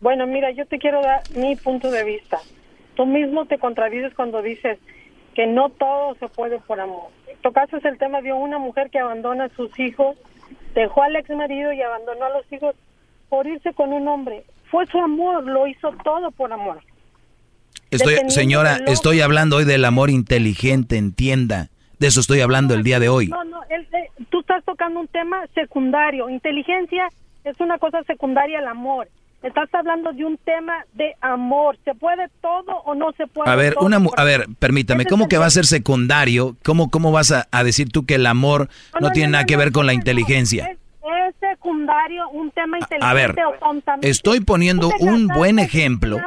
Bueno, mira, yo te quiero dar mi punto de vista. Tú mismo te contradices cuando dices que no todo se puede por amor. Tocaste el tema de una mujer que abandona a sus hijos, dejó al ex marido y abandonó a los hijos por irse con un hombre. Fue su amor, lo hizo todo por amor. Estoy, señora, estoy hablando hoy del amor inteligente, entienda. De eso estoy hablando el día de hoy. No, no, tú estás tocando un tema secundario. Inteligencia es una cosa secundaria al amor. Estás hablando de un tema de amor. ¿Se puede todo o no se puede? A ver, una, a ver, permítame, ¿cómo que va a ser secundario? ¿Cómo, cómo vas a, decir tú que el amor no, tiene nada que ver con la inteligencia? Es, secundario un tema inteligente a ver, Estoy poniendo un buen ejemplo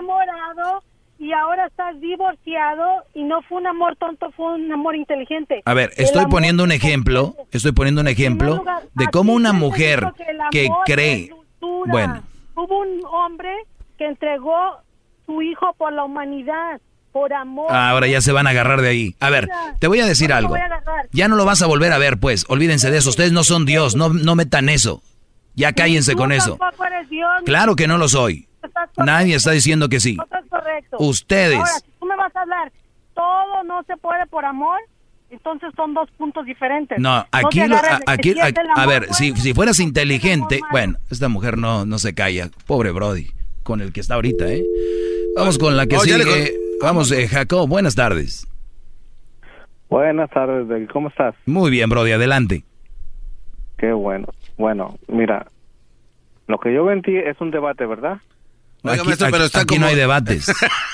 y ahora estás divorciado y no fue un amor tonto, fue un amor inteligente. A ver, estoy poniendo un ejemplo, estoy poniendo un ejemplo de cómo una mujer que cree, bueno, hubo un hombre que entregó su hijo por la humanidad. Por amor. Ah, ahora ya se van a agarrar de ahí. A ver, te voy a decir algo. Ya no lo vas a volver a ver, pues. Olvídense de eso. Ustedes no son Dios. No, no metan eso. Ya cállense con eso. Claro que no lo soy. Nadie está diciendo que sí. Ustedes. Ahora, si tú me vas a hablar, todo no se puede por amor, entonces son dos puntos diferentes. No, aquí, aquí, a ver, si, si fueras inteligente, bueno, esta mujer no, no se calla. Pobre Brody, con el que está ahorita, ¿eh? Vamos con la que sigue. Vamos, eh, Jacob, buenas tardes. Buenas tardes, ¿cómo estás? Muy bien, Brody, adelante. Qué bueno. Bueno, mira, lo que yo vendí es un debate, ¿verdad? Aquí, pero está no hay [laughs] debates.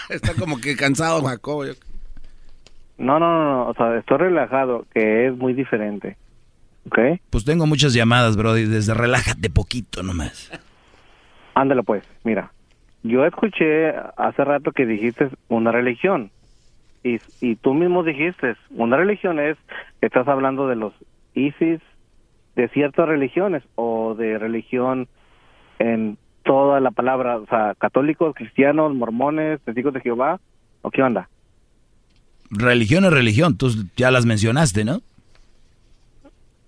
está como que cansado, Jacobo. No, no, no, o sea, estoy relajado, que es muy diferente. ¿Ok? Pues tengo muchas llamadas, Brody, desde relájate poquito nomás. Ándale pues, mira. Yo escuché hace rato que dijiste una religión. Y, y tú mismo dijiste, una religión es, estás hablando de los ISIS, de ciertas religiones o de religión en toda la palabra, o sea, católicos, cristianos, mormones, testigos de Jehová, ¿o qué onda? Religión es religión, tú ya las mencionaste, ¿no?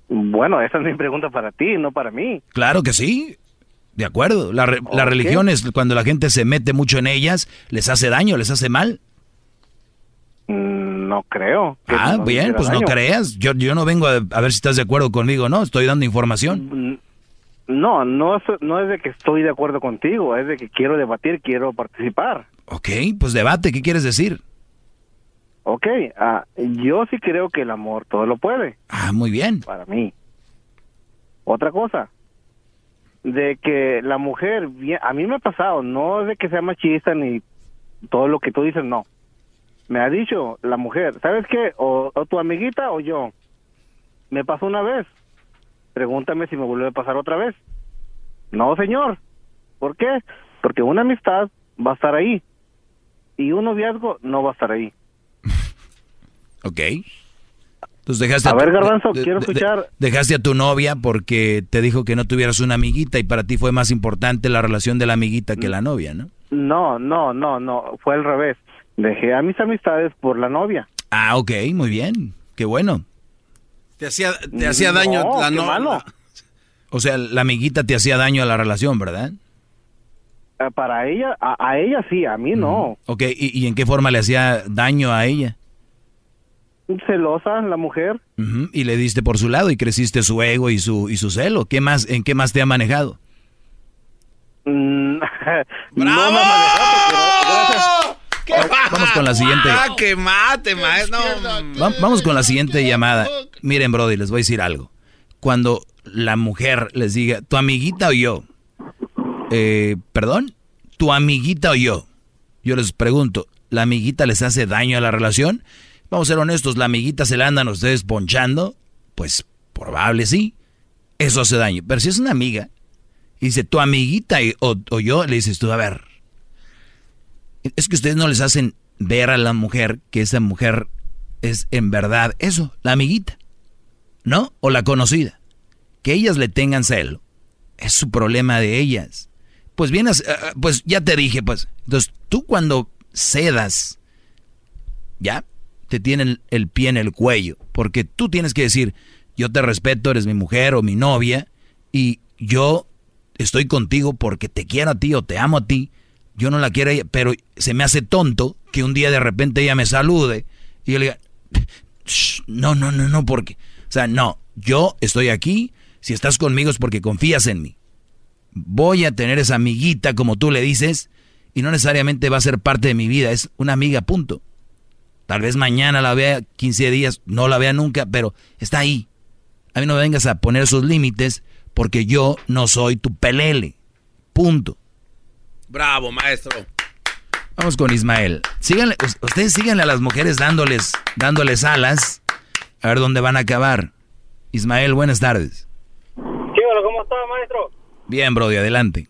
Bueno, esa es mi pregunta para ti, no para mí. Claro que sí, de acuerdo. La, la religión es cuando la gente se mete mucho en ellas, les hace daño, les hace mal. Mm, no creo. Ah, bien, pues no creas. Yo, yo no vengo a, a, ver si estás de acuerdo conmigo, ¿no? Estoy dando información. Mm, no, no es, no es de que estoy de acuerdo contigo, es de que quiero debatir, quiero participar. Ok, pues debate, ¿qué quieres decir? Ok, ah, yo sí creo que el amor todo lo puede. Ah, muy bien. Para mí. Otra cosa, de que la mujer, a mí me ha pasado, no es de que sea machista ni todo lo que tú dices, no. Me ha dicho la mujer, ¿sabes qué? o tu amiguita o yo. Me pasó una vez pregúntame si me vuelve a pasar otra vez. No, señor. ¿Por qué? Porque una amistad va a estar ahí y un noviazgo no va a estar ahí. [laughs] ok. Entonces dejaste a, ver, Garbanzo, quiero escuchar. dejaste a tu novia porque te dijo que no tuvieras una amiguita y para ti fue más importante la relación de la amiguita que la novia, ¿no? No, no, no, no, fue al revés. Dejé a mis amistades por la novia. Ah, ok, muy bien. Qué bueno. Te hacía, te hacía daño la no, O sea, la amiguita te hacía daño a la relación, ¿verdad? Eh, para ella, a, ella sí, a mí no. Ok, ¿Y, en qué forma le hacía daño a ella? Celosa, la mujer. Y le diste por su lado y creciste su ego y su, y su celo. ¿Qué más, ¿En qué más te ha manejado? Mm, [laughs] ¡Bravo! Vamos con la siguiente. Ah, que mate, maestro. Vamos con la siguiente llamada. Miren, Brody, les voy a decir algo. Cuando la mujer les diga, tu amiguita o yo, eh, perdón, tu amiguita o yo, Yo les pregunto, ¿la amiguita les hace daño a la relación? Vamos a ser honestos, ¿la amiguita se la andan ustedes ponchando? Pues probable sí. Eso hace daño. Pero si es una amiga, y dice, tu amiguita o, o yo, le dices tú, a ver, es que ustedes no les hacen ver a la mujer que esa mujer es en verdad eso, la amiguita, ¿no? O la conocida. Que ellas le tengan celo. Es su problema de ellas. Pues bien, eh, pues ya te dije, pues. Entonces, tú cuando cedas, ya, te tienen el pie en el cuello. Porque tú tienes que decir, yo te respeto, eres mi mujer o mi novia, y yo estoy contigo porque te quiero a ti o te amo a ti. Yo no la quiero, pero se me hace tonto que un día de repente ella me salude y yo le diga, no, no, no, no, porque, o sea, no, yo estoy aquí, si estás conmigo es porque confías en mí. Voy a tener esa amiguita, como tú le dices, y no necesariamente va a ser parte de mi vida, es una amiga, punto. Tal vez mañana la vea 15 días, no la vea nunca, pero está ahí. A mí no me vengas a poner sus límites porque yo no soy tu pelele. Punto. Bravo, maestro. Vamos con Ismael. Síganle, ustedes síganle a las mujeres dándoles, dándoles alas. A ver dónde van a acabar. Ismael, buenas tardes. ¿cómo está, maestro? Bien, Brody, adelante.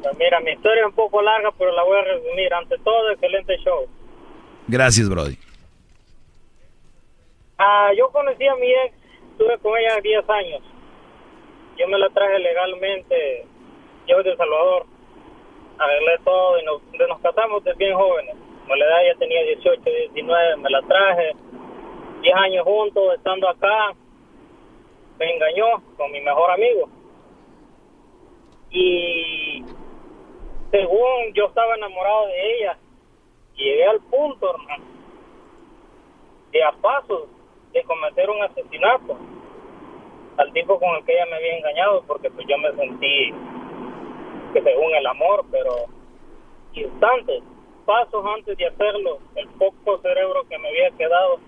Pues mira, mi historia es un poco larga, pero la voy a resumir. Ante todo, excelente show. Gracias, Brody. Ah, yo conocí a mi ex, estuve con ella 10 años. Yo me la traje legalmente, yo de El Salvador arreglé todo y nos, nos casamos de bien jóvenes. Me la edad ya tenía 18, 19, me la traje, 10 años juntos, estando acá, me engañó con mi mejor amigo. Y según yo estaba enamorado de ella, llegué al punto, hermano, de a pasos de cometer un asesinato al tipo con el que ella me había engañado, porque pues yo me sentí que según el amor, pero instantes, pasos antes de hacerlo, el poco cerebro que me había quedado,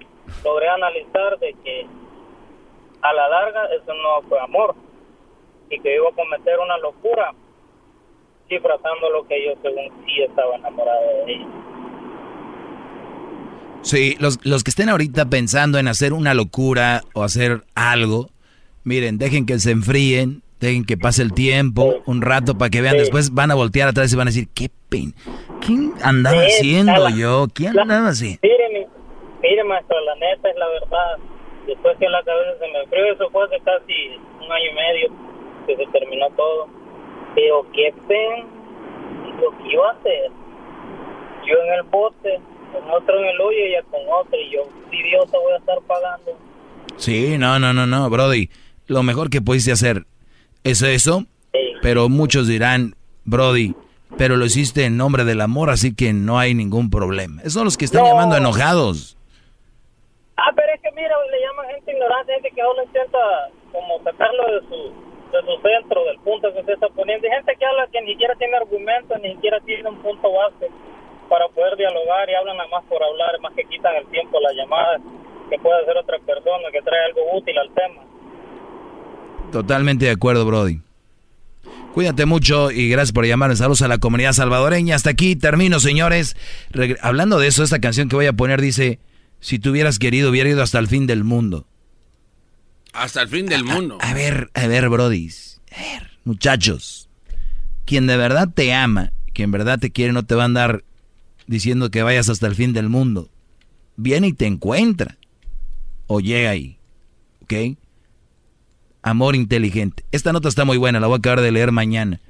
logré analizar de que a la larga eso no fue amor y que iba a cometer una locura disfrazando lo que yo según sí estaba enamorado de ella. Sí, los, los que estén ahorita pensando en hacer una locura o hacer algo, miren, dejen que se enfríen, Dejen que pase el tiempo, un rato para que vean. Después van a voltear atrás y van a decir, qué pen. ¿Quién andaba haciendo yo? ¿Quién andaba así? Mire, mire, maestro, la neta es la verdad. Después que la cabeza se me enfrió, eso fue hace casi un año y medio que se terminó todo. Pero qué pen lo que iba a hacer. Yo en el bote, con otro en el hoyo y con otro. Y yo, idiota, voy a estar pagando. Sí, no, no, no, no, Brody. Lo mejor que pudiste hacer es eso, pero muchos dirán, Brody, pero lo hiciste en nombre del amor, así que no hay ningún problema. Esos son los que están llamando enojados. Ah, pero es que mira, le llaman gente ignorante, gente que no intenta como sacarlo de su, de su centro, del punto que se está poniendo. Hay gente que habla que ni siquiera tiene argumentos, ni siquiera tiene un punto base para poder dialogar y hablan nada más por hablar, más que quitan el tiempo, la llamada, que puede hacer otra persona, que trae algo útil al tema. Totalmente de acuerdo, Brody. Cuídate mucho y gracias por llamar. Saludos a la comunidad salvadoreña. Hasta aquí termino, señores. Hablando de eso, esta canción que voy a poner dice, si tú hubieras querido, hubiera ido hasta el fin del mundo. Hasta el fin del mundo. A, ver, a ver, Brody. A ver, muchachos. Quien de verdad te ama, quien en verdad te quiere, no te va a andar diciendo que vayas hasta el fin del mundo. Viene y te encuentra. O llega ahí. ¿Ok? Amor inteligente. Esta nota está muy buena, la voy a acabar de leer mañana.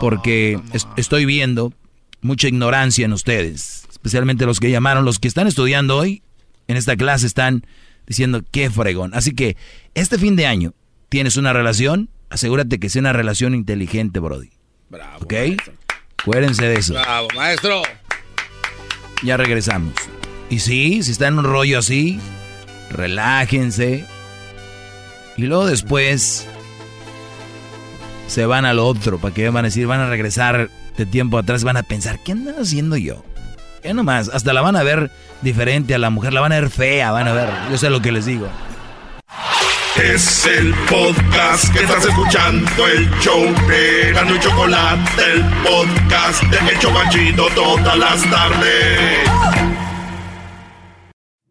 porque estoy viendo mucha ignorancia en ustedes. Especialmente los que llamaron, los que están estudiando hoy en esta clase están diciendo qué fregón. Así que este fin de año tienes una relación, asegúrate que sea una relación inteligente, Brody. Bravo. ¿Ok? Acuérdense de eso. Bravo, maestro. Ya regresamos. Y sí, si está en un rollo así, relájense y luego después se van al otro, para que van a decir, van a regresar de tiempo atrás, van a pensar, ¿qué ando haciendo yo? Ya nomás, hasta la van a ver diferente a la mujer, la van a ver fea, van a ver, yo sé lo que les digo. Es el podcast que estás escuchando, el show de Gano y Chocolate, el podcast de El Chocachito todas las tardes.